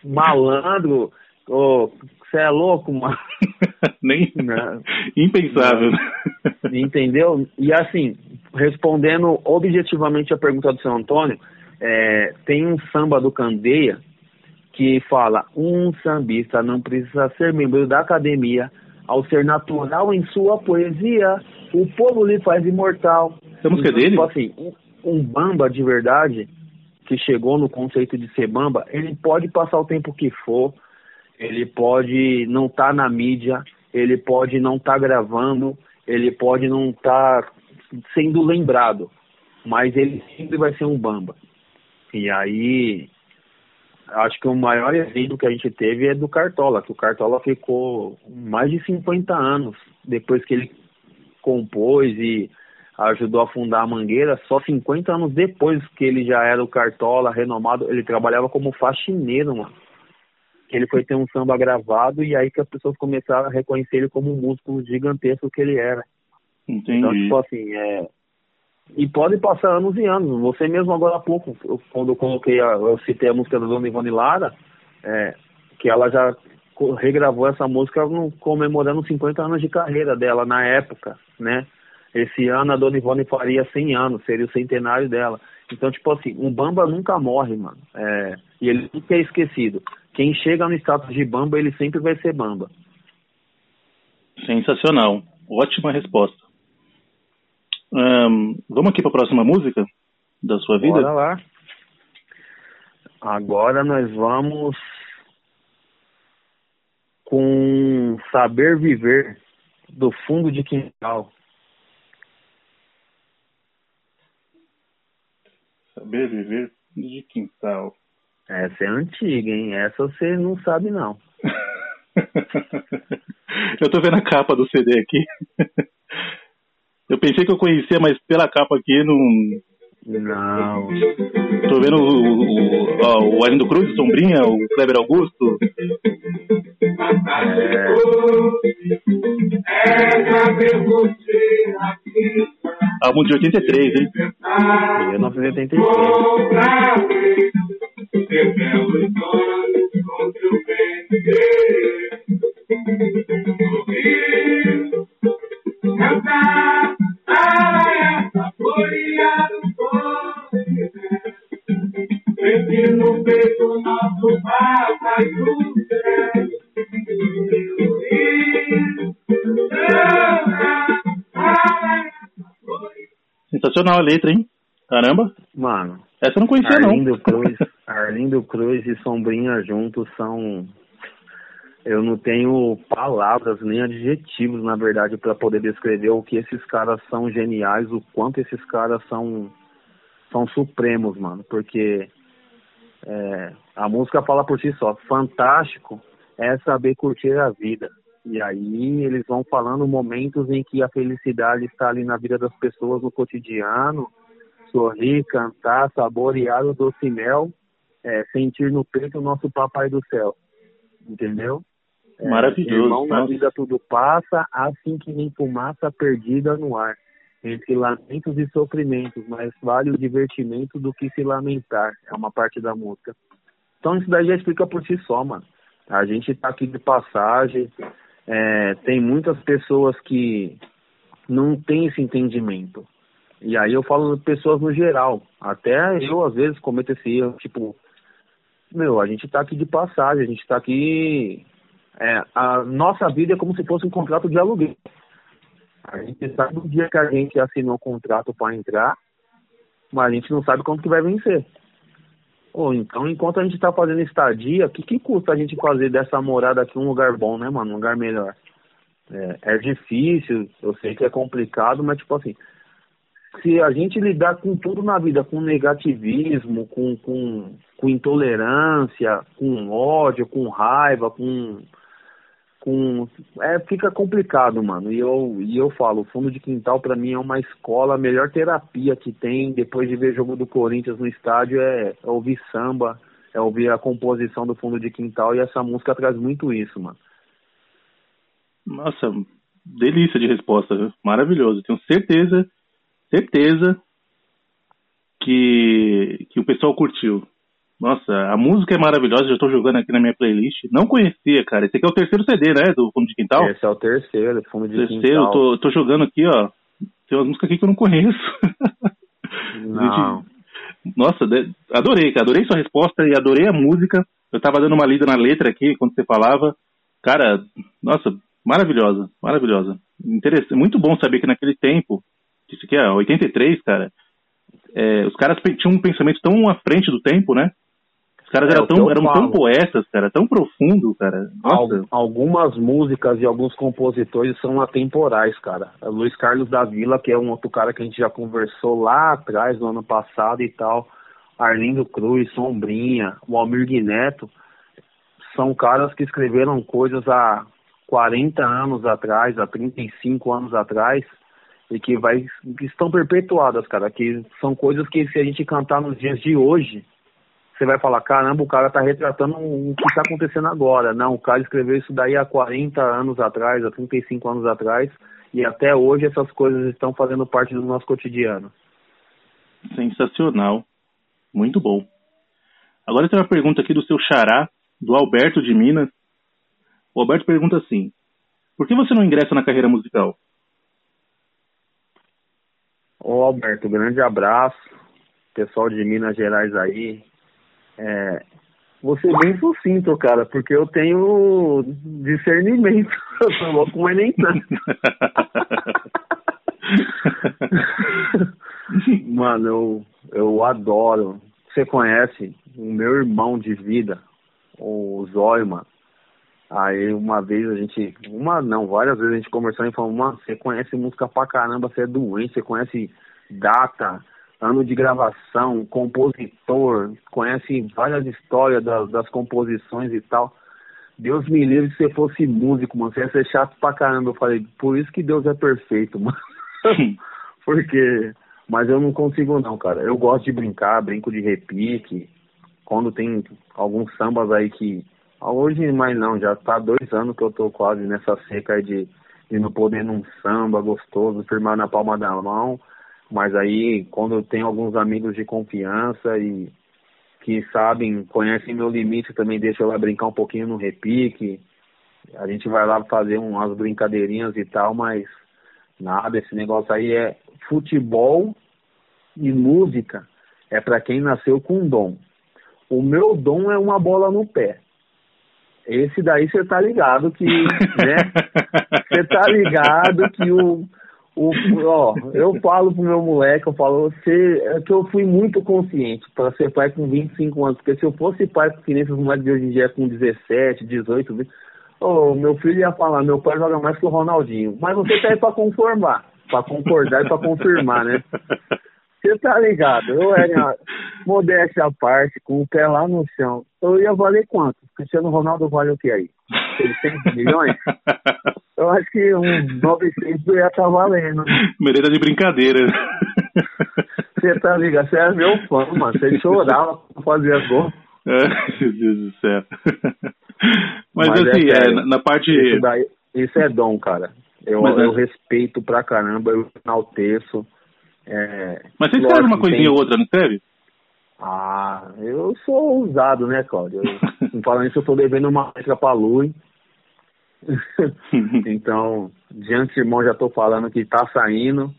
malandro. Você oh, é louco, mano. [laughs] Nem. Não. Impensável. Não. Entendeu? E assim, respondendo objetivamente a pergunta do seu Antônio, é, tem um samba do Candeia que fala: um sambista não precisa ser membro da academia ao ser natural em sua poesia, o povo lhe faz imortal. Essa música então, dele? Tipo assim, um, um bamba de verdade, que chegou no conceito de ser bamba, ele pode passar o tempo que for, ele pode não estar tá na mídia, ele pode não estar tá gravando, ele pode não estar tá sendo lembrado, mas ele sempre vai ser um bamba. E aí acho que o maior exemplo que a gente teve é do Cartola, que o Cartola ficou mais de 50 anos depois que ele compôs e ajudou a fundar a Mangueira, só 50 anos depois que ele já era o Cartola renomado, ele trabalhava como faxineiro, mano. ele foi ter um samba gravado e aí que as pessoas começaram a reconhecer ele como um músico gigantesco que ele era. Entendi. Então, tipo assim, é... E pode passar anos e anos. Você mesmo agora há pouco, eu, quando eu coloquei, a, eu citei a música da Dona Ivone Lara, é, que ela já regravou essa música comemorando 50 anos de carreira dela na época, né? Esse ano a Dona Ivone faria 100 anos, seria o centenário dela. Então, tipo assim, um Bamba nunca morre, mano. É, e ele nunca é esquecido. Quem chega no status de Bamba, ele sempre vai ser Bamba. Sensacional. Ótima resposta. Um, vamos aqui para a próxima música da sua vida? Bora lá. Agora nós vamos com Saber Viver, do fundo de quintal. Saber Viver de quintal. Essa é antiga, hein? Essa você não sabe, não. [laughs] eu tô vendo a capa do CD aqui. [laughs] eu pensei que eu conhecia, mas pela capa aqui não, não. Tô vendo o, o, o, o Arlindo Cruz, Sombrinha, o Kleber Augusto. É. Álbum de 83, hein? 1983. Cantar a essa No peito nosso passa e Sensacional a letra, hein? Caramba. Mano. Essa eu não conhecia, Arlindo não. Cruz, Arlindo Cruz e Sombrinha juntos são. Eu não tenho palavras nem adjetivos, na verdade, para poder descrever o que esses caras são geniais, o quanto esses caras são são supremos, mano, porque é, a música fala por si só. Fantástico é saber curtir a vida. E aí eles vão falando momentos em que a felicidade está ali na vida das pessoas no cotidiano, sorrir, cantar, saborear o doce mel, é, sentir no peito o nosso papai do céu. Entendeu? É, Maravilhoso. Irmão, na vida tudo passa, assim que nem fumaça perdida no ar entre lamentos e sofrimentos, mas vale o divertimento do que se lamentar. É uma parte da música. Então isso daí já explica por si só, mano. A gente tá aqui de passagem, é, tem muitas pessoas que não têm esse entendimento. E aí eu falo de pessoas no geral. Até eu, às vezes, cometo esse erro, tipo, meu, a gente tá aqui de passagem, a gente tá aqui. É, a nossa vida é como se fosse um contrato de aluguel. A gente sabe o dia que a gente assinou o contrato para entrar, mas a gente não sabe quanto que vai vencer. Ou então, enquanto a gente está fazendo estadia, o que, que custa a gente fazer dessa morada aqui um lugar bom, né, mano? Um lugar melhor. É, é difícil, eu sei que é complicado, mas tipo assim, se a gente lidar com tudo na vida, com negativismo, com, com, com intolerância, com ódio, com raiva, com com é fica complicado, mano. E eu e eu falo, o fundo de quintal para mim é uma escola, a melhor terapia que tem depois de ver jogo do Corinthians no estádio é, é ouvir samba, é ouvir a composição do fundo de quintal e essa música traz muito isso, mano. Nossa, delícia de resposta, viu? maravilhoso. Tenho certeza, certeza que que o pessoal curtiu. Nossa, a música é maravilhosa, já estou jogando aqui na minha playlist. Não conhecia, cara. Esse aqui é o terceiro CD, né? Do Fundo de Quintal? Esse é o terceiro, Fundo de terceiro, Quintal. Tô, tô jogando aqui, ó. Tem umas músicas aqui que eu não conheço. [laughs] Não. [laughs] Nossa, adorei, cara. Adorei sua resposta e adorei a música. Eu tava dando uma lida na letra aqui quando você falava. Cara, nossa, maravilhosa, maravilhosa. Interessante, muito bom saber que naquele tempo, isso aqui é 83, cara, é, os caras tinham um pensamento tão à frente do tempo, né? Caras É, eram, tão, eram tão poetas, cara, tão profundo, cara. Nossa, Al- algumas músicas e alguns compositores são atemporais, cara. É Luiz Carlos da Vila, que é um outro cara que a gente já conversou lá atrás, no ano passado e tal. Arlindo Cruz, Sombrinha, o Almir Neto, são caras que escreveram coisas há 40 anos atrás, há 35 anos atrás, e que, vai, que estão perpetuadas, cara. Que são coisas que se a gente cantar nos dias de hoje, você vai falar, caramba, o cara tá retratando o que está acontecendo agora. Não, o cara escreveu isso daí há 40 anos atrás, há 35 anos atrás, e até hoje essas coisas estão fazendo parte do nosso cotidiano. Sensacional. Muito bom. Agora tem uma pergunta aqui do seu xará, do Alberto de Minas. O Alberto pergunta assim: Por que você não ingressa na carreira musical? Ô Alberto, grande abraço. Pessoal de Minas Gerais aí, é, vou ser bem sucinto, cara, porque eu tenho discernimento. [laughs] Eu sou louco, mas nem tanto. [laughs] Mano, eu, eu adoro. Você conhece o meu irmão de vida, o Zóio, mano. Aí uma vez a gente, uma não, várias vezes a gente conversou e falou, mano, você conhece música pra caramba, você é doente, você conhece data, ano de gravação, compositor, conhece várias histórias das, das composições e tal. Deus me livre se você fosse músico, mano. Você ia ser chato pra caramba. Eu falei, por isso que Deus é perfeito, [laughs] mano. Porque. Mas eu não consigo não, cara. Eu gosto de brincar, brinco de repique. Quando tem alguns sambas aí que. Hoje mais não, já tá dois anos que eu tô quase nessa seca aí de, de não poder num samba gostoso, firmar na palma da mão. Mas aí, quando eu tenho alguns amigos de confiança e que sabem, conhecem meu limite, também deixo eu lá brincar um pouquinho no repique. A gente vai lá fazer umas brincadeirinhas e tal, mas nada, esse negócio aí é futebol e música. É para quem nasceu com dom. O meu dom é uma bola no pé. Esse daí você tá ligado que, né? [laughs] Você tá ligado que o o, ó, eu falo pro meu moleque, eu falo, você, é que eu fui muito consciente para ser pai com 25 anos, porque se eu fosse pai com crianças moleques de hoje em dia com 17, 18, 20, oh, meu filho ia falar, meu pai joga mais que o Ronaldinho. Mas você tá aí pra conformar, pra concordar e pra confirmar, né? Você tá ligado? Eu era modéstia à parte, com o pé lá no chão. Eu ia valer quanto? Cristiano Ronaldo vale o que aí? 600 milhões? Eu acho que um 900 ia estar tá valendo. Merenda de brincadeira. Você tá ligado? Você é meu fã, mano. Você chorava pra fazer gol. É, meu Deus do céu. Mas, Mas assim, é, é, na parte. Isso, daí, isso é dom, cara. Eu, Mas, eu é... respeito pra caramba, eu enalteço. É, Mas você escreve uma coisinha tem... ou outra, não escreve? Ah, eu sou ousado, né, Cláudio? Eu, [laughs] falando isso, eu tô devendo uma letra pra Lui. [laughs] então, de antemão já tô falando que tá saindo.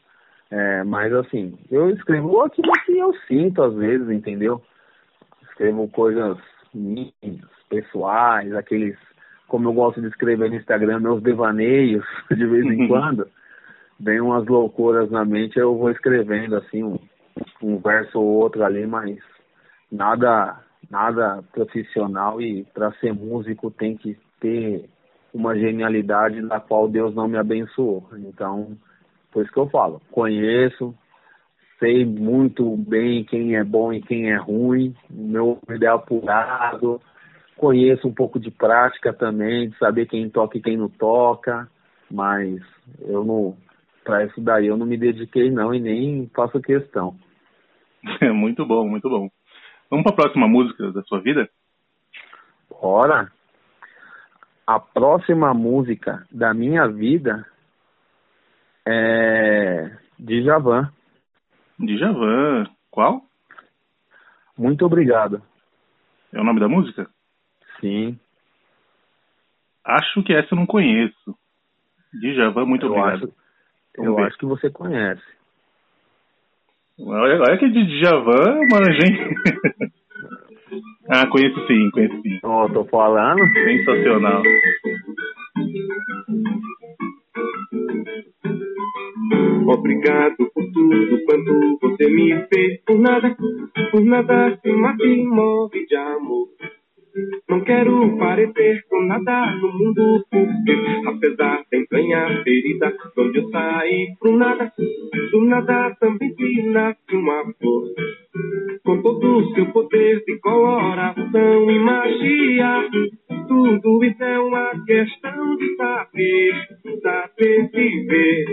É, mas assim, eu escrevo aquilo que eu sinto às vezes, entendeu? Escrevo coisas minhas, pessoais, aqueles, como eu gosto de escrever no Instagram, meus devaneios, [laughs] de vez em quando. Vem umas loucuras na mente, eu vou escrevendo assim um, um verso ou outro ali, mas nada nada profissional e para ser músico tem que ter uma genialidade na qual Deus não me abençoou. Então, por isso que eu falo, conheço, sei muito bem quem é bom e quem é ruim, meu ideal apurado, conheço um pouco de prática também, de saber quem toca e quem não toca, mas eu não, para isso daí eu não me dediquei não e nem faço questão. [laughs] muito bom, muito bom. Vamos para a próxima música da sua vida? Bora. A próxima música da minha vida é Djavan. Djavan. Qual? Muito obrigado. É o nome da música? Sim. Acho que essa eu não conheço. Djavan, muito eu obrigado. Acho, eu acho que você conhece. Olha, olha que de Djavan, hein? ah, conheço sim, conheço sim. Oh, tô falando. Sensacional. Obrigado por tudo quanto você me fez. Por nada, por nada se mata e morre de amor. Não quero parecer com nada no mundo, porque apesar da entranha ferida, onde eu saí pro nada, do nada também se nasce uma flor. Com todo o seu poder de coloração e magia, tudo isso é uma questão de saber, saber viver.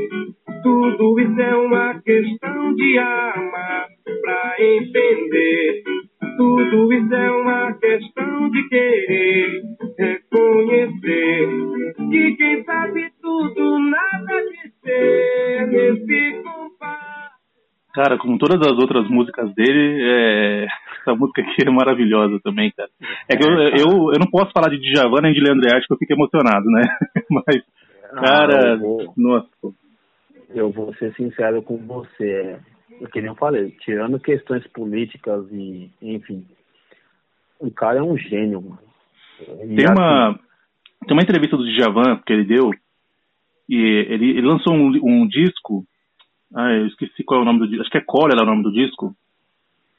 Tudo isso é uma questão de amar pra entender. Tudo isso é uma questão de querer reconhecer que quem sabe tudo nada de ser nesse compás. Cara, como todas as outras músicas dele, é... essa música aqui é maravilhosa também, cara. É que eu, eu, eu não posso falar de Djavan nem de Leandro Arte que eu fico emocionado, né? [laughs] Mas, cara, ah, eu vou, nossa. Eu vou ser sincero com você. É, que nem eu falei, tirando questões políticas e, enfim, o cara é um gênio, mano. tem uma, assim, tem uma entrevista do Djavan que ele deu, e ele, ele lançou um, um disco ah, eu esqueci qual é o nome do disco. Acho que é Cólera é o nome do disco.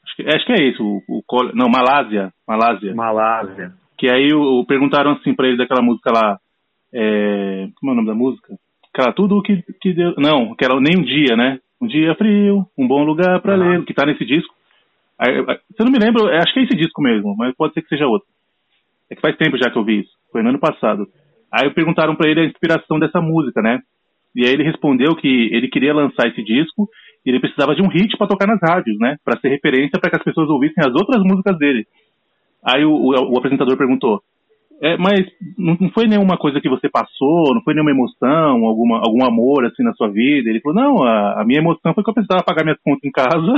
Acho que, acho que é isso, o, o Cólera. Não, Malásia. Malásia. Malásia. Que aí o, o perguntaram assim pra ele daquela música lá. É, como é o nome da música? Aquela tudo que, que deu. Não, aquela nem um dia, né? Um dia frio, um bom lugar pra uhum. ler, que tá nesse disco. Eu não me lembro, acho que é esse disco mesmo, mas pode ser que seja outro. É que faz tempo já que eu vi isso. Foi no ano passado. Aí perguntaram para ele a inspiração dessa música, né? E aí ele respondeu que ele queria lançar esse disco e ele precisava de um hit para tocar nas rádios, né? Para ser referência para que as pessoas ouvissem as outras músicas dele. Aí o, o, o apresentador perguntou: é, mas não foi nenhuma coisa que você passou, não foi nenhuma emoção, alguma, algum amor assim na sua vida? Ele falou: não, a, a minha emoção foi que eu precisava pagar minhas contas em casa,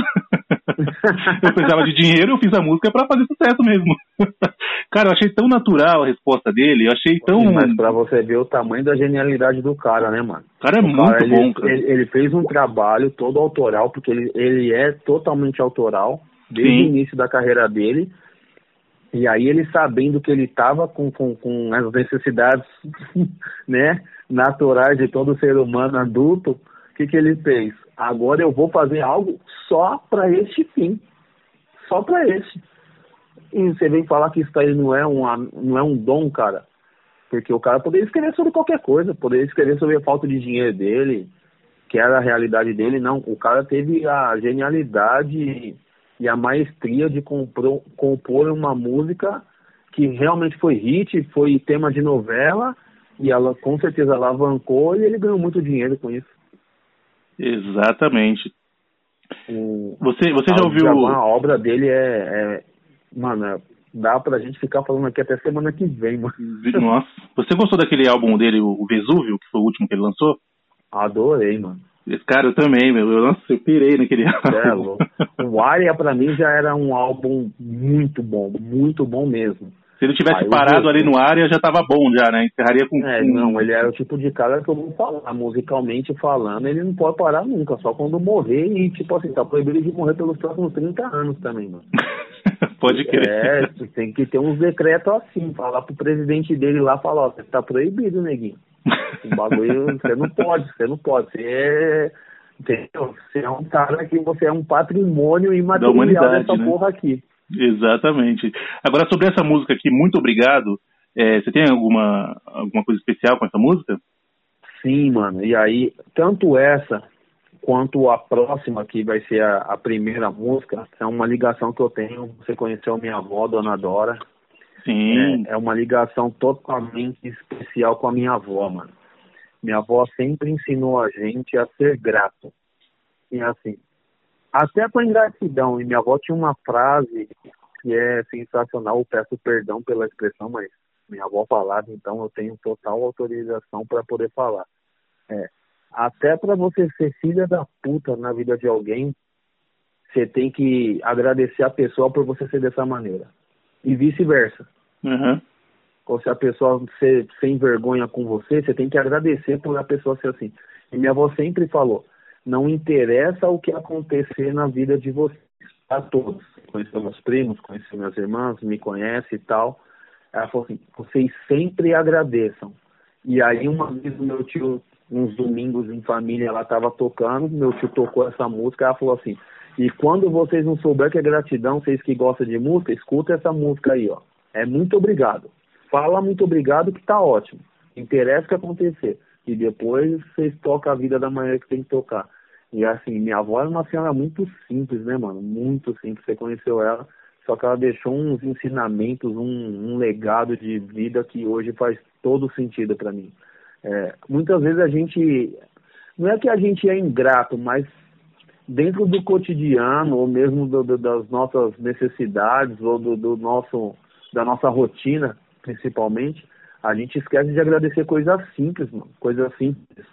[laughs] eu precisava de dinheiro, eu fiz a música para fazer sucesso mesmo. [laughs] cara, eu achei tão natural a resposta dele, eu achei tão. Mas pra você ver o tamanho da genialidade do cara, né, mano? O cara é o muito cara, bom, cara. Ele, ele, fez um trabalho todo autoral, porque ele, ele é totalmente autoral, desde Sim. o início da carreira dele e aí ele sabendo que ele estava com, com, com as necessidades [laughs] né, naturais de todo ser humano adulto, o que, que ele fez? Agora eu vou fazer algo só para este fim. Só para este. E você vem falar que isso aí não é, um, não é um dom, cara. Porque o cara poderia escrever sobre qualquer coisa, poderia escrever sobre a falta de dinheiro dele, que era a realidade dele. Não, o cara teve a genialidade e a maestria de compor, compor uma música que realmente foi hit, foi tema de novela, e ela com certeza alavancou e ele ganhou muito dinheiro com isso. Exatamente. O, você, você já ouviu. A obra dele é, é. Mano, é, dá pra gente ficar falando aqui até semana que vem, mano. Nossa. Você gostou daquele álbum dele, o Vesúvio, que foi o último que ele lançou? Adorei, mano. Cara, eu também, meu. Eu, nossa, eu pirei naquele é, álbum. o Aria, pra mim, já era um álbum muito bom, muito bom mesmo. Se ele tivesse Aí parado ali no área, já tava bom já, né? Encerraria com... É, não, ele era o tipo de cara que eu vou falar, musicalmente falando, ele não pode parar nunca, só quando morrer e, tipo assim, tá proibido de morrer pelos próximos 30 anos também, mano. [laughs] pode crer. É, tem que ter uns decretos assim, falar pro presidente dele lá, falar, ó, você tá proibido, neguinho. [laughs] O bagulho, você não pode, você não pode. Você é, entendeu? Você é um cara que você é um patrimônio imaterial dessa né? porra aqui. Exatamente. Agora, sobre essa música aqui, muito obrigado. É, você tem alguma, alguma coisa especial com essa música? Sim, mano. E aí, tanto essa quanto a próxima, que vai ser a, a primeira música, é uma ligação que eu tenho. Você conheceu minha avó, Dona Dora. Sim. É, é uma ligação totalmente especial com a minha avó, mano. Minha avó sempre ensinou a gente a ser grato. E assim, até com ingratidão. E minha avó tinha uma frase que é sensacional. Eu peço perdão pela expressão, mas minha avó falava, então eu tenho total autorização para poder falar. É, até para você ser filha da puta na vida de alguém, você tem que agradecer a pessoa por você ser dessa maneira. E vice-versa. Uhum. Ou se a pessoa ser sem vergonha com você, você tem que agradecer por a pessoa ser assim. E minha avó sempre falou: não interessa o que acontecer na vida de vocês, a todos. Conheceu meus primos, conheceu minhas irmãs, me conhece e tal. Ela falou assim: vocês sempre agradeçam. E aí, uma vez, o meu tio, uns domingos em família, ela estava tocando, meu tio tocou essa música, ela falou assim: e quando vocês não souberem que é gratidão, vocês que gostam de música, escuta essa música aí, ó. É muito obrigado. Fala muito obrigado que tá ótimo. Interessa o que acontecer. E depois vocês tocam a vida da maneira que tem que tocar. E assim, minha avó era uma senhora muito simples, né, mano? Muito simples. Você conheceu ela. Só que ela deixou uns ensinamentos, um, um legado de vida que hoje faz todo sentido para mim. É, muitas vezes a gente. Não é que a gente é ingrato, mas dentro do cotidiano, ou mesmo do, do, das nossas necessidades, ou do, do, nosso, da nossa rotina, principalmente, a gente esquece de agradecer coisas simples, mano, coisas simples.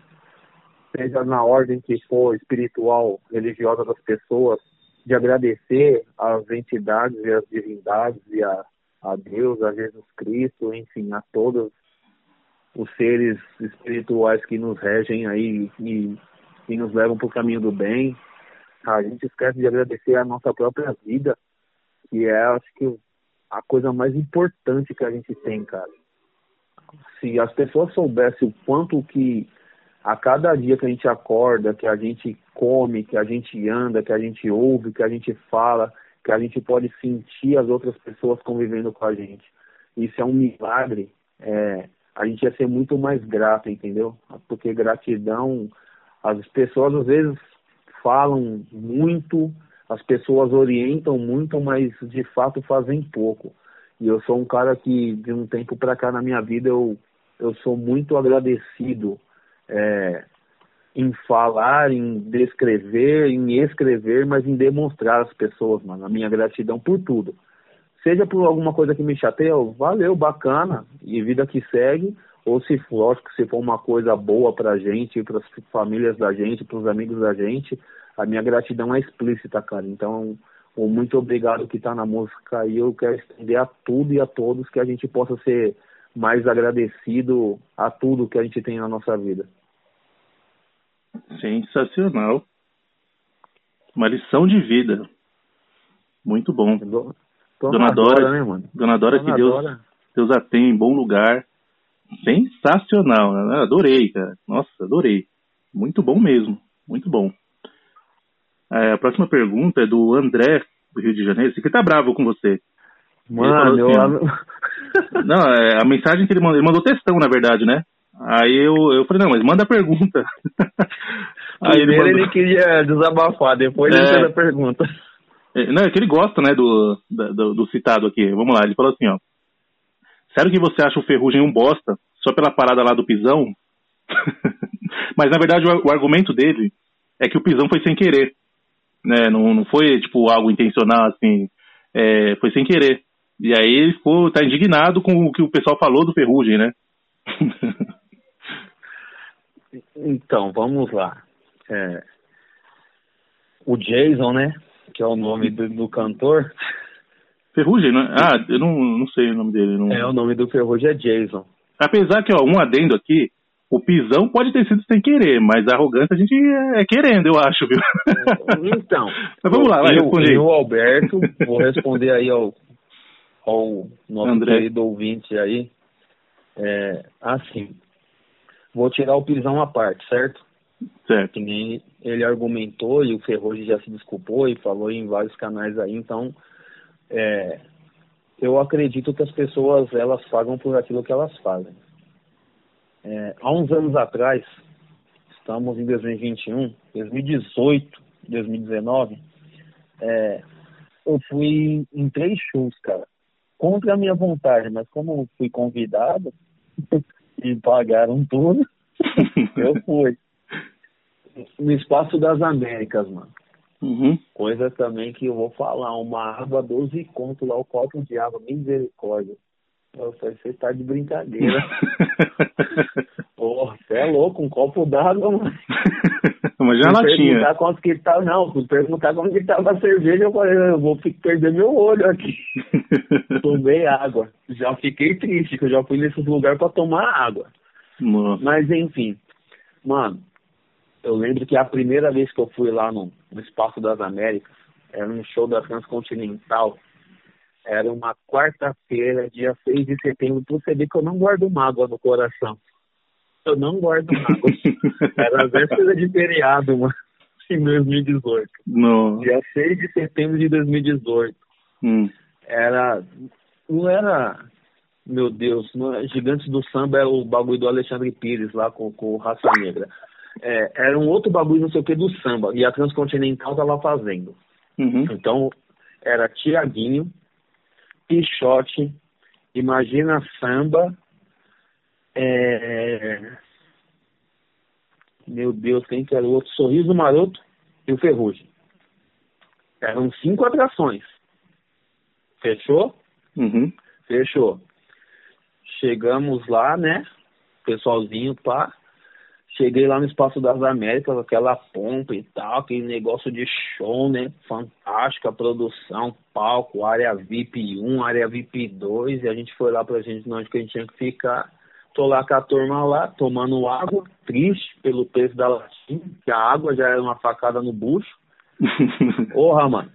Seja na ordem que for espiritual, religiosa das pessoas, de agradecer às entidades e às divindades e a, a Deus, a Jesus Cristo, enfim, a todos os seres espirituais que nos regem aí e, e nos levam para o caminho do bem. A gente esquece de agradecer a nossa própria vida, que é, acho que, a coisa mais importante que a gente tem, cara. Se as pessoas soubessem o quanto que a cada dia que a gente acorda, que a gente come, que a gente anda, que a gente ouve, que a gente fala, que a gente pode sentir as outras pessoas convivendo com a gente. Isso é um milagre. É, a gente ia ser muito mais grato, entendeu? Porque gratidão, as pessoas às vezes falam muito, as pessoas orientam muito, mas de fato fazem pouco. E eu sou um cara que de um tempo para cá na minha vida eu eu sou muito agradecido é, em falar, em descrever, em escrever, mas em demonstrar às pessoas, mano, a minha gratidão por tudo seja por alguma coisa que me chateia, valeu, bacana, e vida que segue, ou se for, lógico, se for uma coisa boa pra gente, para as famílias da gente, para os amigos da gente, a minha gratidão é explícita, cara. Então, o muito obrigado que tá na música aí, eu quero estender a tudo e a todos que a gente possa ser mais agradecido a tudo que a gente tem na nossa vida. Sensacional. Uma lição de vida. Muito bom. Dona, Dora, Dora, né, mano? Dona Dora, Dona que Deus, Dora. Deus a tem em bom lugar. Sensacional, né? Adorei, cara. Nossa, adorei. Muito bom mesmo. Muito bom. É, a próxima pergunta é do André, do Rio de Janeiro. Esse aqui tá bravo com você. Mano, assim, eu... [laughs] Não, é, a mensagem que ele mandou, ele mandou textão, na verdade, né? Aí eu, eu falei, não, mas manda a pergunta. [laughs] Aí ele, mandou... ele queria desabafar, depois é... ele fez a pergunta. É, não, é que ele gosta, né, do, do, do, citado aqui. Vamos lá, ele falou assim, ó. Sério que você acha o Ferrugem um bosta só pela parada lá do pisão? [laughs] Mas na verdade o, o, argumento dele é que o pisão foi sem querer. Né? Não, não foi tipo algo intencional, assim. É, foi sem querer. E aí ele ficou, tá indignado com o que o pessoal falou do Ferrugem, né? [laughs] então, vamos lá. É, o Jason, né? Que é o nome do, do cantor. Ferrugem, né? Ah, eu não, não sei o nome dele. Não... É, o nome do Ferrugem é Jason. Apesar que, ó, um adendo aqui, o pisão pode ter sido sem querer, mas a arrogância a gente é querendo, eu acho, viu? [laughs] Então. mas vamos lá, vai eu, responder. Eu, Alberto, vou responder aí ao, ao nosso André. querido ouvinte aí. É, assim, vou tirar o pisão à parte, certo? Certo. Ele argumentou e o Ferrugem já se desculpou e falou em vários canais aí, então é, eu acredito que as pessoas elas pagam por aquilo que elas fazem. É, há uns anos atrás, estamos em 2021, 2018, 2019, é, eu fui em três shows, cara, contra a minha vontade, mas como fui convidado [laughs] e pagaram tudo, [laughs] eu fui no Espaço das Américas, mano. Uhum. Coisa também que eu vou falar, uma água 12 conto lá, o copo de água, misericórdia. Falei, você tá de brincadeira. [laughs] Porra, você é louco, um copo d'água, mano. [laughs] Mas já latinha. perguntar quanto que tá, não, se perguntar como que tava a cerveja, eu falei, eu vou perder meu olho aqui. [laughs] Tomei água. Já fiquei triste, que eu já fui nesses lugares pra tomar água. Nossa. Mas enfim, mano, eu lembro que a primeira vez que eu fui lá no, no Espaço das Américas, era um show da Transcontinental, era uma quarta-feira, dia 6 de setembro, pra você ver que eu não guardo mágoa no coração. Eu não guardo mágoa. [laughs] era a véspera de feriado, mano, em 2018. Não. Dia 6 de setembro de 2018. Hum. Era. Não era. Meu Deus, não, Gigantes do Samba é o bagulho do Alexandre Pires lá com, com Raça Negra é, era um outro bagulho, não sei o que, do samba. E a Transcontinental tava fazendo. Uhum. Então, era Tiaguinho, Pichote, Imagina Samba, é... meu Deus, quem que era o outro? Sorriso Maroto e o Ferrugem. Eram cinco atrações. Fechou? Uhum. Fechou. Chegamos lá, né? Pessoalzinho, pá. Cheguei lá no Espaço das Américas, aquela pompa e tal, aquele negócio de show, né? Fantástica produção, palco, área VIP 1, área VIP 2, e a gente foi lá pra gente onde que a gente tinha que ficar. Tô lá com a turma lá, tomando água, triste pelo preço da latinha, que a água já era uma facada no bucho. [laughs] Porra, mano,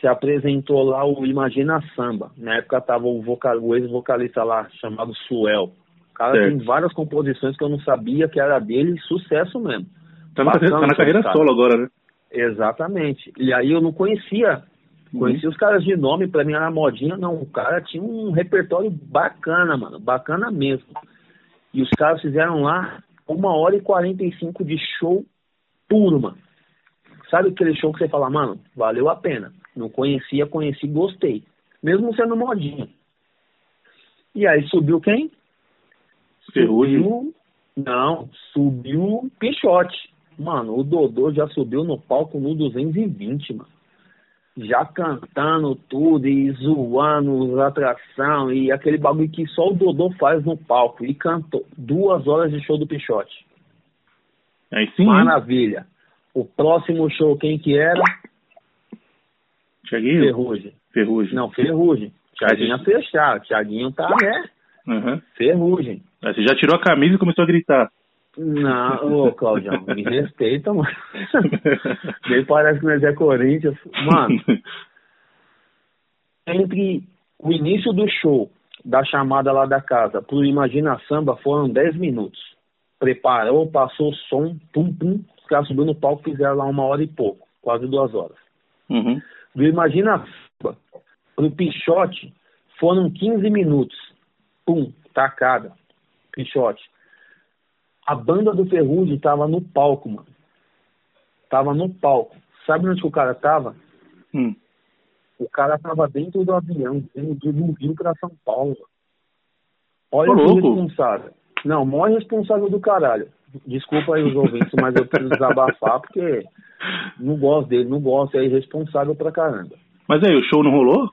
se apresentou lá o Imagina Samba. Na época tava o, vocal, o ex-vocalista lá, chamado Suel. O cara Certo. tem várias composições que eu não sabia que era dele, sucesso mesmo. Tá na, carreira- tá na carreira cara. solo agora, né? Exatamente. E aí eu não conhecia. Conhecia os caras de nome, pra mim era modinha, não. O cara tinha um repertório bacana, mano. Bacana mesmo. E os caras fizeram lá uma hora e 45 de show puro, mano. Sabe aquele show que você fala, mano, valeu a pena. Não conhecia, conheci, gostei. Mesmo sendo modinha. E aí subiu quem? Ferrugem. Subiu, não, subiu o Pichote. Mano, o Dodô já subiu no palco no 220, mano. Já cantando tudo e zoando a atração e aquele bagulho que só o Dodô faz no palco. E cantou duas horas de show do Pichote. Aí sim, hein? Maravilha. O próximo show, quem que era? Tiaguinho? Ferrugem. Ferrugem. Não, Ferrugem. Tiaguinho ia fechar. Tiaguinho tá, né? Uhum. Ferrugem. Você já tirou a camisa e começou a gritar. Não, ô Claudião, me [laughs] respeita, mano. Nem parece que nós é Corinthians. Mano, entre o início do show, da chamada lá da casa, pro Imagina Samba, foram 10 minutos. Preparou, passou o som, pum, pum, os caras subiram no palco, fizeram lá uma hora e pouco, quase duas horas. Uhum. Do Imagina Samba pro Pichote, foram 15 minutos. Pum, tacada. Pichote. A banda do Ferrugem tava no palco, mano. Tava no palco. Sabe onde que o cara tava? Hum. O cara tava dentro do avião, indo do Rio pra São Paulo. mano. Olha Ô, que louco. responsável. Não, maior responsável do caralho. Desculpa aí os ouvintes, mas eu preciso desabafar porque não gosto dele, não gosto, é irresponsável pra caramba. Mas aí, o show não rolou?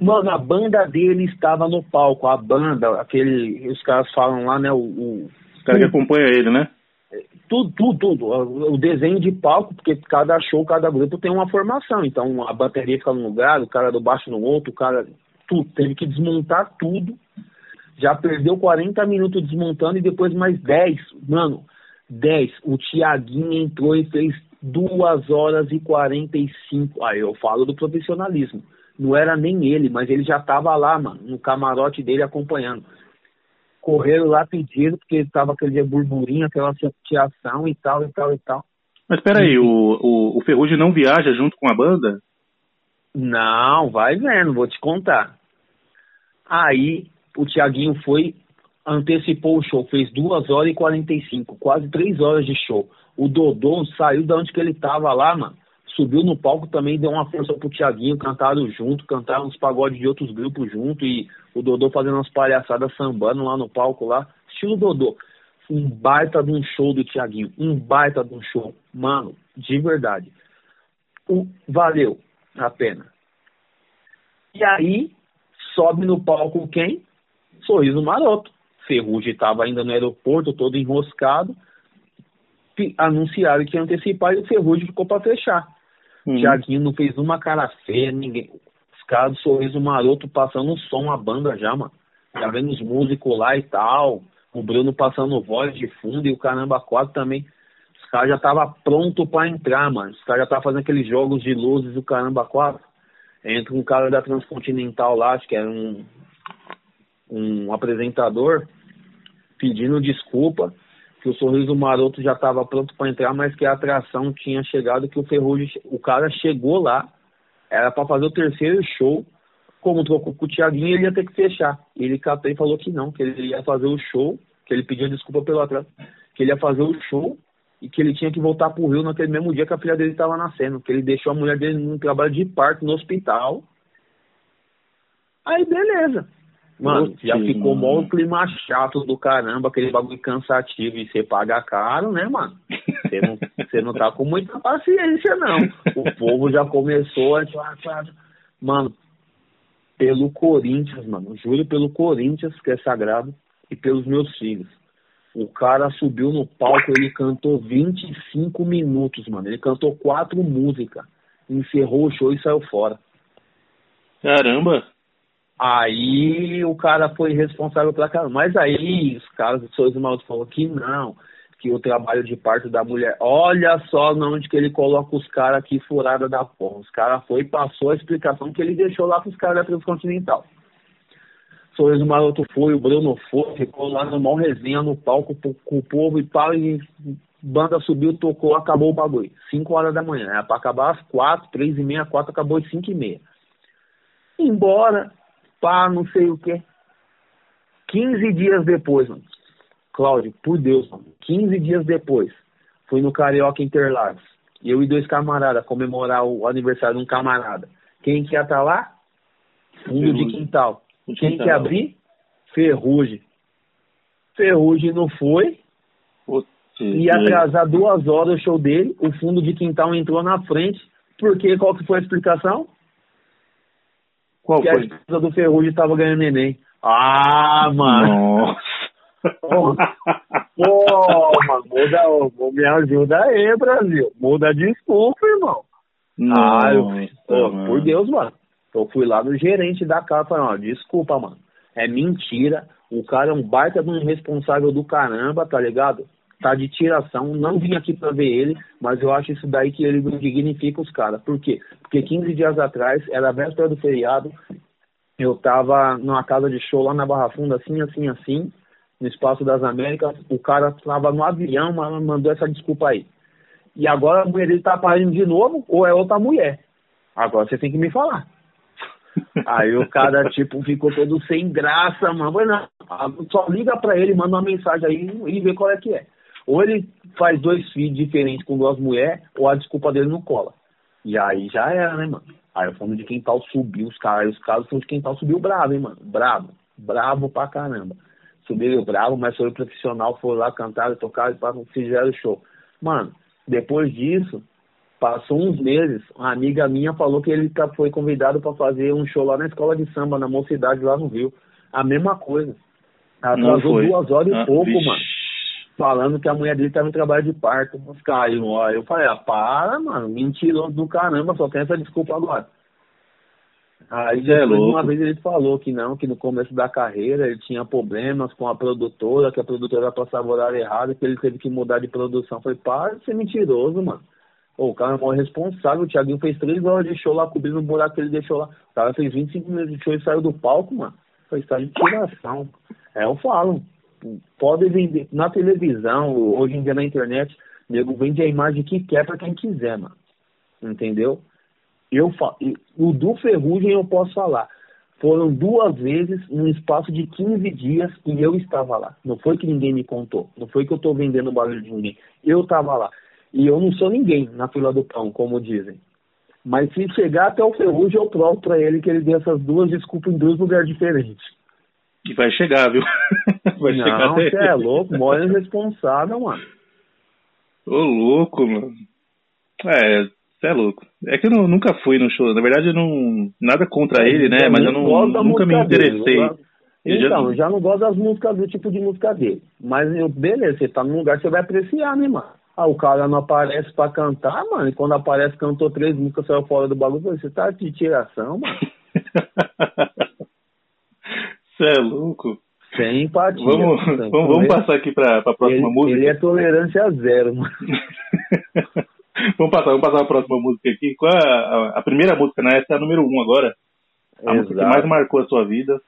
Mano, a banda dele estava no palco, a banda, aquele, os caras falam lá, né, o, o Os caras que acompanham ele, né? tudo, tudo, tudo. O desenho de palco, porque cada show, cada grupo tem uma formação. Então a bateria fica num lugar, o cara do baixo no outro, o cara. Tudo. Teve que desmontar tudo. Já perdeu 40 minutos desmontando e depois mais 10. Mano, 10. O Tiaguinho entrou e fez 2 horas e 45. Aí eu falo do profissionalismo. Não era nem ele, mas ele já tava lá, mano, no camarote dele acompanhando correram lá pedindo, porque tava aquele burburinho, aquela chateação e tal, e tal, e tal. Mas peraí, o, o, o Ferrugem não viaja junto com a banda? Não, vai vendo, vou te contar. Aí o Tiaguinho foi, antecipou o show, fez 2 horas e 45, quase 3 horas de show. O Dodô saiu de onde que ele tava lá, mano. Subiu no palco também, deu uma força pro Tiaguinho, cantaram junto, cantaram uns pagodes de outros grupos junto e o Dodô fazendo umas palhaçadas sambando lá no palco lá. Estilo Dodô. Um baita de um show do Tiaguinho, um baita de um show. Mano, de verdade. O, valeu a pena. E aí, sobe no palco quem? Sorriso Maroto. Ferrugem estava ainda no aeroporto, todo enroscado. Anunciaram que ia antecipar e o Ferrugem ficou para fechar. Uhum. Tiaguinho não fez uma cara feia, ninguém. Os caras do Sorriso Maroto passando som, a banda já, mano. Já vendo os músicos lá e tal. O Bruno passando voz de fundo e o Caramba 4 também. Os caras já estavam pronto para entrar, mano. Os caras já estavam fazendo aqueles jogos de luzes do Caramba 4. Entra um cara da Transcontinental lá, acho que era um, um apresentador, pedindo desculpa que o Sorriso Maroto já estava pronto para entrar, mas que a atração tinha chegado, que o Ferrugem, o cara chegou lá, era para fazer o terceiro show, como trocou com o Thiaguinho, ele ia ter que fechar. Ele catou e falou que não, que ele ia fazer o show, que ele pediu desculpa pelo atraso, que ele ia fazer o show e que ele tinha que voltar pro Rio naquele mesmo dia que a filha dele estava nascendo, que ele deixou a mulher dele num trabalho de parto no hospital. Aí beleza. Mano, já ficou mó clima chato do caramba, aquele bagulho cansativo e você paga caro, né, mano? Você não, você não tá com muita paciência, não. O povo já começou a. Mano, pelo Corinthians, mano. Juro pelo Corinthians, que é sagrado, e pelos meus filhos. O cara subiu no palco, ele cantou 25 minutos, mano. Ele cantou quatro músicas, encerrou o show e saiu fora. Caramba! Aí o cara foi responsável pela cara. Mas aí os caras do Seus Malditos falou que não, que o trabalho de parto da mulher. Olha só onde que ele coloca os caras aqui furada da porra. Os caras foi e passou a explicação que ele deixou lá pros caras da Transcontinental. Sorriso Maroto foi, o Bruno foi, ficou lá no maior resenha no palco com o povo e tal, e banda subiu, tocou, acabou o bagulho. 5 horas da manhã. Era pra acabar às 4, 3 e meia, 4, acabou às 5 e meia. Embora, pá, não sei o que. 15 dias depois, mano. Cláudio, por Deus, mano. 15 dias depois, fui no Carioca Interlagos. Eu e dois camaradas comemorar o aniversário de um camarada. Quem que ia estar tá lá? Fundo de quintal. Quem que abrir? Ferrugem. Ferrugem não foi. Ia atrasar duas horas o show dele. O fundo de quintal entrou na frente. Porque qual que foi a explicação? Qual que foi? a esposa do Ferrugem estava ganhando neném. Ah, mano. Nossa. [laughs] Pô, mano, muda, me ajuda aí, Brasil. Muda desculpa, irmão. ah, eu, pô, por Deus, mano. Eu fui lá no gerente da casa e falei, ó, desculpa, mano. É mentira. O cara é um baita de um irresponsável do caramba, tá ligado? Tá de tiração. Não vim aqui pra ver ele, mas eu acho isso daí que ele dignifica os caras. Por quê? Porque 15 dias atrás, era a véspera do feriado, eu tava numa casa de show lá na Barra Funda, assim, assim, assim, no Espaço das Américas. O cara tava no avião, mas mandou essa desculpa aí. E agora a mulher dele tá parindo de novo, ou é outra mulher. Agora você tem que me falar. [laughs] Aí o cara, tipo, ficou todo sem graça, mano. Não, só liga pra ele, manda uma mensagem aí e vê qual é que é. Ou ele faz dois filhos diferentes com duas mulheres, ou a desculpa dele não cola. E aí já era, né, mano? Aí o fundo de quintal subiu, os caras, os caras, o fundo de quintal subiu bravo, hein, mano? Bravo. Bravo pra caramba. Subiu bravo, mas foi profissional, foi lá cantar, tocar e fizeram o show. Mano, depois disso, Passou uns meses, uma amiga minha falou que ele foi convidado para fazer um show lá na escola de samba, na mocidade lá no Rio. A mesma coisa. Atrasou duas horas ah, e pouco, vixe. mano. Falando que a mulher dele estava em trabalho de parto. Mas caiu, ó. Eu falei, ah, para, mano. Mentiroso do caramba, só tem essa desculpa agora. Aí é uma vez ele falou que não, que no começo da carreira ele tinha problemas com a produtora, que a produtora passava o horário errado, que ele teve que mudar de produção. Eu falei, para de ser mentiroso, mano. Pô, o cara é maior responsável. O Thiaguinho fez três horas de show lá, cobrindo o buraco que ele deixou lá. O cara fez 25 minutos de show e saiu do palco, mano. Foi estar de tiração. É, eu falo. Pode vender. Na televisão, hoje em dia na internet, nego vende a imagem que quer pra quem quiser, mano. Entendeu? Eu falo. O do Ferrugem eu posso falar. Foram duas vezes num espaço de 15 dias e eu estava lá. Não foi que ninguém me contou. Não foi que eu tô vendendo barulho de ninguém. Eu estava lá. E eu não sou ninguém na fila do pão, como dizem. Mas se chegar até o ferrugem, eu provo para ele que ele deu essas duas desculpas em dois lugares diferentes. E vai chegar, viu? [laughs] Vai não, chegar você é louco, mora irresponsável, mano. Ô, louco, mano. É, você é louco. É que eu não, nunca fui no show. Na verdade, eu não. Nada contra ele, né? Mas eu não, nunca me interessei. Dele, então, eu já... já não gosto das músicas do tipo de música dele. Mas eu, beleza, você tá num lugar que você vai apreciar, né, mano? Ah, o cara não aparece pra cantar, mano. E quando aparece, cantou três músicas, saiu fora do bagulho. Você tá de tiração, mano. [laughs] Você é louco. Sem empatia. Vamos, vamos, vamos passar aqui pra, pra próxima ele, música. Ele é tolerância zero, mano. [laughs] vamos passar, vamos passar pra próxima música aqui. Qual é a, a primeira música, né? Essa é a número um agora. A Exato. música que mais marcou a sua vida.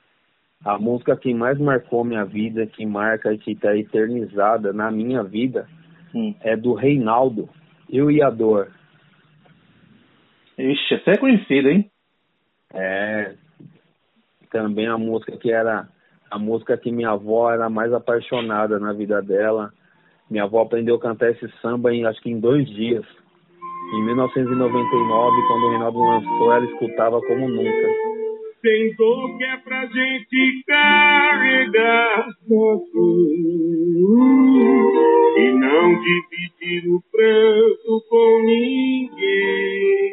A música que mais marcou minha vida, que marca e que tá eternizada na minha vida, Hum. É do Reinaldo, Eu e a Dor. Ixi, essa é conhecida, hein? É. Também a música que era a música que minha avó era mais apaixonada na vida dela. Minha avó aprendeu a cantar esse samba em acho que em dois dias. Em 1999, quando o Reinaldo lançou, ela escutava como nunca. Tem dor que é pra gente carregar e não dividir o pranto com ninguém.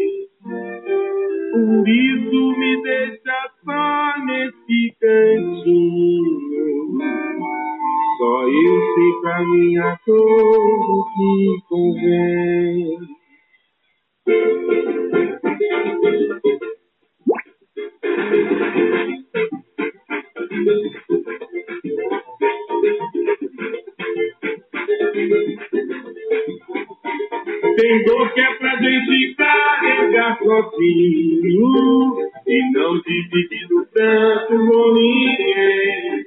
Por isso me deixa só nesse cantinho. Só eu sei caminhar todo que convém. Tem dor que é pra gente carregar sozinho e não dividir tanto com ninguém.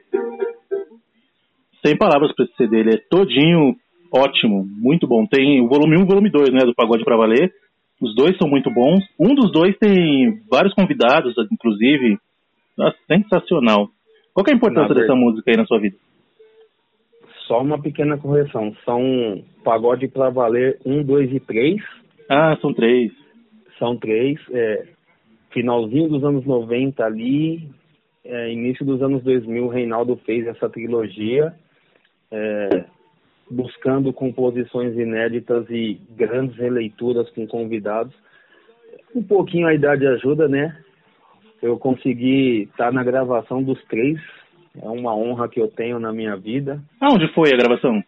Sem palavras pra esse CD, ele é todinho ótimo, muito bom. Tem o volume 1 e o volume 2, né, do Pagode pra Valer. Os dois são muito bons. Um dos dois tem vários convidados, inclusive. Nossa, sensacional. Qual é a importância dessa música aí na sua vida? Só uma pequena correção. São Pagode pra Valer 1, 2 e 3. Ah, são três. São três. É, finalzinho dos anos 90 ali, é, início dos anos 2000, o Reinaldo fez essa trilogia, é, buscando composições inéditas e grandes releituras com convidados. Um pouquinho a idade ajuda, né? Eu consegui estar na gravação dos três, é uma honra que eu tenho na minha vida. Aonde foi a gravação?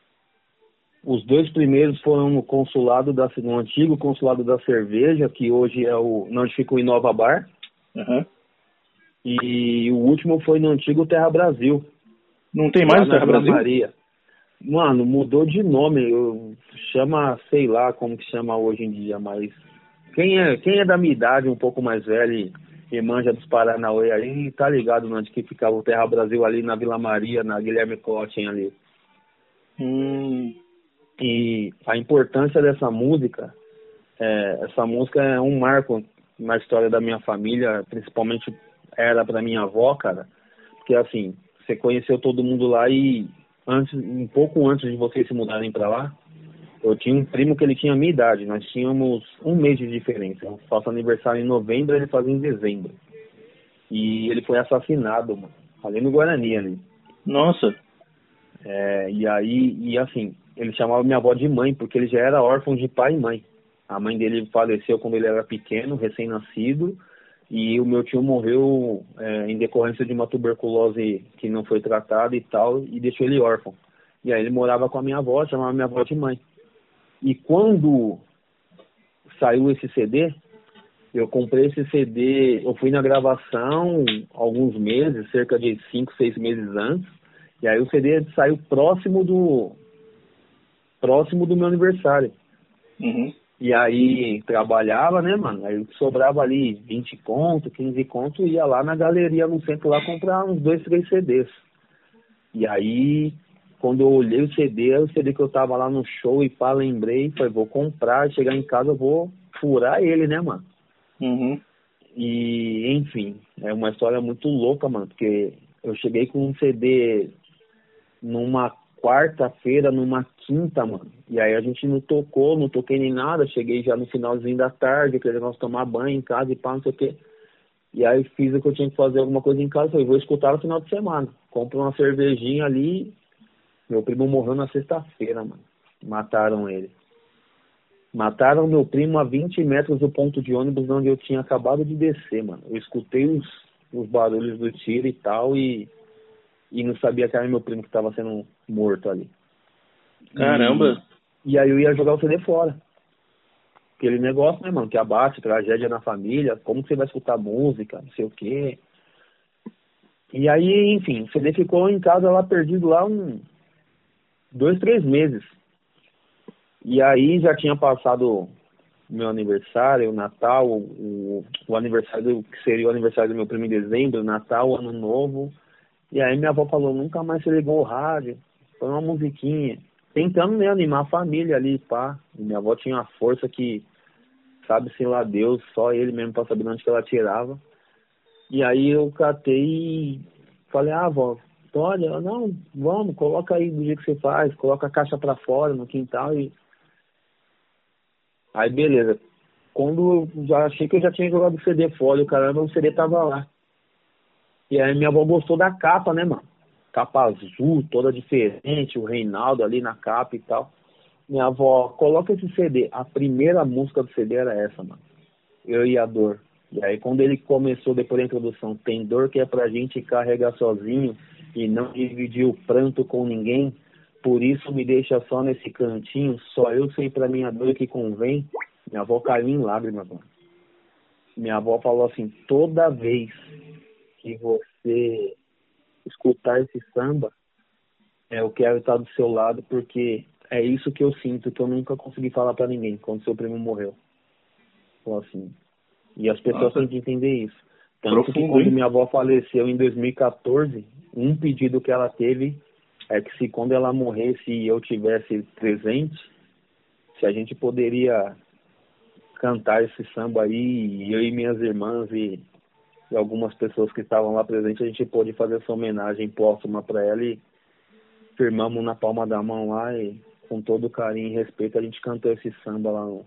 Os dois primeiros foram no consulado da, no antigo consulado da cerveja, que hoje é o onde fica o Inova Bar. Uhum. E o último foi no antigo Terra Brasil. Não tem mais Terra Brasil? Maria. Mano, mudou de nome. Eu, chama, sei lá como que chama hoje em dia, mas quem é, quem é da minha idade, um pouco mais velho e, e manja dos Paranauê aí, tá ligado onde que ficava o Terra Brasil ali na Vila Maria, na Guilherme Cotting ali. Hum, E a importância dessa música, é, essa música é um marco na história da minha família, principalmente era para minha avó, cara, porque assim, você conheceu todo mundo lá e antes, um pouco antes de vocês se mudarem para lá, eu tinha um primo que ele tinha a minha idade, nós tínhamos um mês de diferença. Eu faço aniversário em novembro, ele fazia em dezembro. E ele foi assassinado, mano, ali no Guarani ali. nossa. É, e aí, e assim, ele chamava minha avó de mãe, porque ele já era órfão de pai e mãe. A mãe dele faleceu quando ele era pequeno, recém-nascido, e o meu tio morreu é, em decorrência de uma tuberculose que não foi tratada e tal, e deixou ele órfão. E aí ele morava com a minha avó, chamava minha avó de mãe. E quando saiu esse CD, eu comprei esse CD, eu fui na gravação alguns meses, cerca de cinco, seis meses antes, e aí o CD saiu próximo do próximo do meu aniversário. Uhum. E aí trabalhava, né, mano? Aí sobrava ali 20 conto, 15 conto, ia lá na galeria no centro lá comprar uns dois, três CDs. E aí, quando eu olhei o CD, era o CD que eu tava lá no show e pá, lembrei, falei, vou comprar, chegar em casa eu vou furar ele, né, mano? Uhum. E, enfim, é uma história muito louca, mano, porque eu cheguei com um CD numa quarta-feira, numa quinta, mano. E aí a gente não tocou, não toquei nem nada. Cheguei já no finalzinho da tarde, aquele de tomar banho em casa e pá, não sei o quê. E aí fiz o que eu tinha que fazer alguma coisa em casa. Falei, vou escutar no final de semana. Compro uma cervejinha ali. Meu primo morreu na sexta-feira, mano. Mataram ele. Mataram meu primo a 20 metros do ponto de ônibus onde eu tinha acabado de descer, mano. Eu escutei os, os barulhos do tiro e tal e, e não sabia que era meu primo que estava sendo morto ali. Caramba. E aí eu ia jogar o CD fora. Aquele negócio, né, mano, que abate, tragédia na família, como que você vai escutar música, não sei o quê. E aí, enfim, o CD ficou em casa lá perdido lá um dois, três meses. E aí já tinha passado meu aniversário, o Natal, o, o aniversário, que seria o aniversário do meu primo em dezembro, Natal, Ano Novo. E aí minha avó falou, nunca mais você ligou o rádio, foi uma musiquinha. Tentando né, animar a família ali, pá. E minha avó tinha uma força que, sabe-se lá Deus, só ele mesmo pra saber onde que ela tirava. E aí eu catei e falei, ah, avó, olha, ela, não, vamos, coloca aí do jeito que você faz, coloca a caixa pra fora no quintal e. Aí beleza. Quando eu já achei que eu já tinha jogado o CD fora, o caramba, o CD tava lá. E aí minha avó gostou da capa, né, mano? Capa azul, toda diferente, o Reinaldo ali na capa e tal. Minha avó, coloca esse CD. A primeira música do CD era essa, mano. Eu e a dor. E aí quando ele começou depois da introdução, tem dor que é pra gente carregar sozinho e não dividir o pranto com ninguém. Por isso me deixa só nesse cantinho, só eu sei pra minha dor que convém. Minha avó caiu em lágrimas, mano. Minha avó falou assim, toda vez que você escutar esse samba, é, eu quero estar do seu lado porque é isso que eu sinto, que eu nunca consegui falar para ninguém quando seu primo morreu. Falou assim. E as pessoas Nossa. têm que entender isso. Tanto Profundo, que quando hein? minha avó faleceu em 2014, um pedido que ela teve é que se quando ela morresse e eu tivesse presente, se a gente poderia cantar esse samba aí, eu e minhas irmãs e, e algumas pessoas que estavam lá presentes, a gente pôde fazer essa homenagem póstuma para ela e firmamos na palma da mão lá e com todo carinho e respeito a gente cantou esse samba lá no,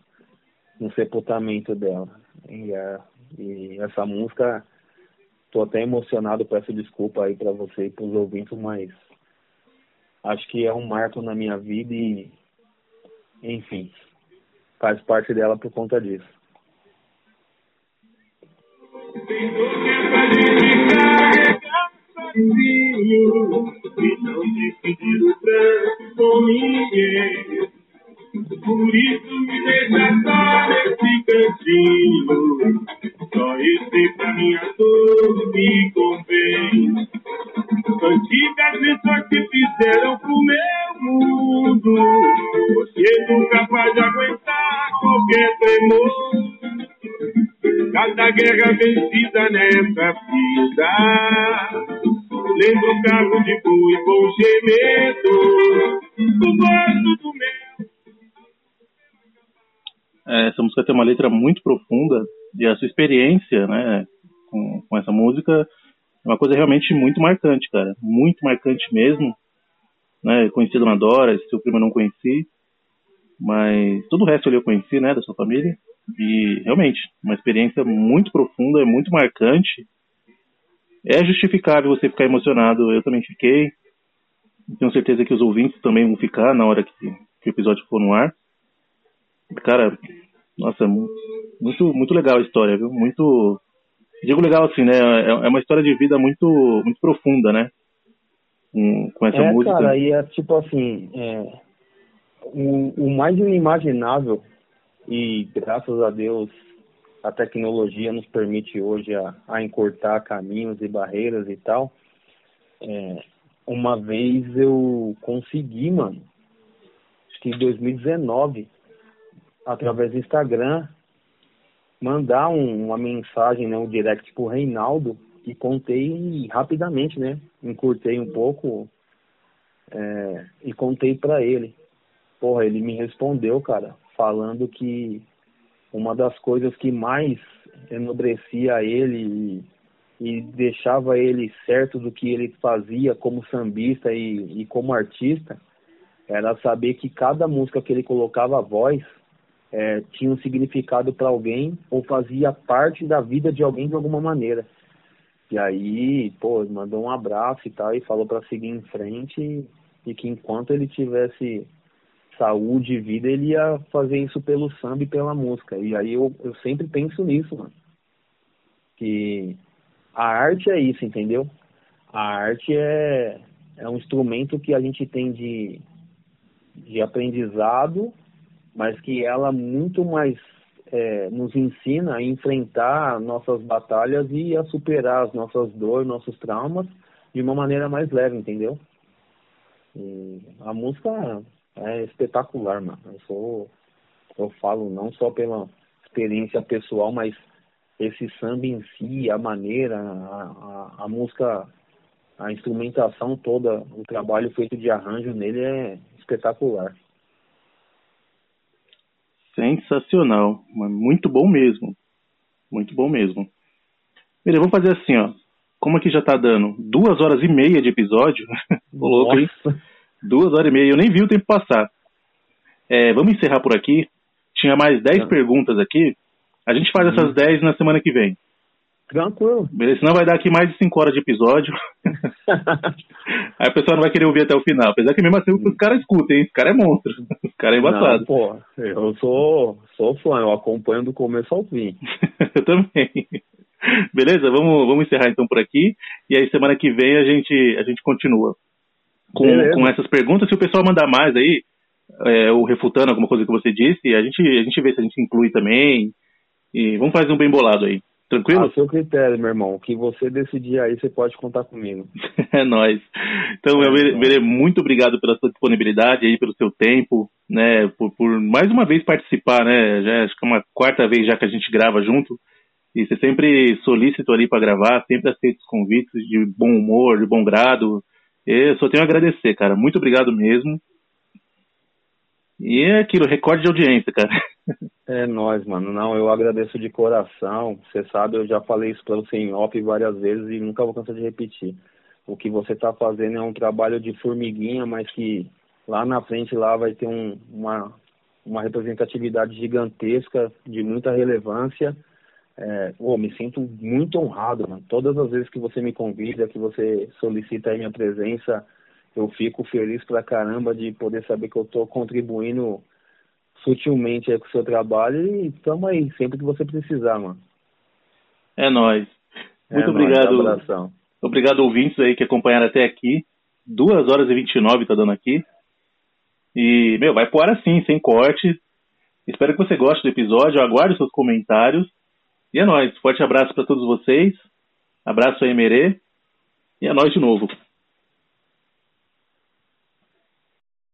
no sepultamento dela. E, e essa música, tô até emocionado, peço desculpa aí para você e para os ouvintes, mas acho que é um marco na minha vida e, enfim, faz parte dela por conta disso. Você nunca pode aguentar qualquer tremor. Cada guerra vencida nessa vida. Lembro o carro de boi com gemedo. O gosto do meu. É, essa música tem uma letra muito profunda e a sua experiência, né, com, com essa música é uma coisa realmente muito marcante, cara, muito marcante mesmo, né, conheci a Dona Dora, seu primo eu não conheci, mas todo o resto ali eu conheci, né, da sua família, e realmente, uma experiência muito profunda, muito marcante, é justificável você ficar emocionado, eu também fiquei, tenho certeza que os ouvintes também vão ficar na hora que, que o episódio for no ar, Cara, nossa, muito, muito legal a história, viu? Muito. Digo legal assim, né? É, é uma história de vida muito, muito profunda, né? Com, com essa é, música. Cara, e é tipo assim, é, o, o mais inimaginável, e graças a Deus a tecnologia nos permite hoje a, a encurtar caminhos e barreiras e tal. É, uma vez eu consegui, mano, acho que em 2019, através do Instagram, mandar um, uma mensagem, né, um direct pro Reinaldo e contei rapidamente, né? Encurtei um pouco é, e contei para ele. Porra, ele me respondeu, cara, falando que uma das coisas que mais enobrecia ele e, e deixava ele certo do que ele fazia como sambista e, e como artista era saber que cada música que ele colocava a voz é, tinha um significado para alguém ou fazia parte da vida de alguém de alguma maneira. E aí, pô, mandou um abraço e tal, e falou para seguir em frente e, e, que enquanto ele tivesse saúde e vida, ele ia fazer isso pelo samba e pela música. E aí eu, eu sempre penso nisso, mano. Que a arte é isso, entendeu? A arte é, é um instrumento que a gente tem de, de aprendizado mas que ela muito mais é, nos ensina a enfrentar nossas batalhas e a superar as nossas dores, nossos traumas de uma maneira mais leve, entendeu? E a música é espetacular, mano. Eu sou, eu falo não só pela experiência pessoal, mas esse samba em si, a maneira, a, a, a música, a instrumentação toda, o trabalho feito de arranjo nele é espetacular. Sensacional. Muito bom mesmo. Muito bom mesmo. Beleza, vamos fazer assim, ó. Como aqui já tá dando duas horas e meia de episódio. [laughs] louco, hein? Duas horas e meia. Eu nem vi o tempo passar. É, vamos encerrar por aqui. Tinha mais dez perguntas aqui. A gente faz uhum. essas dez na semana que vem. Tranquilo. Beleza, senão vai dar aqui mais de 5 horas de episódio. [laughs] Aí a pessoa não vai querer ouvir até o final. Apesar que mesmo assim os caras escutem, hein? Esse cara é monstro. Esse cara é embaçado. Não, pô, eu sou, sou fã, eu acompanho do começo ao fim. [laughs] eu também. Beleza? Vamos, vamos encerrar então por aqui. E aí semana que vem a gente, a gente continua com, com essas perguntas. Se o pessoal mandar mais aí, é, ou refutando alguma coisa que você disse, a gente, a gente vê se a gente inclui também. E vamos fazer um bem bolado aí. Tranquilo? A seu critério, meu irmão. O que você decidir aí, você pode contar comigo. [laughs] é nóis. Então, é, meu Verê, muito obrigado pela sua disponibilidade aí, pelo seu tempo, né? Por, por mais uma vez participar, né? Já acho que é uma quarta vez já que a gente grava junto. E você sempre solícito ali para gravar, sempre aceita os convites de bom humor, de bom grado. Eu só tenho a agradecer, cara. Muito obrigado mesmo. E é aquilo, recorde de audiência, cara. [laughs] É nós, mano. Não, eu agradeço de coração. Você sabe, eu já falei isso para você em off várias vezes e nunca vou cansar de repetir. O que você está fazendo é um trabalho de formiguinha, mas que lá na frente lá vai ter um, uma, uma representatividade gigantesca, de muita relevância. É, oh, me sinto muito honrado, mano. Todas as vezes que você me convida, que você solicita a minha presença, eu fico feliz pra caramba de poder saber que eu estou contribuindo sutilmente aí com o seu trabalho e estamos aí, sempre que você precisar, mano. É nóis. É Muito é obrigado. Nóis, obrigado, ouvintes aí que acompanharam até aqui. Duas horas e 29 tá dando aqui. E, meu, vai pro ar assim, sem corte. Espero que você goste do episódio. Aguarde seus comentários. E é nóis. Forte abraço para todos vocês. Abraço aí, Merê. E é nóis de novo.